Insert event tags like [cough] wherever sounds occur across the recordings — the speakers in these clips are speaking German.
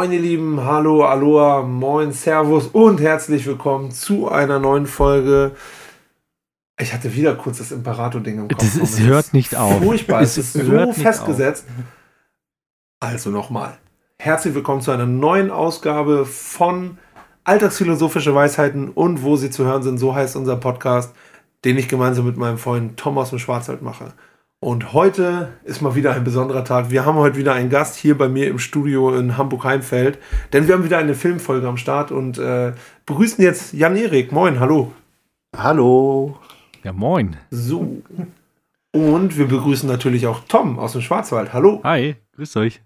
Moin ihr Lieben, hallo, aloha, moin, servus und herzlich willkommen zu einer neuen Folge. Ich hatte wieder kurz das Imperator-Ding im Kopf. Das es hört nicht auf. Furchtbar, es ist so festgesetzt. Also nochmal, herzlich willkommen zu einer neuen Ausgabe von Alltagsphilosophische Weisheiten und wo sie zu hören sind. So heißt unser Podcast, den ich gemeinsam mit meinem Freund Tom aus dem Schwarzwald mache. Und heute ist mal wieder ein besonderer Tag. Wir haben heute wieder einen Gast hier bei mir im Studio in Hamburg-Heimfeld, denn wir haben wieder eine Filmfolge am Start und äh, begrüßen jetzt Jan-Erik. Moin, hallo. Hallo. Ja, moin. So. Und wir begrüßen natürlich auch Tom aus dem Schwarzwald. Hallo. Hi, grüß euch.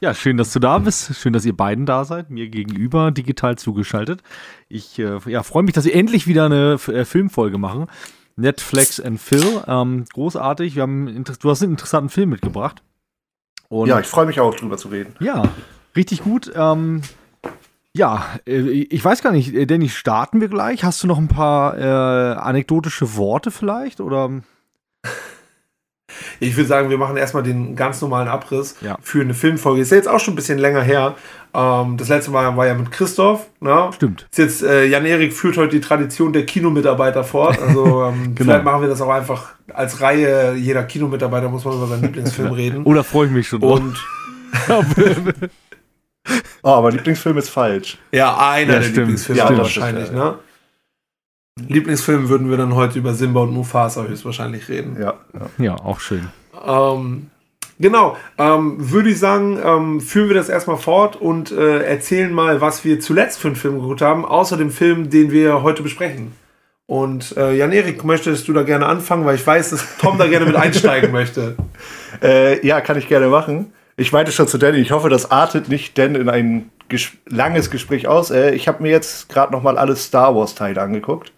Ja, schön, dass du da bist. Schön, dass ihr beiden da seid, mir gegenüber digital zugeschaltet. Ich äh, ja, freue mich, dass wir endlich wieder eine äh, Filmfolge machen. Netflix and Phil. Ähm, großartig. Wir haben du hast einen interessanten Film mitgebracht. Und ja, ich freue mich auch drüber zu reden. Ja, richtig gut. Ähm, ja, äh, ich weiß gar nicht, äh, Danny, starten wir gleich? Hast du noch ein paar äh, anekdotische Worte vielleicht? Oder? Ich würde sagen, wir machen erstmal den ganz normalen Abriss ja. für eine Filmfolge. Ist ja jetzt auch schon ein bisschen länger her. Ähm, das letzte Mal war ja mit Christoph. Ne? Stimmt. Ist jetzt äh, Jan-Erik führt heute die Tradition der Kinomitarbeiter fort. Also ähm, [laughs] genau. vielleicht machen wir das auch einfach als Reihe. Jeder Kinomitarbeiter muss mal über seinen Lieblingsfilm reden. [laughs] Oder freue ich mich schon. Und oh, [laughs] aber Lieblingsfilm ist falsch. Ja, einer ja, der stimmt. Lieblingsfilme ja, wahrscheinlich. Ne? Lieblingsfilm würden wir dann heute über Simba und Mufasa höchstwahrscheinlich reden. Ja, ja. ja auch schön. Ähm, genau, ähm, würde ich sagen, ähm, führen wir das erstmal fort und äh, erzählen mal, was wir zuletzt für einen Film geguckt haben, außer dem Film, den wir heute besprechen. Und äh, Jan-Erik, möchtest du da gerne anfangen, weil ich weiß, dass Tom da gerne mit einsteigen [laughs] möchte. Äh, ja, kann ich gerne machen. Ich meinte schon zu Danny, ich hoffe, das artet nicht denn in ein ges langes Gespräch aus. Äh, ich habe mir jetzt gerade noch mal alle Star Wars Teile angeguckt.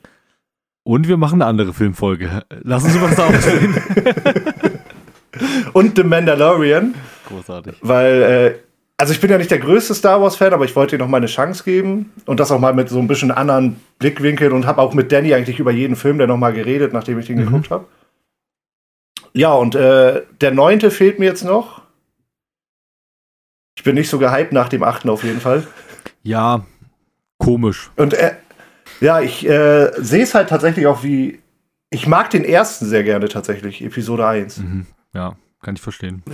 Und wir machen eine andere Filmfolge. Lassen Sie uns da aufstehen. [laughs] Und The Mandalorian. Großartig. Weil, äh, also ich bin ja nicht der größte Star Wars-Fan, aber ich wollte ihr noch mal eine Chance geben. Und das auch mal mit so ein bisschen anderen Blickwinkeln und habe auch mit Danny eigentlich über jeden Film der noch mal geredet, nachdem ich den mhm. geguckt habe. Ja, und äh, der neunte fehlt mir jetzt noch. Ich bin nicht so gehypt nach dem achten auf jeden Fall. Ja, komisch. Und er, ja, ich äh, sehe es halt tatsächlich auch wie. Ich mag den ersten sehr gerne tatsächlich, Episode 1. Mhm. Ja, kann ich verstehen. [laughs]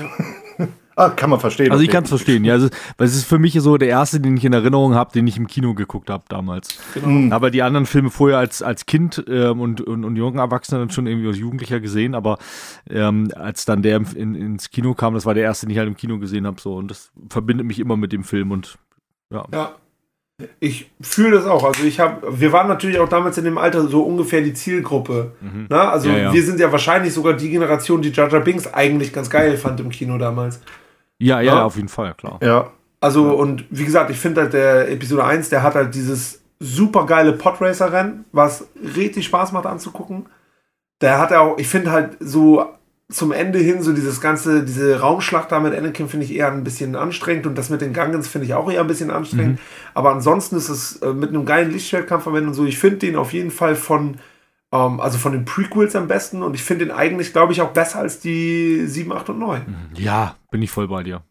Ah, kann man verstehen. Also ich kann es verstehen, ja. Also, weil es ist für mich so der erste, den ich in Erinnerung habe, den ich im Kino geguckt habe damals. Genau. Mhm. Aber die anderen Filme vorher als, als Kind ähm, und, und, und junger Erwachsener dann schon irgendwie als Jugendlicher gesehen, aber ähm, als dann der in, ins Kino kam, das war der erste, den ich halt im Kino gesehen habe. So, und das verbindet mich immer mit dem Film und ja. Ja, ich fühle das auch. Also ich habe, wir waren natürlich auch damals in dem Alter so ungefähr die Zielgruppe. Mhm. Na, also ja, ja. wir sind ja wahrscheinlich sogar die Generation, die Jar Binks eigentlich ganz geil fand im Kino damals. Ja, ja, ja auf jeden Fall, klar. Ja. Also und wie gesagt, ich finde halt der Episode 1, der hat halt dieses super geile Podracer-Rennen, was richtig Spaß macht anzugucken. Der hat auch, ich finde halt so zum Ende hin, so dieses ganze, diese Raumschlacht da mit Anakin finde ich eher ein bisschen anstrengend und das mit den Gangens finde ich auch eher ein bisschen anstrengend. Mhm. Aber ansonsten ist es äh, mit einem geilen Lichtschwertkampf verwendet und so. Ich finde den auf jeden Fall von, ähm, also von den Prequels am besten und ich finde den eigentlich, glaube ich, auch besser als die 7, 8 und 9. Mhm. Ja, bin ich voll bei dir.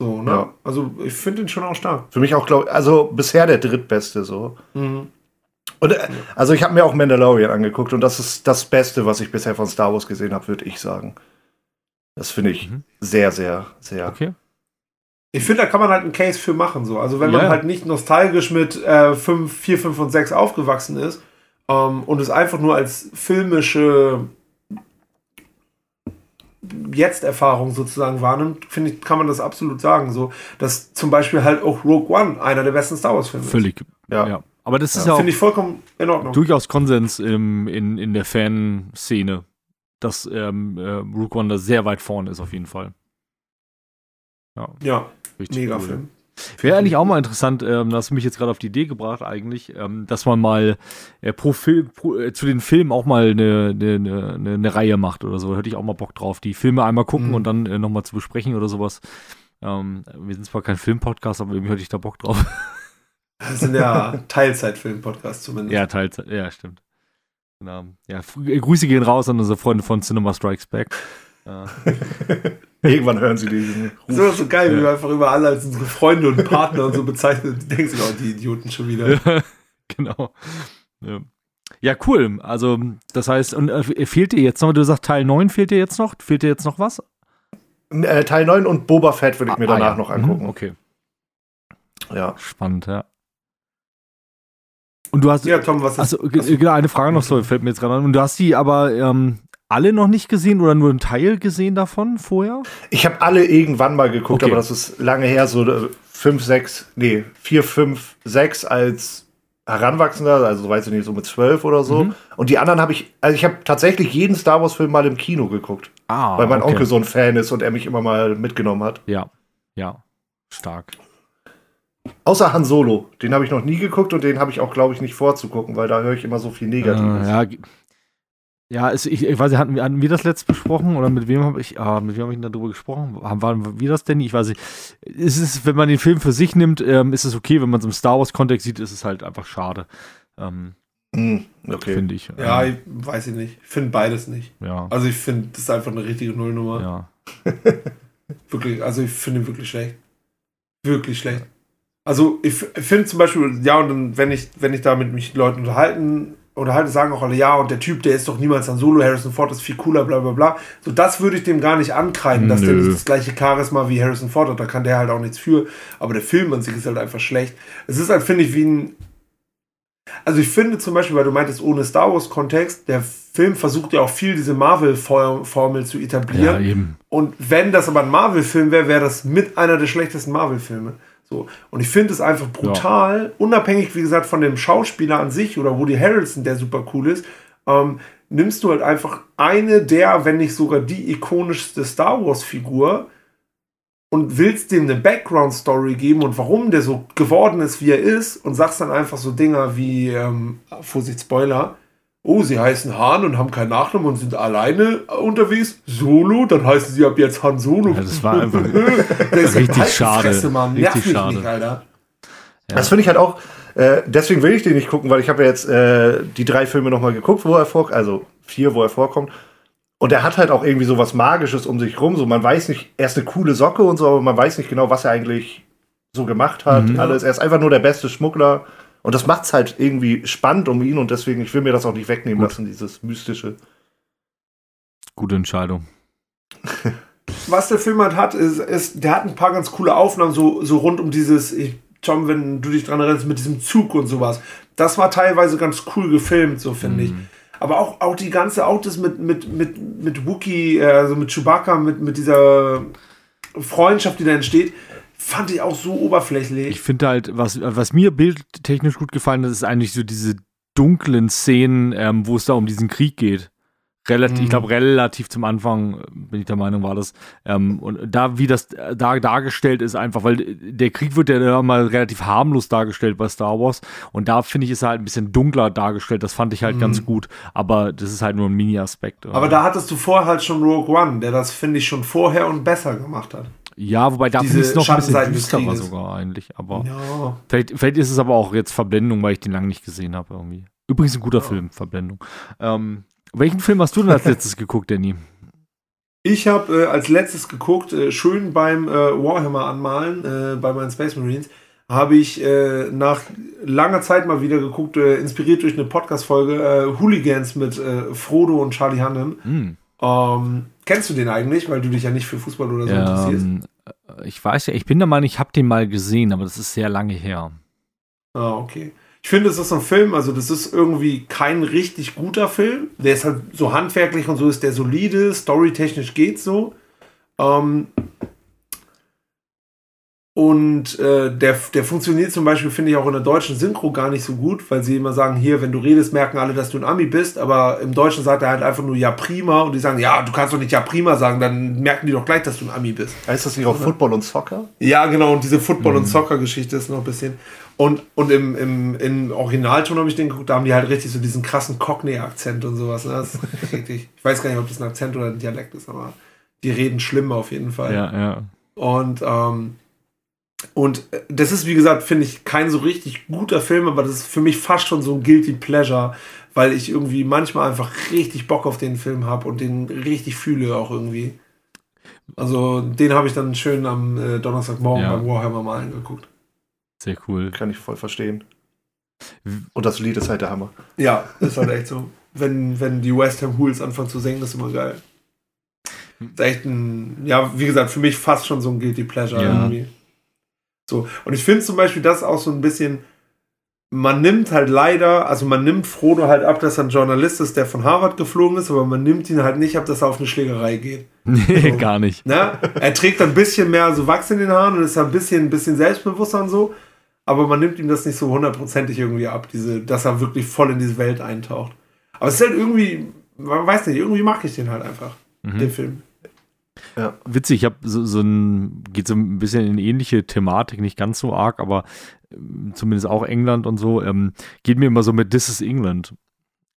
So, ne? Ja. Also ich finde den schon auch stark. Für mich auch, glaube also bisher der drittbeste so. Mhm. Und, äh, also ich habe mir auch Mandalorian angeguckt und das ist das Beste, was ich bisher von Star Wars gesehen habe, würde ich sagen. Das finde ich mhm. sehr, sehr, sehr. Okay. Ich finde, da kann man halt einen Case für machen. So. Also wenn man halt nicht nostalgisch mit äh, 5, 4, 5 und 6 aufgewachsen ist ähm, und es einfach nur als filmische Jetzt-Erfahrung sozusagen wahrnimmt, finde ich, kann man das absolut sagen. So, dass zum Beispiel halt auch Rogue One einer der besten Star Wars-Filme ist. Völlig. Ja. ja. Aber das ist ja, ja auch. Finde ich vollkommen in Ordnung. Durchaus Konsens im, in, in der Fanszene, dass ähm, äh, Rook One da sehr weit vorne ist, auf jeden Fall. Ja, ja mega cool. Film. Wäre eigentlich auch mal interessant, ähm, das hast du mich jetzt gerade auf die Idee gebracht, eigentlich, ähm, dass man mal äh, pro Film, pro, äh, zu den Filmen auch mal eine, eine, eine, eine, Reihe macht oder so. Hätte ich auch mal Bock drauf, die Filme einmal gucken mhm. und dann äh, nochmal zu besprechen oder sowas. Ähm, wir sind zwar kein Filmpodcast, aber irgendwie hätte ich da Bock drauf. [laughs] Das sind ja [laughs] Teilzeitfilm-Podcasts zumindest. Ja, Teilzeit, ja, stimmt. Genau. Ja, Grüße gehen raus an unsere Freunde von Cinema Strikes Back. [laughs] Ja. Irgendwann hören sie diesen Ruf. So, so geil, ja. wie wir einfach über alle als unsere Freunde und Partner und so bezeichnen. Die denken sich auch, die Idioten schon wieder. [laughs] genau. Ja. ja. cool. Also, das heißt, und äh, fehlt dir jetzt noch, du sagst Teil 9 fehlt dir jetzt noch? Fehlt dir jetzt noch was? Äh, Teil 9 und Boba Fett würde ich mir ah, danach ja. noch angucken. Mhm, okay. Ja. Spannend, ja. Und du hast. Ja, Tom, was ist. Also, genau, eine Frage noch, so fällt mir jetzt gerade an. Und du hast die aber ähm, alle noch nicht gesehen oder nur einen Teil gesehen davon vorher? Ich habe alle irgendwann mal geguckt, okay. aber das ist lange her, so 5, 6, nee, 4, 5, 6 als Heranwachsender, also weiß ich nicht, so mit 12 oder so. Mhm. Und die anderen habe ich, also ich habe tatsächlich jeden Star Wars-Film mal im Kino geguckt. Ah, weil mein okay. Onkel so ein Fan ist und er mich immer mal mitgenommen hat. Ja, ja, stark. Außer Han Solo, den habe ich noch nie geguckt und den habe ich auch, glaube ich, nicht vorzugucken, weil da höre ich immer so viel Negatives. Äh, ja, ja, es, ich, ich weiß nicht, hatten wir, hatten wir das letzt besprochen oder mit wem habe ich, ah, mit wem habe ich darüber gesprochen? Haben, waren wir das denn? Ich weiß nicht. Es ist, wenn man den Film für sich nimmt, ähm, ist es okay. Wenn man es im Star Wars-Kontext sieht, ist es halt einfach schade. Ähm, mm, okay. Finde ich. Ja, ähm, ich weiß ich nicht. Ich finde beides nicht. Ja. Also ich finde, das ist einfach eine richtige Nullnummer. Ja. [laughs] wirklich, also ich finde ihn wirklich schlecht. Wirklich schlecht. Also ich finde zum Beispiel, ja, und dann, wenn ich, wenn ich da mit mich Leuten unterhalten oder halt sagen auch alle, ja, und der Typ, der ist doch niemals an Solo, Harrison Ford ist viel cooler, bla bla bla. So, das würde ich dem gar nicht ankreiden, dass Nö. der nicht das gleiche Charisma wie Harrison Ford hat. Da kann der halt auch nichts für. Aber der Film an sich ist halt einfach schlecht. Es ist halt, finde ich, wie ein. Also ich finde zum Beispiel, weil du meintest, ohne Star Wars-Kontext, der Film versucht ja auch viel diese Marvel-Formel zu etablieren. Ja, und wenn das aber ein Marvel-Film wäre, wäre das mit einer der schlechtesten Marvel-Filme. So. Und ich finde es einfach brutal, ja. unabhängig, wie gesagt, von dem Schauspieler an sich oder Woody Harrelson, der super cool ist, ähm, nimmst du halt einfach eine der, wenn nicht sogar die ikonischste Star Wars-Figur und willst dem eine Background-Story geben und warum der so geworden ist, wie er ist und sagst dann einfach so Dinger wie, ähm, Vorsicht, Spoiler, oh, sie heißen Han und haben keinen Nachnamen und sind alleine unterwegs. Solo, dann heißen sie ab jetzt Han Solo. Ja, das war einfach [laughs] das richtig halt schade. Fresse, Mann. Richtig schade. Nicht, Alter. Ja. Das finde ich halt auch, äh, deswegen will ich den nicht gucken, weil ich habe ja jetzt äh, die drei Filme nochmal geguckt, wo er vorkommt, also vier, wo er vorkommt. Und er hat halt auch irgendwie so was Magisches um sich rum. So, man weiß nicht, er ist eine coole Socke und so, aber man weiß nicht genau, was er eigentlich so gemacht hat. Mhm. Alles. Er ist einfach nur der beste Schmuggler. Und das macht es halt irgendwie spannend um ihn und deswegen, ich will mir das auch nicht wegnehmen Gut. lassen, dieses mystische. Gute Entscheidung. [laughs] Was der Film halt hat, ist, ist, der hat ein paar ganz coole Aufnahmen, so, so rund um dieses, ich, Tom, wenn du dich dran erinnerst, mit diesem Zug und sowas. Das war teilweise ganz cool gefilmt, so finde mm. ich. Mhm. Aber auch, auch die ganze Autos mit, mit, mit, mit Wookie, äh, also mit Chewbacca, mit, mit dieser Freundschaft, die da entsteht, fand ich auch so oberflächlich. Ich finde halt, was, was mir bildtechnisch gut gefallen hat, ist eigentlich so diese dunklen Szenen, ähm, wo es da um diesen Krieg geht. Relativ, mhm. Ich glaube, relativ zum Anfang, bin ich der Meinung, war das. Ähm, und da, wie das da dargestellt ist, einfach, weil der Krieg wird ja mal relativ harmlos dargestellt bei Star Wars. Und da finde ich, ist er halt ein bisschen dunkler dargestellt. Das fand ich halt mhm. ganz gut. Aber das ist halt nur ein Mini-Aspekt. Aber da hattest du vorher halt schon Rogue One, der das, finde ich, schon vorher und besser gemacht hat. Ja, wobei da finde ich es noch ein bisschen düsterer sogar eigentlich. Aber ja. vielleicht, vielleicht ist es aber auch jetzt Verblendung, weil ich den lange nicht gesehen habe irgendwie. Übrigens ein guter ja. Film, Verblendung. Ähm, welchen Film hast du denn als [laughs] letztes geguckt, Danny? Ich habe äh, als letztes geguckt, äh, schön beim äh, Warhammer anmalen, äh, bei meinen Space Marines, habe ich äh, nach langer Zeit mal wieder geguckt, äh, inspiriert durch eine Podcast-Folge, Hooligans mit Frodo und Charlie Hunnam. Mm. Ähm, kennst du den eigentlich, weil du dich ja nicht für Fußball oder so ähm, interessierst? Ich weiß ja, ich bin der Meinung, ich habe den mal gesehen, aber das ist sehr lange her. Ah, okay. Ich finde, es ist ein Film, also das ist irgendwie kein richtig guter Film. Der ist halt so handwerklich und so ist der solide, storytechnisch geht's so. Ähm, und äh, der, der funktioniert zum Beispiel, finde ich, auch in der deutschen Synchro gar nicht so gut, weil sie immer sagen, hier, wenn du redest, merken alle, dass du ein Ami bist, aber im Deutschen sagt er halt einfach nur ja prima und die sagen, ja, du kannst doch nicht ja prima sagen, dann merken die doch gleich, dass du ein Ami bist. Heißt das nicht auch Football und Soccer? Ja, genau, und diese Football- mhm. und Soccer-Geschichte ist noch ein bisschen. Und, und im, im, im Originalton habe ich den geguckt, da haben die halt richtig so diesen krassen Cockney-Akzent und sowas. Ne? Das ist [laughs] richtig, ich weiß gar nicht, ob das ein Akzent oder ein Dialekt ist, aber die reden schlimm auf jeden Fall. Ja, ja. Und ähm, und äh, das ist, wie gesagt, finde ich kein so richtig guter Film, aber das ist für mich fast schon so ein Guilty Pleasure, weil ich irgendwie manchmal einfach richtig Bock auf den Film habe und den richtig fühle auch irgendwie. Also den habe ich dann schön am äh, Donnerstagmorgen Ja. beim Warhammer mal angeguckt. Sehr cool. Kann ich voll verstehen. Und das Lied ist halt der Hammer. Ja, ist halt echt so. Wenn, wenn die West Ham Hools anfangen zu singen, ist immer geil. Ist echt ein, ja, wie gesagt, für mich fast schon so ein Guilty Pleasure Ja. irgendwie. So. Und ich finde zum Beispiel das auch so ein bisschen, man nimmt halt leider, also man nimmt Frodo halt ab, dass er ein Journalist ist, der von Harvard geflogen ist, aber man nimmt ihn halt nicht ab, dass er auf eine Schlägerei geht. Nee, So. gar nicht. Ne? Er trägt ein bisschen mehr so Wachs in den Haaren und ist ein bisschen, ein bisschen selbstbewusster und so. Aber man nimmt ihm das nicht so hundertprozentig irgendwie ab, diese, dass er wirklich voll in diese Welt eintaucht. Aber es ist halt irgendwie, man weiß nicht, irgendwie mag ich den halt einfach, Mhm. den Film. Witzig, ich habe so, so ein, geht so ein bisschen in ähnliche Thematik, nicht ganz so arg, aber ähm, zumindest auch England und so, ähm, geht mir immer so mit This is England.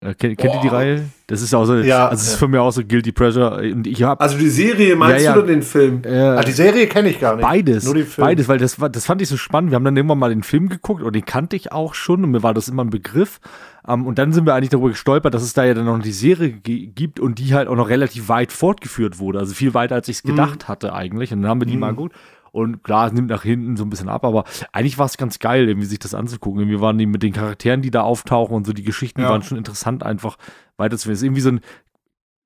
Äh, kennt, kennt ihr die. Reihe? Das ist auch so, Ja, also es ist ja. für mich auch so Guilty Pleasure und ich habe Also die Serie meinst Ja, ja. du oder den Film? äh, Ah, die Serie kenne ich gar nicht. Beides, Nur den Film. beides, weil das, war, das fand ich so spannend. Wir haben dann irgendwann mal den Film geguckt und den kannte ich auch schon und mir war das immer ein Begriff. Ähm, und dann sind wir eigentlich darüber gestolpert, dass es da ja dann noch die Serie gibt und die halt auch noch relativ weit fortgeführt wurde. Also viel weiter, als ich es Mhm. gedacht hatte eigentlich. Und dann haben wir die mal gut. Und klar, es nimmt nach hinten so ein bisschen ab, aber eigentlich war es ganz geil, irgendwie sich das anzugucken. Irgendwie waren die mit den Charakteren, die da auftauchen und so, die Geschichten Ja. waren schon interessant, einfach weiter zu Es ist irgendwie so ein,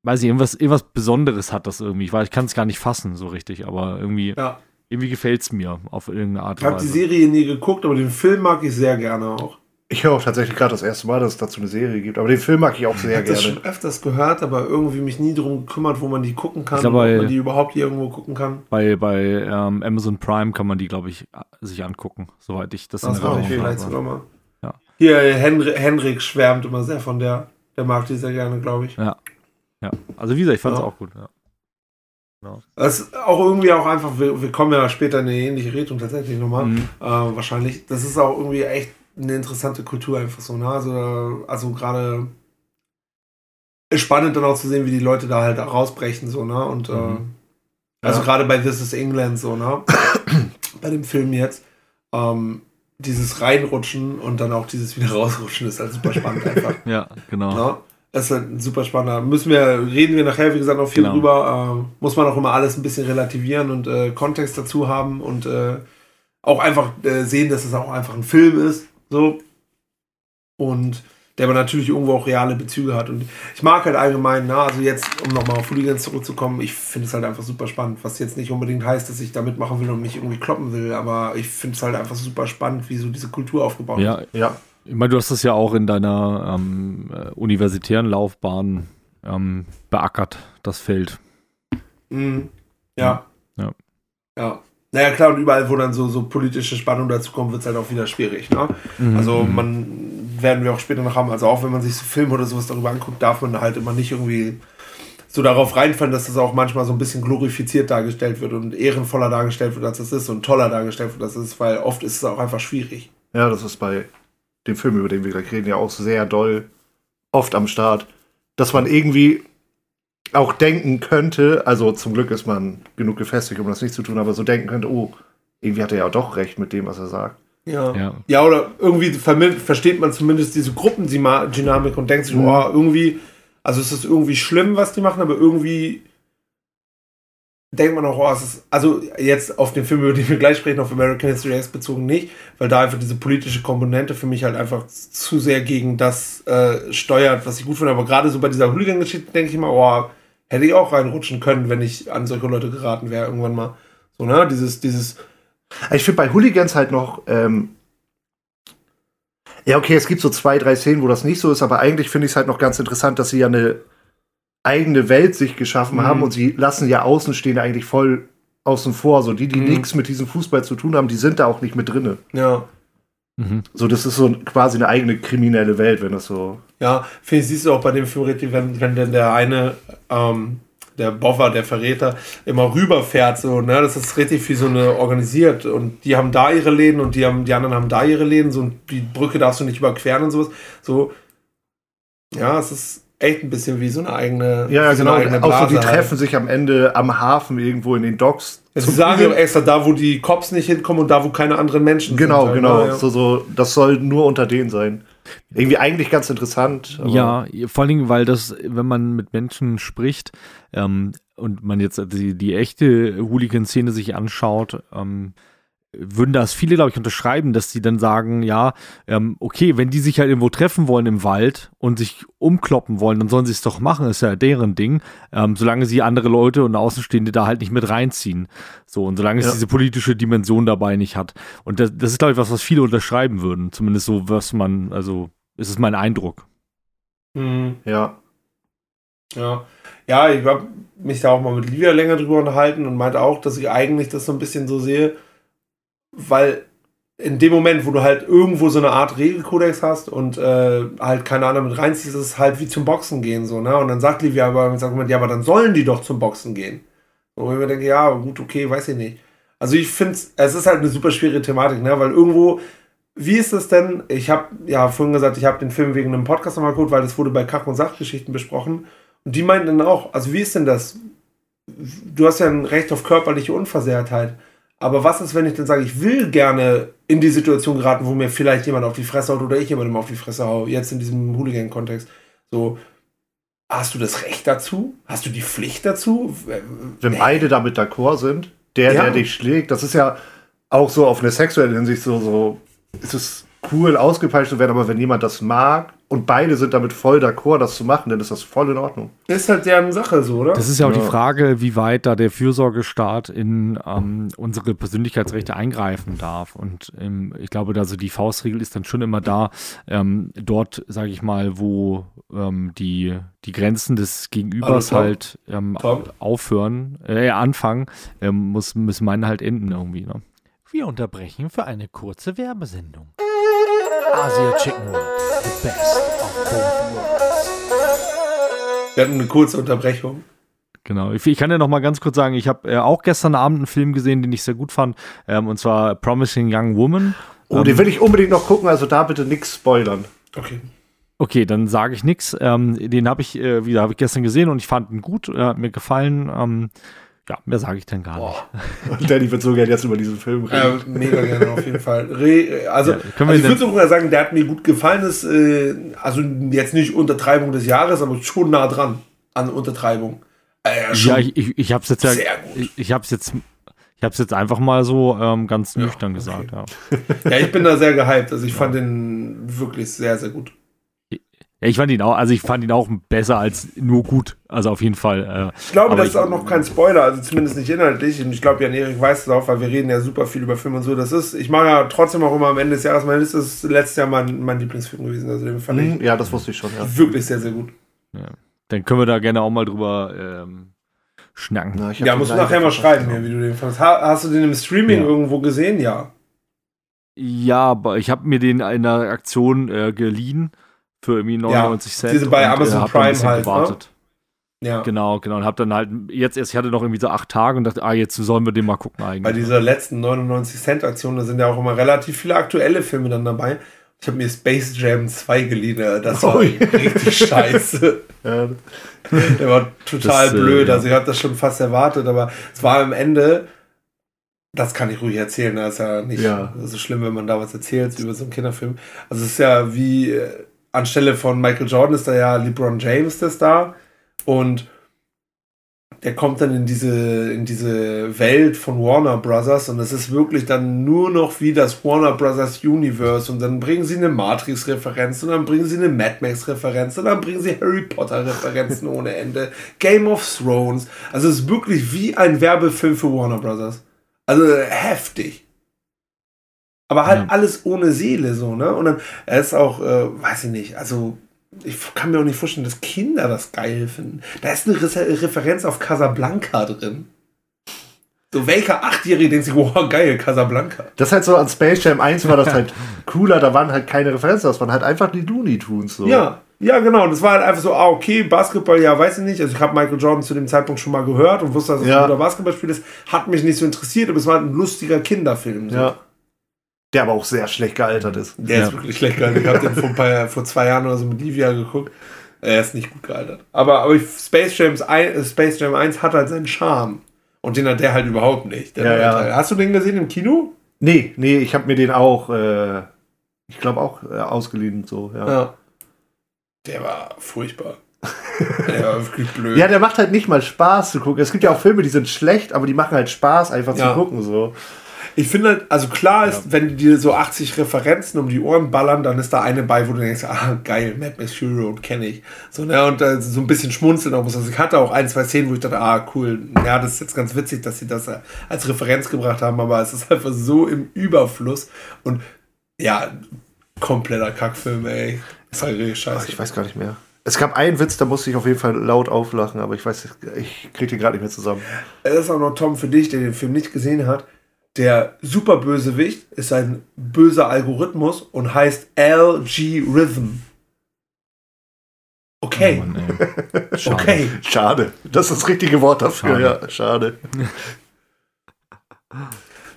weiß ich, irgendwas, irgendwas Besonderes hat das irgendwie. Ich, weiß, ich kann es gar nicht fassen, so richtig, aber irgendwie, Ja. irgendwie gefällt es mir auf irgendeine Art Ich habe die Serie nie geguckt, aber den Film mag ich sehr gerne auch. Ich höre auch tatsächlich gerade das erste Mal, dass es dazu eine Serie gibt. Aber den Film mag ich auch Ich sehr habe das gerne. schon öfters gehört, aber irgendwie mich nie darum gekümmert, wo man die gucken kann, Ich glaube, ob bei- man die überhaupt irgendwo gucken kann. Bei, bei ähm, Amazon Prime kann man die, glaube ich, sich angucken, soweit ich das, Das in war Erinnerung ich vielleicht habe. sogar mal. Ja. Hier, Henry, Henrik schwärmt immer sehr von der. Der mag die sehr gerne, glaube ich. Ja. Also wie gesagt, ich fand es Ja. auch gut. Ja. Das ist auch irgendwie auch einfach, wir, wir kommen ja später in eine ähnliche Richtung tatsächlich nochmal. Mhm. Äh, wahrscheinlich. Das ist auch irgendwie echt eine interessante Kultur einfach so. Ne? Also, also gerade ist spannend dann auch zu sehen, wie die Leute da halt rausbrechen so, ne? Und äh, Mhm. also Ja. gerade bei This is England so, ne? [coughs] bei dem Film jetzt. Ähm, dieses Reinrutschen und dann auch dieses wieder rausrutschen ist halt super spannend einfach. [laughs] ja, genau. Ne? Das ist halt ein super spannender. Müssen wir, reden wir nachher, wie gesagt, noch viel Genau. drüber. Äh, muss man auch immer alles ein bisschen relativieren und äh, Kontext dazu haben und äh, auch einfach äh, sehen, dass es auch einfach ein Film ist. So. Und der aber natürlich irgendwo auch reale Bezüge hat. Und ich mag halt allgemein, na, also jetzt, um nochmal auf Hooligans zurückzukommen, ich finde es halt einfach super spannend, was jetzt nicht unbedingt heißt, dass ich da mitmachen will und mich irgendwie kloppen will, aber ich finde es halt einfach super spannend, wie so diese Kultur aufgebaut Ja, ist. Ja. ich meine, du hast das ja auch in deiner ähm, äh, universitären Laufbahn ähm, beackert, das Feld. Mhm. Ja. Ja. Ja. Naja, klar, und überall, wo dann so, so politische Spannung dazu kommt, wird es halt auch wieder schwierig. Ne? Also, man werden wir auch später noch haben, also auch wenn man sich so Filme oder sowas darüber anguckt, darf man halt immer nicht irgendwie so darauf reinfallen, dass das auch manchmal so ein bisschen glorifiziert dargestellt wird und ehrenvoller dargestellt wird, als es ist und toller dargestellt wird, als es ist, weil oft ist es auch einfach schwierig. Ja, das ist bei dem Film, über den wir gleich reden, ja auch sehr doll oft am Start, dass man irgendwie auch denken könnte, also zum Glück ist man genug gefestigt, um das nicht zu tun, aber so denken könnte, oh, irgendwie hat er ja doch recht mit dem, was er sagt. Ja. Ja. Ja, oder irgendwie versteht man zumindest diese Gruppendynamik und denkt sich, Mhm. oh, irgendwie, also es ist irgendwie schlimm, was die machen, aber irgendwie denkt man auch, oh, es ist, also jetzt auf den Film, über den wir gleich sprechen, auf American History X bezogen nicht, weil da einfach diese politische Komponente für mich halt einfach zu sehr gegen das äh, steuert, was ich gut finde. Aber gerade so bei dieser Hooligan-Geschichte denke ich immer, oh, hätte ich auch reinrutschen können, wenn ich an solche Leute geraten wäre irgendwann mal. So, ne? Dieses, dieses, Ich finde bei Hooligans halt noch, ähm, ja, okay, es gibt so zwei, drei Szenen, wo das nicht so ist, aber eigentlich finde ich es halt noch ganz interessant, dass sie ja eine eigene Welt sich geschaffen Mhm. haben und sie lassen ja Außenstehende eigentlich voll außen vor. So die, die Mhm. nichts mit diesem Fußball zu tun haben, die sind da auch nicht mit drinne. ja. Mhm. So, das ist so quasi eine eigene kriminelle Welt, wenn das so. Ja, finde ich, siehst du auch bei dem Film wenn, wenn denn der eine, ähm, der Boffer, der Verräter, immer rüberfährt, so, ne, das ist richtig wie so eine organisiert und die haben da ihre Läden und die haben, die anderen haben da ihre Läden, so, und die Brücke darfst du nicht überqueren und sowas, so, ja, es ist echt ein bisschen wie so eine eigene, Ja, ja so genau. eigene Auch so, die Blase halt. treffen sich am Ende am Hafen irgendwo in den Docks. Sie sagen ja extra da, wo die Cops nicht hinkommen und da, wo keine anderen Menschen Genau, sind. genau. ne, ja. So, so, das soll nur unter denen sein. Irgendwie eigentlich ganz interessant. Ja, vor allen Dingen, weil das, wenn man mit Menschen spricht ähm, und man jetzt die, die echte Hooligan-Szene sich anschaut, ähm, würden das viele, glaube ich, unterschreiben, dass die dann sagen, ja, ähm, okay, wenn die sich halt irgendwo treffen wollen im Wald und sich umkloppen wollen, dann sollen sie es doch machen, ist ja deren Ding, ähm, solange sie andere Leute und Außenstehende da halt nicht mit reinziehen. So, und solange ja. es diese politische Dimension dabei nicht hat. Und das, das ist, glaube ich, was, was viele unterschreiben würden. Zumindest so, was man, also, ist es mein Eindruck. Mhm. Ja. Ja. Ja, ich habe mich da auch mal mit Livia länger drüber unterhalten und meinte auch, dass ich eigentlich das so ein bisschen so sehe, weil in dem Moment, wo du halt irgendwo so eine Art Regelkodex hast und äh, halt keine Ahnung mit reinziehst, ist es halt wie zum Boxen gehen so, ne? Und dann sagt Livia aber mit Argument, ja, aber dann sollen die doch zum Boxen gehen. Und ich mir denke, ja, gut, okay, weiß ich nicht. Also ich finde, es ist halt eine super schwierige Thematik, ne? Weil irgendwo, wie ist das denn? Ich habe ja vorhin gesagt, ich habe den Film wegen einem Podcast nochmal geguckt, weil das wurde bei Kach- und Sachgeschichten besprochen. Und die meinten dann auch, also wie ist denn das? Du hast ja ein Recht auf körperliche Unversehrtheit. Aber was ist, wenn ich dann sage, ich will gerne in die Situation geraten, wo mir vielleicht jemand auf die Fresse haut oder ich jemandem auf die Fresse hau, jetzt in diesem Hooligan-Kontext. So, hast du das Recht dazu? Hast du die Pflicht dazu? Wenn nee. beide damit d'accord sind, der, ja. der dich schlägt, das ist ja auch so auf eine sexuelle Hinsicht so, so ist es cool ausgepeitscht zu werden, aber wenn jemand das mag, und beide sind damit voll d'accord, das zu machen, dann ist das voll in Ordnung. Ist halt deren Sache so, oder? Das ist ja auch ja. die Frage, wie weit da der Fürsorgestaat in ähm, unsere Persönlichkeitsrechte eingreifen darf. Und ähm, ich glaube, also die Faustregel ist dann schon immer da, ähm, dort, sage ich mal, wo ähm, die, die Grenzen des Gegenübers halt ähm, aufhören, äh, anfangen, ähm, muss, müssen meine halt enden irgendwie. Ne? Wir unterbrechen für eine kurze Werbesendung. Asia Chicken World, the best of both worlds. Wir hatten eine kurze Unterbrechung. Genau. Ich, ich, kann ja noch mal ganz kurz sagen, ich habe äh, auch gestern Abend einen Film gesehen, den ich sehr gut fand, ähm, und zwar Promising Young Woman. Oh, ähm, den will ich unbedingt noch gucken, also da bitte nichts spoilern. Okay. Okay, dann sage ich nichts. Ähm, den habe ich, äh, wieder habe ich gestern gesehen und ich fand ihn gut, er hat mir gefallen. Ähm, ja, mehr sage ich dann gar Boah. nicht. [laughs] Danny wird so gerne jetzt über diesen Film reden. Ja, mega gerne, auf jeden Fall. Re also, ja, also ich würde sogar sagen, der hat mir gut gefallen. Ist, äh, also jetzt nicht Untertreibung des Jahres, aber schon nah dran an Untertreibung. Äh, ja, ich, ich, ich habe es jetzt ja, ich, ich habe es jetzt ich habe es jetzt einfach mal so ähm, ganz nüchtern ja, okay. gesagt. Ja. ja, ich bin da sehr gehypt. Also ich fand den wirklich sehr, sehr gut. Ja, ich fand ihn auch, also ich fand ihn auch besser als nur gut. Also auf jeden Fall. Äh, ich glaube, das ich, ist auch noch kein Spoiler, also zumindest nicht inhaltlich. Und ich glaube, Jan-Erik weiß es auch, weil wir reden ja super viel über Filme und so. Das ist, ich mache ja trotzdem auch immer am Ende des Jahres, meine Liste ist letztes Jahr mein, mein Lieblingsfilm gewesen. Also den fand mhm, ich. Ja, das wusste ich schon, ja. Wirklich sehr, sehr gut. Ja. Dann können wir da gerne auch mal drüber ähm, schnacken. Na, ja, musst du nachher mal schreiben, ja, wie du den fandest. Hast du den im Streaming ja. irgendwo gesehen? Ja. Ja, aber ich habe mir den in einer Aktion äh, geliehen für irgendwie 99 ja, Cent. Diese bei Amazon und, äh, Prime halt. Ne? Gewartet. Ne? Ja. Genau, genau. Und hab dann halt jetzt erst, ich hatte noch irgendwie so acht Tage und dachte, ah, jetzt sollen wir den mal gucken eigentlich. Bei dieser letzten 99 Cent Aktion, da sind ja auch immer relativ viele aktuelle Filme dann dabei. Ich habe mir Space Jam 2 geliehen, das war oh, richtig [laughs] scheiße. ja. Der war total das, äh, blöd, äh, also ich habe das schon fast erwartet, aber es war am Ende, das kann ich ruhig erzählen, das ist ja nicht ja. so schlimm, wenn man da was erzählt über so einen Kinderfilm. Also es ist ja wie äh, anstelle von Michael Jordan ist da ja LeBron James der Star und der kommt dann in diese, in diese Welt von Warner Brothers und es ist wirklich dann nur noch wie das Warner Brothers Universe und dann bringen sie eine Matrix-Referenz und dann bringen sie eine Mad Max-Referenz und dann bringen sie Harry Potter-Referenzen [laughs] ohne Ende, Game of Thrones. Also es ist wirklich wie ein Werbefilm für Warner Brothers. Also heftig. Aber halt ja. alles ohne Seele, so, ne? Und dann, er ist auch, äh, weiß ich nicht, also ich kann mir auch nicht vorstellen, dass Kinder das geil finden. Da ist eine Re Referenz auf Casablanca drin. So, welcher Achtjährige denkt sich, wow, geil, Casablanca. Das ist halt so an Space Jam 1 war das halt [laughs] cooler, da waren halt keine Referenzen, das waren halt einfach die Looney Tunes. So. Ja, ja, genau. Das war halt einfach so, ah, okay, Basketball, ja, weiß ich nicht. Also ich habe Michael Jordan zu dem Zeitpunkt schon mal gehört und wusste, dass es ja. ein guter Basketballspiel ist. Hat mich nicht so interessiert, aber es war halt ein lustiger Kinderfilm. So. Ja. Der aber auch sehr schlecht gealtert ist. Der ja. ist wirklich schlecht gealtert. Ich habe den vor, paar, vor zwei Jahren oder so mit Livia geguckt. Er ist nicht gut gealtert. Aber, aber Space, Jams, Space Jam 1 hat halt seinen Charme. Und den hat der halt überhaupt nicht. Ja, ja. Hast du den gesehen im Kino? Nee, nee, ich habe mir den auch äh, Ich glaube auch äh, ausgeliehen so, ja. Ja. Der war furchtbar. [laughs] der war wirklich blöd. Ja, der macht halt nicht mal Spaß zu gucken. Es gibt ja auch Filme, die sind schlecht, aber die machen halt Spaß einfach Ja. zu gucken so. Ich finde halt, also klar ist, wenn die dir so 80 Referenzen um die Ohren ballern, dann ist da eine bei, wo du denkst, ah, geil, Mad Max Fury Road kenne ich. So, ne, und äh, so ein bisschen schmunzeln auch muss. Also ich hatte auch ein, zwei Szenen, wo ich dachte, ah, cool, ja, das ist jetzt ganz witzig, dass sie das äh, als Referenz gebracht haben, aber es ist einfach so im Überfluss und ja, kompletter Kackfilm, ey. War richtig Ach, scheiße. ich weiß gar nicht mehr. Es gab einen Witz, da musste ich auf jeden Fall laut auflachen, aber ich weiß, ich kriege den gerade nicht mehr zusammen. Das ist auch noch Tom für dich, der den Film nicht gesehen hat. Der Superbösewicht ist ein böser Algorithmus und heißt LG Rhythm. Okay, Oh Mann. [laughs] Schade. okay. Schade. Das ist das richtige Wort dafür, Schade. ja. Schade.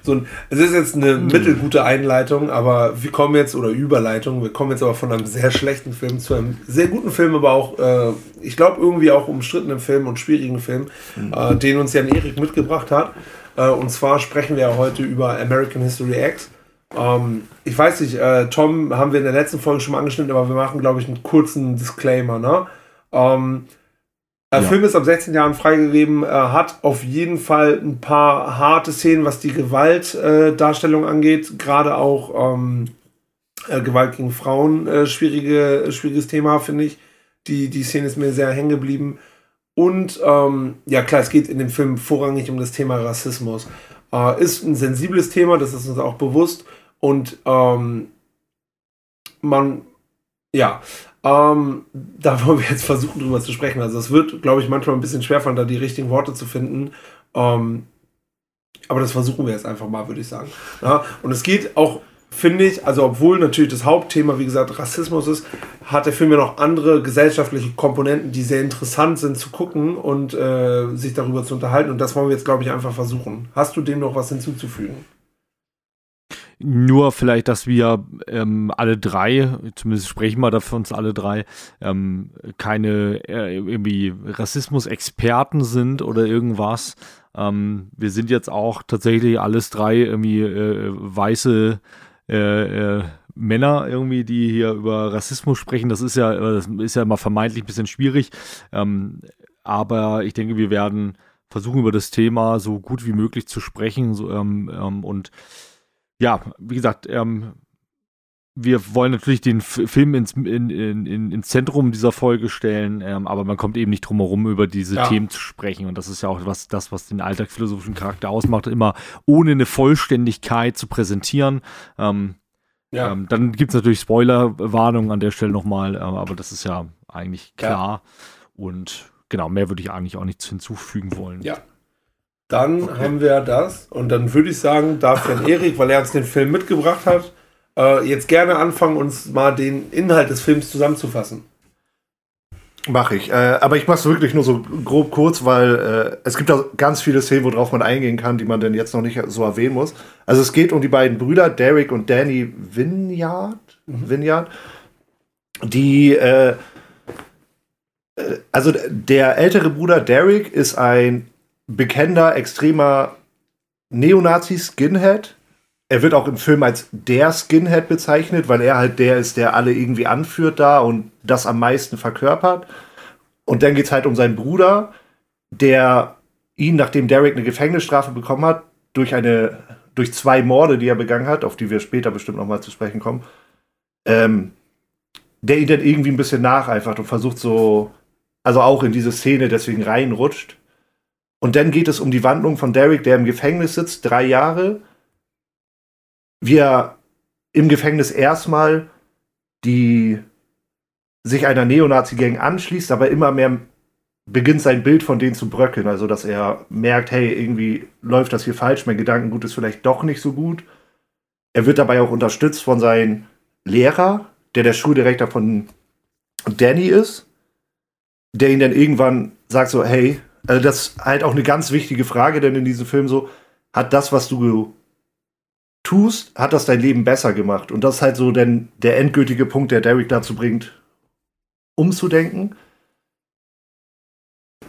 So, ein- es ist jetzt eine mittelgute Einleitung, aber wir kommen jetzt, oder Überleitung, wir kommen jetzt aber von einem sehr schlechten Film zu einem sehr guten Film, aber auch, äh, ich glaube, irgendwie auch umstrittenen Film und schwierigen Film, äh, den uns Jan Erik mitgebracht hat. Äh, und zwar sprechen wir heute über American History X. Ähm, ich weiß nicht, äh, Tom haben wir in der letzten Folge schon mal angeschnitten, aber wir machen, glaube ich, einen kurzen Disclaimer. Ne? Ähm, der Ja. Film ist ab 16 Jahren freigegeben, äh, hat auf jeden Fall ein paar harte Szenen, was die Gewaltdarstellung Darstellung angeht. Gerade auch ähm, äh, Gewalt gegen Frauen, schwierige, schwieriges Thema, finde ich. Die, die Szene ist mir sehr hängen geblieben. Und ähm, ja, klar, es geht in dem Film vorrangig um das Thema Rassismus. Äh, ist ein sensibles Thema, das ist uns auch bewusst. Und ähm, man, ja, ähm, [laughs] da wollen wir jetzt versuchen, drüber zu sprechen. Also, es wird, glaube ich, manchmal ein bisschen schwerfallen, da die richtigen Worte zu finden. Ähm, aber das versuchen wir jetzt einfach mal, würde ich sagen. Ja, und es geht auch, finde ich, also obwohl natürlich das Hauptthema, wie gesagt, Rassismus ist, hat der Film ja noch andere gesellschaftliche Komponenten, die sehr interessant sind zu gucken und äh, sich darüber zu unterhalten. Und das wollen wir jetzt, glaube ich, einfach versuchen. Hast du dem noch was hinzuzufügen? Nur vielleicht, dass wir ähm, alle drei, zumindest sprechen wir davon uns alle drei, ähm, keine äh, irgendwie Rassismus-Experten sind oder irgendwas. Ähm, wir sind jetzt auch tatsächlich alles drei irgendwie äh, weiße äh, äh, Männer irgendwie, die hier über Rassismus sprechen. Das ist ja, das ist ja immer vermeintlich ein bisschen schwierig. Ähm, aber ich denke, wir werden versuchen, über das Thema so gut wie möglich zu sprechen. So, ähm, ähm, und ja, wie gesagt, ähm, wir wollen natürlich den Film ins, in, in, in, ins Zentrum dieser Folge stellen, ähm, aber man kommt eben nicht drum herum, über diese Ja. Themen zu sprechen. Und das ist ja auch was, das, was den alltagsphilosophischen Charakter ausmacht, immer ohne eine Vollständigkeit zu präsentieren. Ähm, ähm, dann gibt es natürlich Spoilerwarnungen an der Stelle nochmal, äh, aber das ist ja eigentlich Ja. klar. Und genau, mehr würde ich eigentlich auch nichts hinzufügen wollen. Ja. Dann haben wir das. Und dann würde ich sagen, darf Jan Erik, weil er uns den Film mitgebracht hat, äh, jetzt gerne anfangen, uns mal den Inhalt des Films zusammenzufassen. Mache ich. Äh, aber ich mache es wirklich nur so grob kurz, weil äh, es gibt auch ganz viele Szenen, worauf man eingehen kann, die man denn jetzt noch nicht so erwähnen muss. Also es geht um die beiden Brüder, Derek und Danny Vineyard, Vineyard die, äh, äh, also der ältere Bruder Derek ist ein bekennender, extremer Neonazi-Skinhead. Er wird auch im Film als der Skinhead bezeichnet, weil er halt der ist, der alle irgendwie anführt da und das am meisten verkörpert. Und dann geht es halt um seinen Bruder, der ihn, nachdem Derek eine Gefängnisstrafe bekommen hat, durch eine, durch zwei Morde, die er begangen hat, auf die wir später bestimmt noch mal zu sprechen kommen, ähm, der ihn dann irgendwie ein bisschen nacheifert und versucht so, also auch in diese Szene deswegen reinrutscht. Und dann geht es um die Wandlung von Derek, der im Gefängnis sitzt, drei Jahre. Wie er im Gefängnis erstmal die sich einer Neonazi-Gang anschließt, aber immer mehr beginnt sein Bild von denen zu bröckeln. Also, dass er merkt, hey, irgendwie läuft das hier falsch, mein Gedankengut ist vielleicht doch nicht so gut. Er wird dabei auch unterstützt von seinem Lehrer, der der Schuldirektor von Danny ist, der ihn dann irgendwann sagt so, hey, also das ist halt auch eine ganz wichtige Frage, denn in diesem Film so, hat das, was du tust, hat das dein Leben besser gemacht? Und das ist halt so denn der endgültige Punkt, der Derek dazu bringt, umzudenken.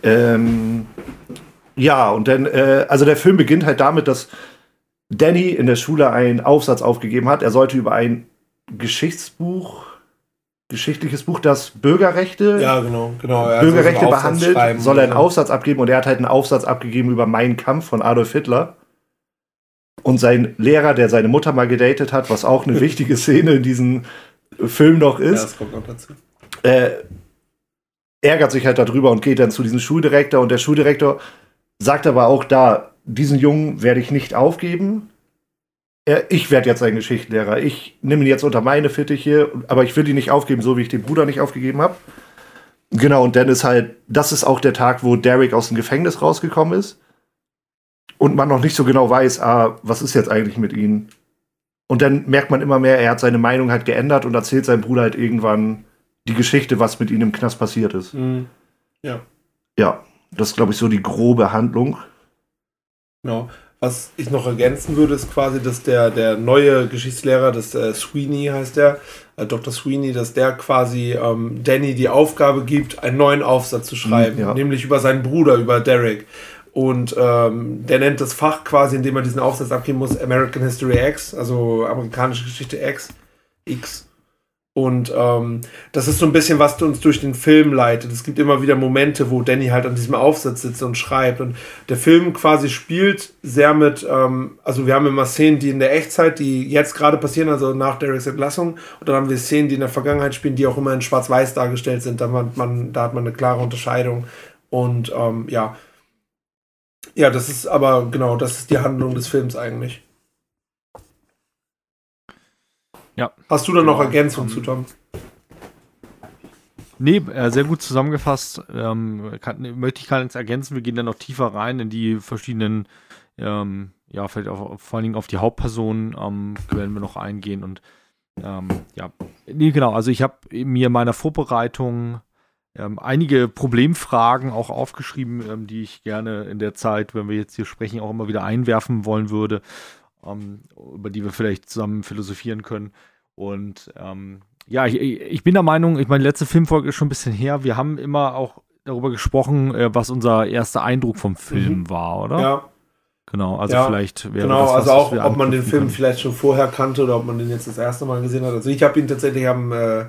Ähm, ja, und dann, äh, also der Film beginnt halt damit, dass Danny in der Schule einen Aufsatz aufgegeben hat. Er sollte über ein Geschichtsbuch, geschichtliches Buch, das Bürgerrechte, Ja, genau, genau. Ja, Bürgerrechte behandelt, soll er einen. Aufsatz abgeben und er hat halt einen Aufsatz abgegeben über meinen Kampf von Adolf Hitler. Und sein Lehrer, der seine Mutter mal gedatet hat, was auch eine wichtige [laughs] Szene in diesem Film noch Ja, ist, das kommt noch dazu. äh, ärgert sich halt darüber und geht dann zu diesem Schuldirektor und der Schuldirektor sagt aber auch da, diesen Jungen werde ich nicht aufgeben. Er, ich werde jetzt ein Geschichtslehrer. Ich nehme ihn jetzt unter meine Fittiche, aber ich will ihn nicht aufgeben, so wie ich den Bruder nicht aufgegeben habe. Genau, und dann ist halt, das ist auch der Tag, wo Derek aus dem Gefängnis rausgekommen ist. Und man noch nicht so genau weiß, ah, was ist jetzt eigentlich mit ihm? Und dann merkt man immer mehr, er hat seine Meinung halt geändert und erzählt seinem Bruder halt irgendwann die Geschichte, was mit ihm im Knast passiert ist. Mhm. Ja. Ja, das ist, glaube ich, so die grobe Handlung. Genau. Was ich noch ergänzen würde, ist quasi, dass der, der neue Geschichtslehrer, das äh, Sweeney heißt der, äh, Dr. Sweeney, dass der quasi ähm, Danny die Aufgabe gibt, einen neuen Aufsatz zu schreiben, ja. nämlich über seinen Bruder, über Derek. Und ähm, der nennt das Fach quasi, in dem er diesen Aufsatz abgeben muss, American History X, also amerikanische Geschichte X, X. Und ähm, das ist so ein bisschen, was uns durch den Film leitet. Es gibt immer wieder Momente, wo Danny halt an diesem Aufsatz sitzt und schreibt. Und der Film quasi spielt sehr mit, ähm, also wir haben immer Szenen, die in der Echtzeit, die jetzt gerade passieren, also nach Dereks Entlassung. Und dann haben wir Szenen, die in der Vergangenheit spielen, die auch immer in Schwarz-Weiß dargestellt sind. Da, man, man, da hat man eine klare Unterscheidung. Und ähm, ja. Ja, das ist aber genau, das ist die Handlung des Films eigentlich. Ja. Hast du da noch Genau. Ergänzungen zu, Tom? Nee, äh, sehr gut zusammengefasst. Ähm, kann, möchte ich gar nichts ergänzen. Wir gehen dann noch tiefer rein in die verschiedenen, ähm, ja, vielleicht auch, vor allen Dingen auf die Hauptpersonen ähm, werden wir noch eingehen. Und ähm, ja, nee, genau. Also ich habe mir in meiner Vorbereitung ähm, einige Problemfragen auch aufgeschrieben, ähm, die ich gerne in der Zeit, wenn wir jetzt hier sprechen, auch immer wieder einwerfen wollen würde, ähm, über die wir vielleicht zusammen philosophieren können. Und ähm, ja, ich, ich bin der Meinung, ich meine, letzte Filmfolge ist schon ein bisschen her. Wir haben immer auch darüber gesprochen, äh, was unser erster Eindruck vom Film Mhm. war, oder? Ja, Genau, also Ja, vielleicht wäre genau. das also auch, ob man den Film können. vielleicht schon vorher kannte oder ob man den jetzt das erste Mal gesehen hat. Also ich habe ihn tatsächlich am äh,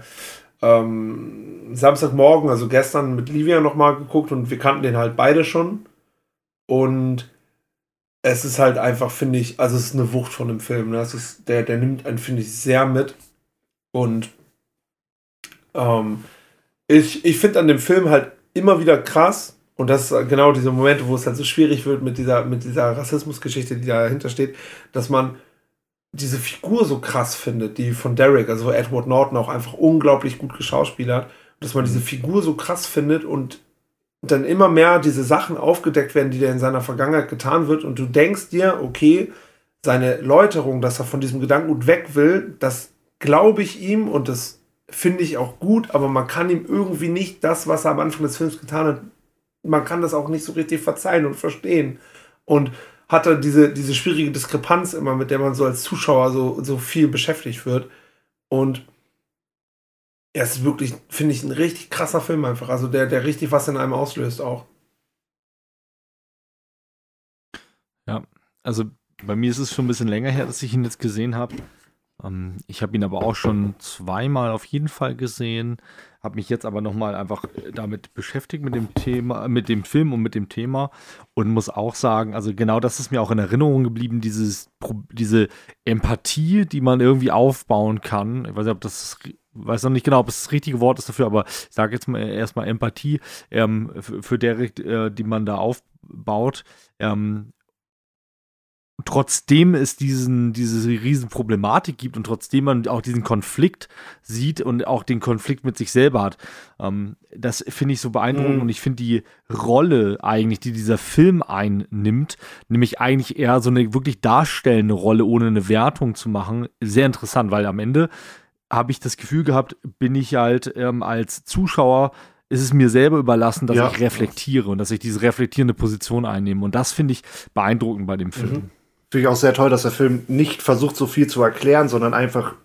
ähm, Samstagmorgen, also gestern mit Livia nochmal geguckt und wir kannten den halt beide schon. Und es ist halt einfach, finde ich, also es ist eine Wucht von dem Film. Ne? Es ist, der, der nimmt einen, finde ich, sehr mit. Und ähm, ich, ich finde an dem Film halt immer wieder krass, und das ist genau diese Momente, wo es halt so schwierig wird mit dieser, mit dieser Rassismusgeschichte, die dahinter steht, dass man diese Figur so krass findet, die von Derek, also Edward Norton, auch einfach unglaublich gut geschauspielert, dass man diese Figur so krass findet und dann immer mehr diese Sachen aufgedeckt werden, die der in seiner Vergangenheit getan wird und du denkst dir, okay, seine Läuterung, dass er von diesem Gedankengut weg will, das glaube ich ihm und das finde ich auch gut, aber man kann ihm irgendwie nicht das, was er am Anfang des Films getan hat, man kann das auch nicht so richtig verzeihen und verstehen. Und hat er diese, diese schwierige Diskrepanz immer, mit der man so als Zuschauer so, so viel beschäftigt wird. Und er ist wirklich, finde ich, ein richtig krasser Film einfach. Also der, der richtig was in einem auslöst auch. Also bei mir ist es schon ein bisschen länger her, dass ich ihn jetzt gesehen habe. Ähm, ich habe ihn aber auch schon zweimal auf jeden Fall gesehen. Habe mich jetzt aber nochmal einfach äh, damit beschäftigt mit dem Thema, mit dem Film und mit dem Thema und muss auch sagen, also genau das ist mir auch in Erinnerung geblieben, dieses, diese Empathie, die man irgendwie aufbauen kann. Ich weiß nicht, ob das weiß noch nicht genau, ob es das richtige Wort ist dafür, aber ich sage jetzt mal erstmal Empathie ähm, für, für Derek, äh, die man da aufbaut. Ähm, trotzdem es diesen, diese riesen Problematik gibt und trotzdem man auch diesen Konflikt sieht und auch den Konflikt mit sich selber hat. Ähm, das finde ich so beeindruckend Mhm. und ich finde die Rolle eigentlich, die dieser Film einnimmt, nämlich eigentlich eher so eine wirklich darstellende Rolle, ohne eine Wertung zu machen, sehr interessant, weil am Ende habe ich das Gefühl gehabt, bin ich halt ähm, als Zuschauer ist es mir selber überlassen, dass Ja. ich reflektiere und dass ich diese reflektierende Position einnehme. Und das finde ich beeindruckend bei dem Film. Finde ich auch sehr toll, dass der Film nicht versucht, so viel zu erklären, sondern einfach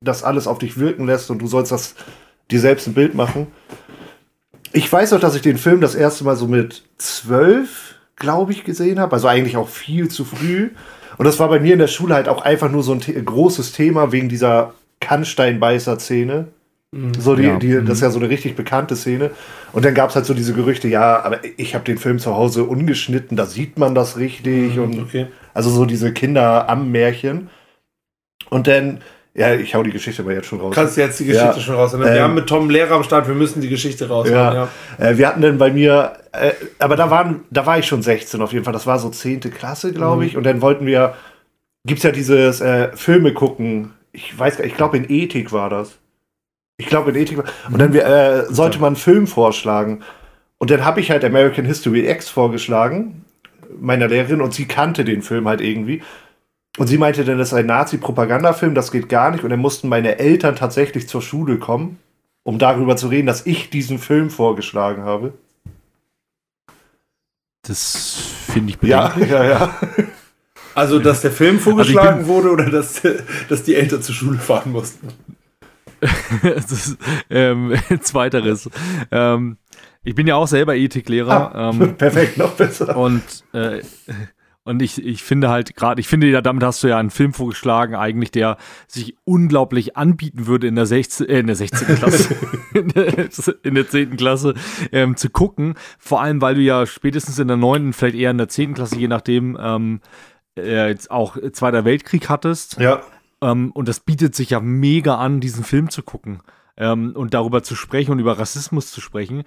das alles auf dich wirken lässt und du sollst das dir selbst ein Bild machen. Ich weiß auch, dass ich den Film das erste Mal so mit zwölf, glaube ich, gesehen habe. Also eigentlich auch viel zu früh. Und das war bei mir in der Schule halt auch einfach nur so ein The großes Thema wegen dieser Kannsteinbeißer-Szene. So die, Ja. die, das ist ja so eine richtig bekannte Szene. Und dann gab es halt so diese Gerüchte, ja, aber ich habe den Film zu Hause ungeschnitten, da sieht man das richtig. Und Okay. Also so diese Kinder am Märchen. Und dann, ja, ich hau die Geschichte aber jetzt schon raus. Kannst du jetzt die Geschichte Ja. schon raus. Wir Ähm, haben mit Tom Lehrer am Start, wir müssen die Geschichte raus. Ja. Äh, wir hatten dann bei mir, äh, aber da waren, da war ich schon 16 auf jeden Fall. Das war so 10. Klasse, glaube ich. Und dann wollten wir, gibt's ja dieses äh, Filme gucken. Ich weiß gar nicht, ich glaube in Ethik war das. Ich glaube in Ethik war. Und dann äh, sollte man einen Film vorschlagen. Und dann habe ich halt American History X vorgeschlagen, meiner Lehrerin, und sie kannte den Film halt irgendwie. Und sie meinte dann, das ist ein Nazi-Propagandafilm, das geht gar nicht. Und dann mussten meine Eltern tatsächlich zur Schule kommen, um darüber zu reden, dass ich diesen Film vorgeschlagen habe. Das finde ich Ja, bedenklich. ja, ja. Also, dass der Film Also vorgeschlagen wurde oder dass, dass die Eltern zur Schule fahren mussten. [laughs] das ist, ähm, [laughs] zweiteres. Ähm, ich bin ja auch selber Ethiklehrer. Ähm, [laughs] Perfekt, noch besser. und äh, [laughs] und ich, ich finde halt gerade, ich finde damit hast du ja einen Film vorgeschlagen, eigentlich, der sich unglaublich anbieten würde in der 16, äh, in der 16. Klasse, [laughs] in, der, in der 10. Klasse ähm, zu gucken. Vor allem, weil du ja spätestens in der 9., vielleicht eher in der 10. Klasse, je nachdem, ähm, äh, jetzt auch Zweiter Weltkrieg hattest. Ja, Ähm, und das bietet sich ja mega an, diesen Film zu gucken ähm, und darüber zu sprechen und über Rassismus zu sprechen.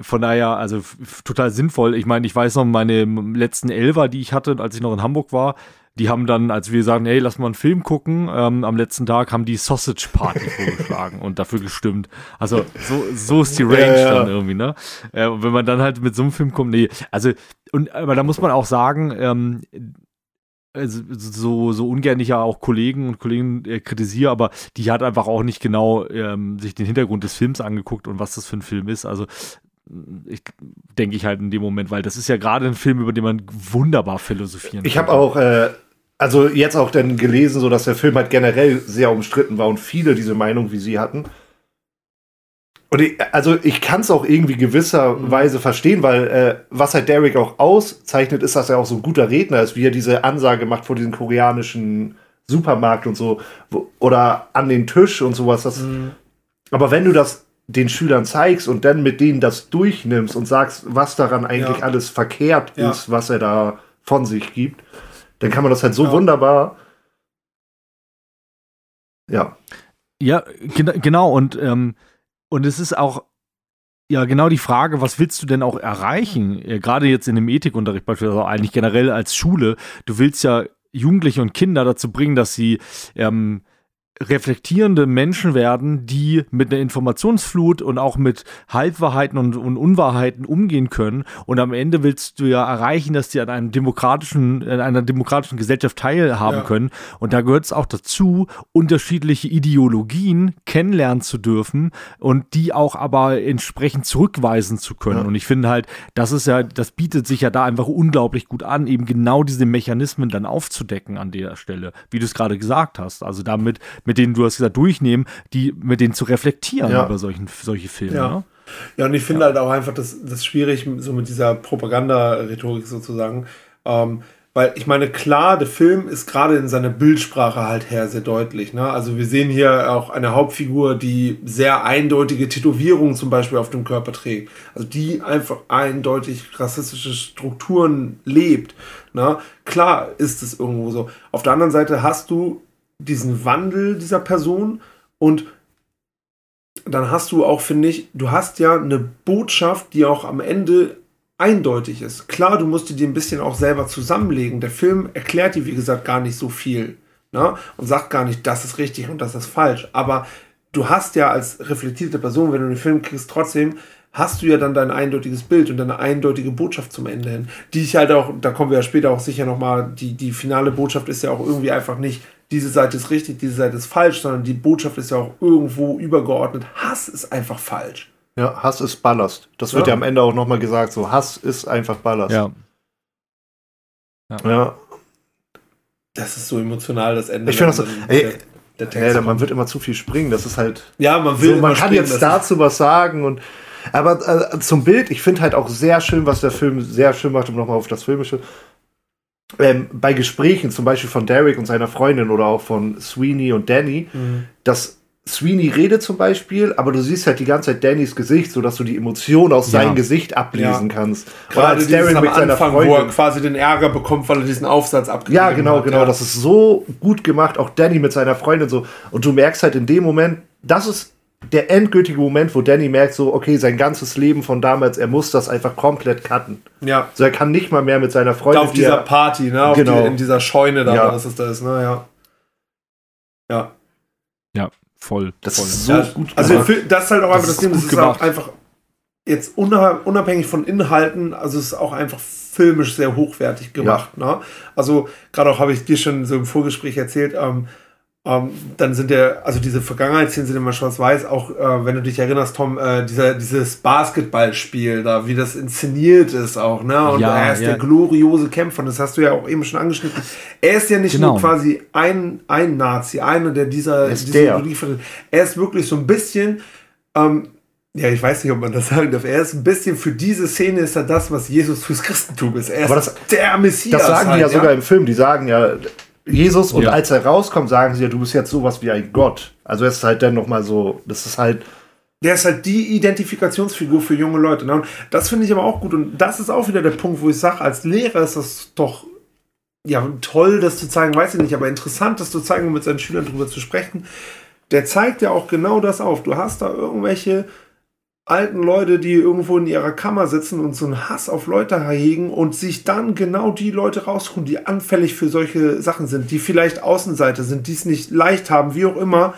Von daher, also total sinnvoll. Ich meine, ich weiß noch, meine letzten Elfer, die ich hatte, als ich noch in Hamburg war, die haben dann, als wir sagen, hey, lass mal einen Film gucken, ähm, am letzten Tag haben die Sausage Party [laughs] vorgeschlagen und dafür gestimmt. Also so, so ist die Range Ja, ja. dann irgendwie, ne? Äh, und wenn man dann halt mit so einem Film kommt, nee, also, und aber da muss man auch sagen, ähm, also so, so ungern ich ja auch Kollegen und Kollegen äh, kritisiere, aber die hat einfach auch nicht genau ähm, sich den Hintergrund des Films angeguckt und was das für ein Film ist. Also ich denke ich halt in dem Moment, weil das ist ja gerade ein Film, über den man wunderbar philosophieren ich habe könnte. auch, äh, also jetzt auch dann gelesen, so dass der Film halt generell sehr umstritten war und viele diese Meinung wie sie hatten. Und ich, also ich kann es auch irgendwie gewisserweise verstehen, weil äh, was halt Derek auch auszeichnet, ist, dass er auch so ein guter Redner ist, wie er diese Ansage macht vor diesem koreanischen Supermarkt und so wo, oder an den Tisch und sowas. Das, Aber wenn du das den Schülern zeigst und dann mit denen das durchnimmst und sagst, was daran eigentlich Ja. alles verkehrt Ja. ist, was er da von sich gibt, dann kann man das halt so Ja. wunderbar. Ja. Ja, gena genau. Und, ähm, und es ist auch ja genau die Frage, was willst du denn auch erreichen? Gerade jetzt in dem Ethikunterricht beispielsweise, also eigentlich generell als Schule. Du willst ja Jugendliche und Kinder dazu bringen, dass sie ähm, reflektierende Menschen werden, die mit einer Informationsflut und auch mit Halbwahrheiten und, und Unwahrheiten umgehen können. Und am Ende willst du ja erreichen, dass die an einem demokratischen, in einer demokratischen Gesellschaft teilhaben Ja. können. Und da gehört es auch dazu, unterschiedliche Ideologien kennenlernen zu dürfen und die auch aber entsprechend zurückweisen zu können. Ja. Und ich finde halt, das ist ja, das bietet sich ja da einfach unglaublich gut an, eben genau diese Mechanismen dann aufzudecken an der Stelle, wie du es gerade gesagt hast. Also damit, mit denen du hast gesagt, durchnehmen, die, mit denen zu reflektieren Ja. über solchen, solche Filme. Ja. Ne? Ja, und ich finde halt auch einfach das, das schwierig, so mit dieser Propaganda-Rhetorik sozusagen. Ähm, weil ich meine, klar, der Film ist gerade in seiner Bildsprache halt her sehr deutlich. Ne? Also wir sehen hier auch eine Hauptfigur, die sehr eindeutige Tätowierungen zum Beispiel auf dem Körper trägt. Also die einfach eindeutig rassistische Strukturen lebt. Ne? Klar ist es irgendwo so. Auf der anderen Seite hast du diesen Wandel dieser Person und dann hast du auch, finde ich, du hast ja eine Botschaft, die auch am Ende eindeutig ist. Klar, du musst die dir ein bisschen auch selber zusammenlegen. Der Film erklärt dir, wie gesagt, gar nicht so viel. Ne? Und sagt gar nicht, das ist richtig und das ist falsch. Aber du hast ja als reflektierte Person, wenn du den Film kriegst, trotzdem hast du ja dann dein eindeutiges Bild und deine eindeutige Botschaft zum Ende hin. Die ich halt auch, da kommen wir ja später auch sicher nochmal, die, die finale Botschaft ist ja auch irgendwie einfach nicht, diese Seite ist richtig, diese Seite ist falsch, sondern die Botschaft ist ja auch irgendwo übergeordnet. Hass ist einfach falsch. Ja, Hass ist Ballast. Das wird Ja. ja, am Ende auch nochmal gesagt, so Hass ist einfach Ballast. Ja. ja. Das ist so emotional, das Ende. Ich finde das so, ey, der, der Text Ja, man wird immer zu viel springen. Das ist halt. ja, man will So, man immer kann springen, jetzt dazu was sagen und aber äh, zum Bild, ich finde halt auch sehr schön, was der Film sehr schön macht, um nochmal auf das Filmische. Ähm, bei Gesprächen, zum Beispiel von Derek und seiner Freundin oder auch von Sweeney und Danny, dass Sweeney redet zum Beispiel, aber du siehst halt die ganze Zeit Dannys Gesicht, sodass du die Emotion aus Ja. seinem Gesicht ablesen Ja. kannst. Gerade als am mit seiner Anfang, wo er Freundin. quasi den Ärger bekommt, weil er diesen Aufsatz abgegeben Ja, genau, hat. genau. Ja. Das ist so gut gemacht. Auch Danny mit seiner Freundin so. Und du merkst halt in dem Moment, das ist der endgültige Moment, wo Danny merkt so, okay, sein ganzes Leben von damals, er muss das einfach komplett cutten. ja. So, er kann nicht mal mehr mit seiner Freundin. auf die dieser er- Party, ne? Auf Genau. die, in dieser Scheune da, Ja. was es da ist, ne? Ja. Ja. Ja, voll. das voll. ist so ja, gut Also gemacht. für- das ist halt auch einfach das, ist Ding, das ist auch einfach jetzt unabhängig von Inhalten, also es ist auch einfach filmisch sehr hochwertig gemacht. Ne? Also gerade auch habe ich dir schon so im Vorgespräch erzählt, ähm, ähm, dann sind ja, also diese Vergangenheitsszenen sind immer schwarz-weiß, auch äh, wenn du dich erinnerst, Tom, äh, dieser, dieses Basketballspiel da, wie das inszeniert ist auch, ne? Und Ja, er ist ja. der gloriose Kämpfer, das hast du ja auch eben schon angeschnitten. Er ist ja nicht Genau. nur quasi ein, ein Nazi, einer, der dieser, Er ist diese der. Er ist wirklich so ein bisschen, ähm, ja, ich weiß nicht, ob man das sagen darf. Er ist ein bisschen für diese Szene ist er das, was Jesus fürs Christentum ist. Er ist Aber das- der Messias. Das sagen die ja halt, sogar im Film. Die sagen ja, Jesus, und Ja. als er rauskommt, sagen sie ja, du bist jetzt sowas wie ein Gott. Also es ist halt dann nochmal so, das ist halt, Der ist halt die Identifikationsfigur für junge Leute. Ne? Und das finde ich aber auch gut. Und das ist auch wieder der Punkt, wo ich sage, als Lehrer ist das doch ja toll, das zu zeigen, weiß ich nicht, aber interessant, das zu zeigen und mit seinen Schülern darüber zu sprechen. Der zeigt ja auch genau das auf. Du hast da irgendwelche alten Leute, die irgendwo in ihrer Kammer sitzen und so einen Hass auf Leute hegen und sich dann genau die Leute raussuchen, die anfällig für solche Sachen sind, die vielleicht Außenseiter sind, die es nicht leicht haben, wie auch immer.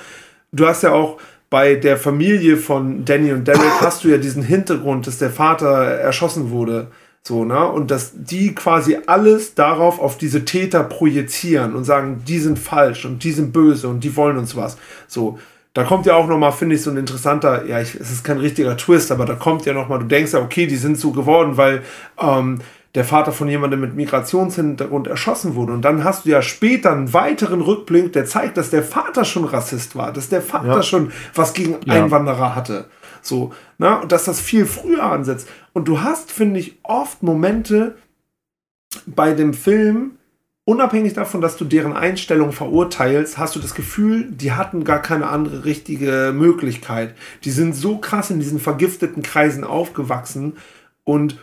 Du hast ja auch bei der Familie von Danny und Derek [coughs] hast du ja diesen Hintergrund, dass der Vater erschossen wurde. So, ne? Und dass die quasi alles darauf auf diese Täter projizieren und sagen, die sind falsch und die sind böse und die wollen uns was. So. Da kommt ja auch nochmal, finde ich, so ein interessanter, ja, ich, es ist kein richtiger Twist, aber da kommt ja nochmal, du denkst ja, okay, die sind so geworden, weil ähm, der Vater von jemandem mit Migrationshintergrund erschossen wurde. Und dann hast du ja später einen weiteren Rückblick, der zeigt, dass der Vater schon Rassist war, dass der Vater Ja. schon was gegen Ja. Einwanderer hatte. So, na, und dass das viel früher ansetzt. Und du hast, finde ich, oft Momente bei dem Film, unabhängig davon, dass du deren Einstellung verurteilst, hast du das Gefühl, die hatten gar keine andere richtige Möglichkeit. Die sind so krass in diesen vergifteten Kreisen aufgewachsen und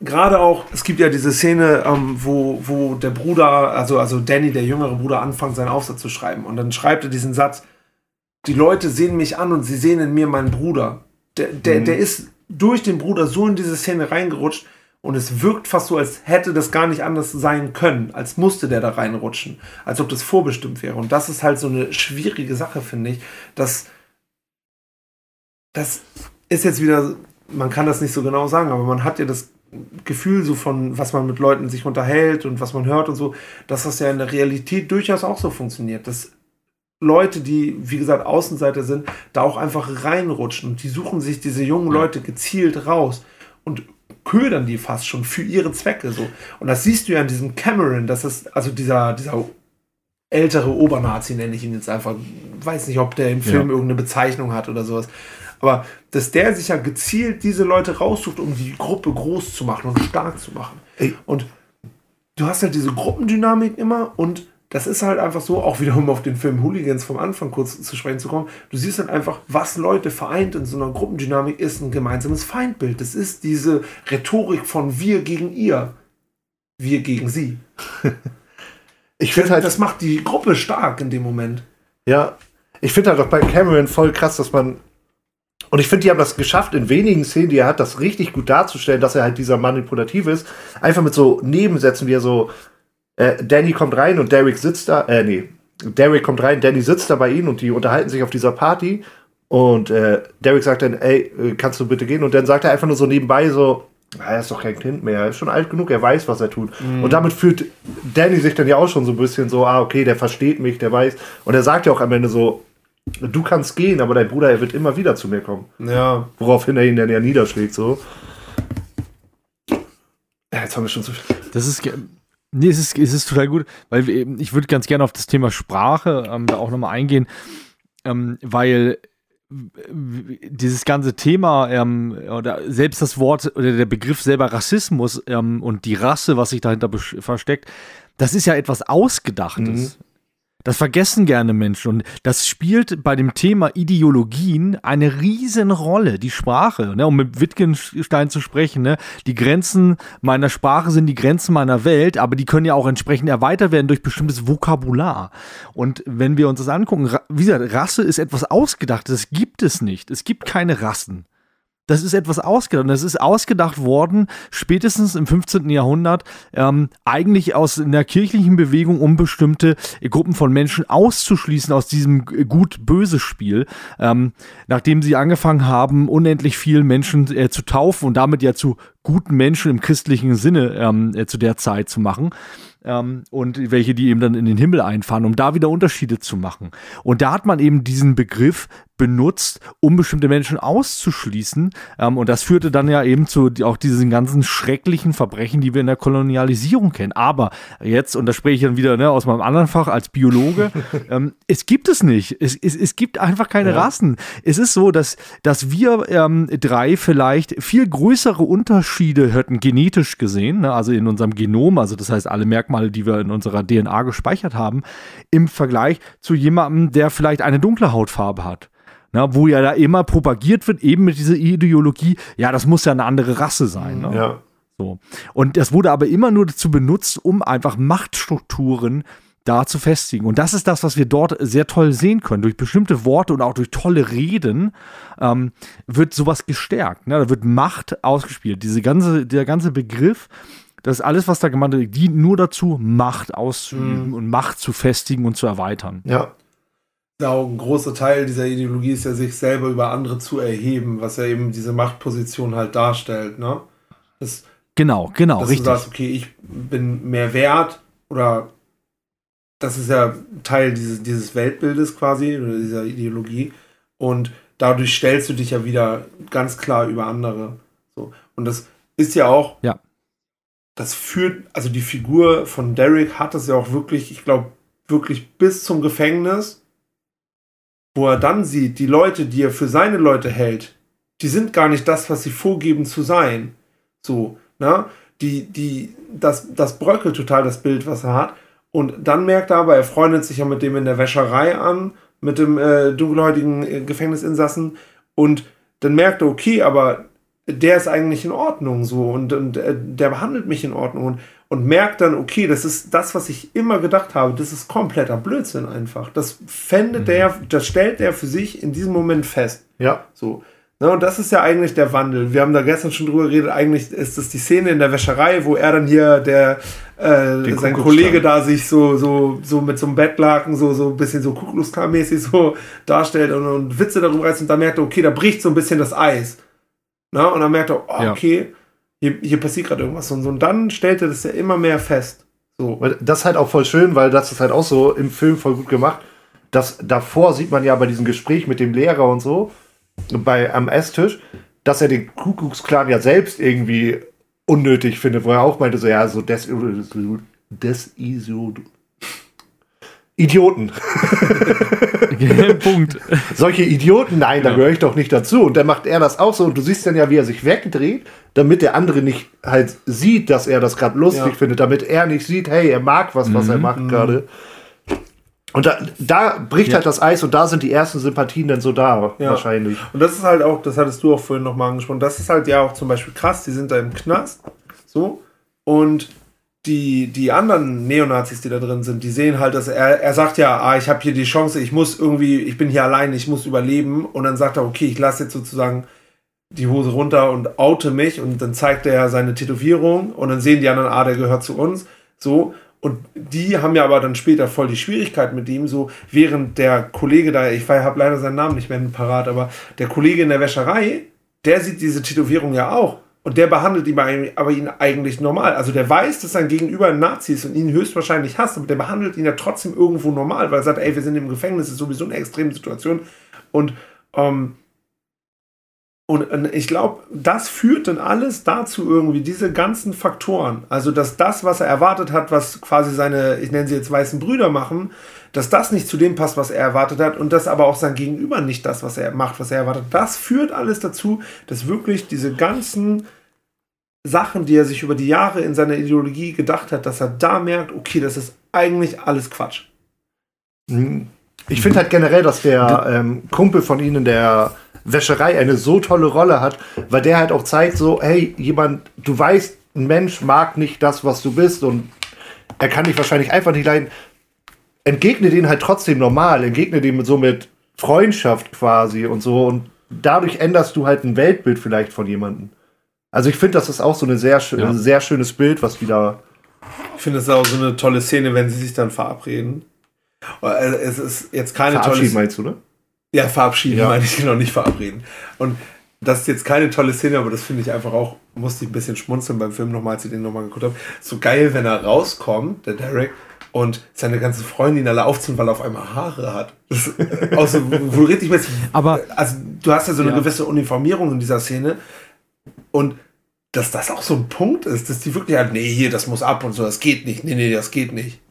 gerade auch, es gibt ja diese Szene, ähm, wo, wo der Bruder, also, also Danny, der jüngere Bruder, anfängt, seinen Aufsatz zu schreiben. Und dann schreibt er diesen Satz, die Leute sehen mich an und sie sehen in mir meinen Bruder. Der, der, Mhm. der ist durch den Bruder so in diese Szene reingerutscht und es wirkt fast so, als hätte das gar nicht anders sein können, als musste der da reinrutschen, als ob das vorbestimmt wäre. Und das ist halt so eine schwierige Sache, finde ich, dass das ist jetzt wieder, man kann das nicht so genau sagen, aber man hat ja das Gefühl so von, was man mit Leuten sich unterhält und was man hört und so, dass das ja in der Realität durchaus auch so funktioniert, dass Leute, die, wie gesagt, Außenseiter sind, da auch einfach reinrutschen. Und die suchen sich diese jungen Leute gezielt raus. Und ködern die fast schon für ihre Zwecke so. Und das siehst du ja in diesem Cameron, das ist also dieser, dieser ältere Obernazi, nenne ich ihn jetzt einfach. Weiß nicht, ob der im Film Ja. irgendeine Bezeichnung hat oder sowas. Aber dass der sich ja gezielt diese Leute raussucht, um die Gruppe groß zu machen und stark zu machen. Ey. Und du hast halt diese Gruppendynamik immer und das ist halt einfach so, auch wieder um auf den Film Hooligans vom Anfang kurz zu sprechen zu kommen, du siehst halt einfach, was Leute vereint in so einer Gruppendynamik ist ein gemeinsames Feindbild. Das ist diese Rhetorik von wir gegen ihr, wir gegen sie. [laughs] ich finde halt, Das macht die Gruppe stark in dem Moment. Ja, ich finde halt auch bei Cameron voll krass, dass man. Und ich finde, die haben das geschafft, in wenigen Szenen, die er hat, das richtig gut darzustellen, dass er halt dieser Manipulativ ist. Einfach mit so Nebensätzen, wie er so. Äh, Danny kommt rein und Derek sitzt da. Äh, nee. Derek kommt rein, Danny sitzt da bei ihnen und die unterhalten sich auf dieser Party. Und äh, Derek sagt dann, ey, äh, kannst du bitte gehen? Und dann sagt er einfach nur so nebenbei so, "Ah, er ist doch kein Kind mehr, er ist schon alt genug, er weiß, was er tut. Und damit fühlt Danny sich dann ja auch schon so ein bisschen so, ah, okay, der versteht mich, der weiß. Und er sagt ja auch am Ende so, du kannst gehen, aber dein Bruder, er wird immer wieder zu mir kommen. Ja. Woraufhin er ihn dann ja niederschlägt, so. Ja, jetzt haben wir schon zu viel. Das ist. Nee, es ist, es ist total gut, weil wir ich würde ganz gerne auf das Thema Sprache ähm, da auch nochmal eingehen, ähm, weil dieses ganze Thema ähm, oder selbst das Wort oder der Begriff selber Rassismus ähm, und die Rasse, was sich dahinter versteckt, das ist ja etwas Ausgedachtes. Mhm. Das vergessen gerne Menschen und das spielt bei dem Thema Ideologien eine Riesenrolle. Die Sprache, ne, um mit Wittgenstein zu sprechen, ne, die Grenzen meiner Sprache sind die Grenzen meiner Welt, aber die können ja auch entsprechend erweitert werden durch bestimmtes Vokabular. Und wenn wir uns das angucken, wie gesagt, Rasse ist etwas Ausgedachtes, das gibt es nicht. Es gibt keine Rassen. Das ist etwas ausgedacht. Das ist ausgedacht worden, spätestens im 15. Jahrhundert, ähm, eigentlich aus einer kirchlichen Bewegung, um bestimmte Gruppen von Menschen auszuschließen aus diesem Gut-Böse-Spiel. Ähm, nachdem sie angefangen haben, unendlich vielen Menschen äh, zu taufen und damit ja zu guten Menschen im christlichen Sinne ähm, äh, zu der Zeit zu machen ähm, und welche, die eben dann in den Himmel einfahren, um da wieder Unterschiede zu machen. Und da hat man eben diesen Begriff benutzt, um bestimmte Menschen auszuschließen. Ähm, und das führte dann ja eben zu auch diesen ganzen schrecklichen Verbrechen, die wir in der Kolonialisierung kennen. Aber jetzt, und da spreche ich dann wieder ne, aus meinem anderen Fach als Biologe, [laughs] ähm, es gibt es nicht. Es, es, es gibt einfach keine ja. Rassen. Es ist so, dass, dass wir ähm, drei vielleicht viel größere Unterschiede hätten, genetisch gesehen, ne, also in unserem Genom, also das heißt alle Merkmale, die wir in unserer DNA gespeichert haben, im Vergleich zu jemandem, der vielleicht eine dunkle Hautfarbe hat. Na, wo ja da immer propagiert wird, eben mit dieser Ideologie, ja, das muss ja eine andere Rasse sein. Ne? Ja. So. Und das wurde aber immer nur dazu benutzt, um einfach Machtstrukturen da zu festigen. Und das ist das, was wir dort sehr toll sehen können. Durch bestimmte Worte und auch durch tolle Reden ähm, wird sowas gestärkt. Ne? Da wird Macht ausgespielt. Diese ganze, der ganze Begriff, das ist alles, was da gemacht wird, dient nur dazu, Macht auszuüben mhm. und Macht zu festigen und zu erweitern. Ja, auch ein großer Teil dieser Ideologie ist ja, sich selber über andere zu erheben, was ja eben diese Machtposition halt darstellt, ne? Das, genau, genau, dass richtig. du sagst, okay, ich bin mehr wert oder das ist ja Teil dieses, dieses Weltbildes quasi oder dieser Ideologie und dadurch stellst du dich ja wieder ganz klar über andere. So. Und das ist ja auch, ja. das führt, also die Figur von Derek hat das ja auch wirklich, ich glaube, wirklich bis zum Gefängnis wo er dann sieht, die Leute, die er für seine Leute hält, die sind gar nicht das, was sie vorgeben zu sein. So, ne? Die, die, das, das bröckelt total das Bild, was er hat. Und dann merkt er aber, er freundet sich ja mit dem in der Wäscherei an, mit dem äh, dunkelhäutigen äh, Gefängnisinsassen. Und dann merkt er, okay, aber der ist eigentlich in Ordnung so und, und äh, der behandelt mich in Ordnung. Und und merkt dann, okay, das ist das, was ich immer gedacht habe, das ist kompletter Blödsinn einfach. Das fändet mhm. der, das stellt er für sich in diesem Moment fest. Ja. So. Ne, und das ist ja eigentlich der Wandel. Wir haben da gestern schon drüber geredet. Eigentlich ist das die Szene in der Wäscherei, wo er dann hier, der, äh, sein Kollege da sich so, so, so mit so einem Bettlaken so, so ein bisschen so Kuckucksklan-mäßig so darstellt und, und Witze darüber reißt und da merkt er, okay, da bricht so ein bisschen das Eis. Na, und dann merkt er, oh, okay, ja hier, hier passiert gerade irgendwas und so. Und dann stellt er das ja immer mehr fest. So. Das ist halt auch voll schön, weil das ist halt auch so im Film voll gut gemacht. Das davor sieht man ja bei diesem Gespräch mit dem Lehrer und so, bei am Esstisch, dass er den Kuckucksklan ja selbst irgendwie unnötig findet, wo er auch meinte, so ja, so des, des, des Idioten. [laughs] Punkt. Solche Idioten, nein, ja. da gehöre ich doch nicht dazu. Und dann macht er das auch so. Und du siehst dann ja, wie er sich wegdreht, damit der andere nicht halt sieht, dass er das gerade lustig ja. findet, damit er nicht sieht, hey, er mag was, was mhm. er macht mhm. gerade. Und da, da bricht ja. halt das Eis und da sind die ersten Sympathien dann so da, wahrscheinlich. Und das ist halt auch, das hattest du auch vorhin nochmal angesprochen, das ist halt ja auch zum Beispiel krass, die sind da im Knast, so, und die, die anderen Neonazis, die da drin sind, die sehen halt, dass er, er sagt ja, ah, ich habe hier die Chance, ich muss irgendwie, ich bin hier allein, ich muss überleben. Und dann sagt er, okay, ich lasse jetzt sozusagen die Hose runter und oute mich. Und dann zeigt er seine Tätowierung und dann sehen die anderen, ah, der gehört zu uns. So. Und die haben ja aber dann später voll die Schwierigkeit mit ihm, so während der Kollege da, ich habe leider seinen Namen nicht mehr parat, aber der Kollege in der Wäscherei, der sieht diese Tätowierung ja auch und der behandelt ihn aber ihn eigentlich normal. Also der weiß, dass sein Gegenüber ein Nazi ist und ihn höchstwahrscheinlich hasst, aber der behandelt ihn ja trotzdem irgendwo normal, weil er sagt, ey, wir sind im Gefängnis, ist sowieso eine extreme Situation. Und ähm, Und, ich glaube, das führt dann alles dazu irgendwie, diese ganzen Faktoren. Also, dass das, was er erwartet hat, was quasi seine, ich nenne sie jetzt weißen Brüder machen, dass das nicht zu dem passt, was er erwartet hat und dass aber auch sein Gegenüber nicht das, was er macht, was er erwartet. Das führt alles dazu, dass wirklich diese ganzen Sachen, die er sich über die Jahre in seiner Ideologie gedacht hat, dass er da merkt, okay, das ist eigentlich alles Quatsch. Mhm. Ich finde halt generell, dass der ähm, Kumpel von ihnen, der Wäscherei, eine so tolle Rolle hat, weil der halt auch zeigt, so, hey, jemand, du weißt, ein Mensch mag nicht das, was du bist und er kann dich wahrscheinlich einfach nicht leiden. Entgegne den halt trotzdem normal, entgegne dem so mit Freundschaft quasi und so und dadurch änderst du halt ein Weltbild vielleicht von jemandem. Also ich finde, das ist auch so eine sehr, ja. sehr schönes Bild, was wieder. Ich finde es auch so eine tolle Szene, wenn sie sich dann verabreden. Äh, es ist jetzt keine tolle. meinst du, ne? Ja, verabschieden ja. meine ich genau, nicht verabreden. Und das ist jetzt keine tolle Szene, aber das finde ich einfach auch, musste ich ein bisschen schmunzeln beim Film nochmal, als ich den nochmal geguckt habe. So geil, wenn er rauskommt, der Derek, und seine ganze Freundin alle aufziehen, weil er auf einmal Haare hat. Das ist [laughs] auch so, wo du richtig bist. Aber, also, du hast ja so eine ja. gewisse Uniformierung in dieser Szene und dass das auch so ein Punkt ist, dass die wirklich halt, nee, hier, das muss ab und so, das geht nicht, nee, nee, das geht nicht.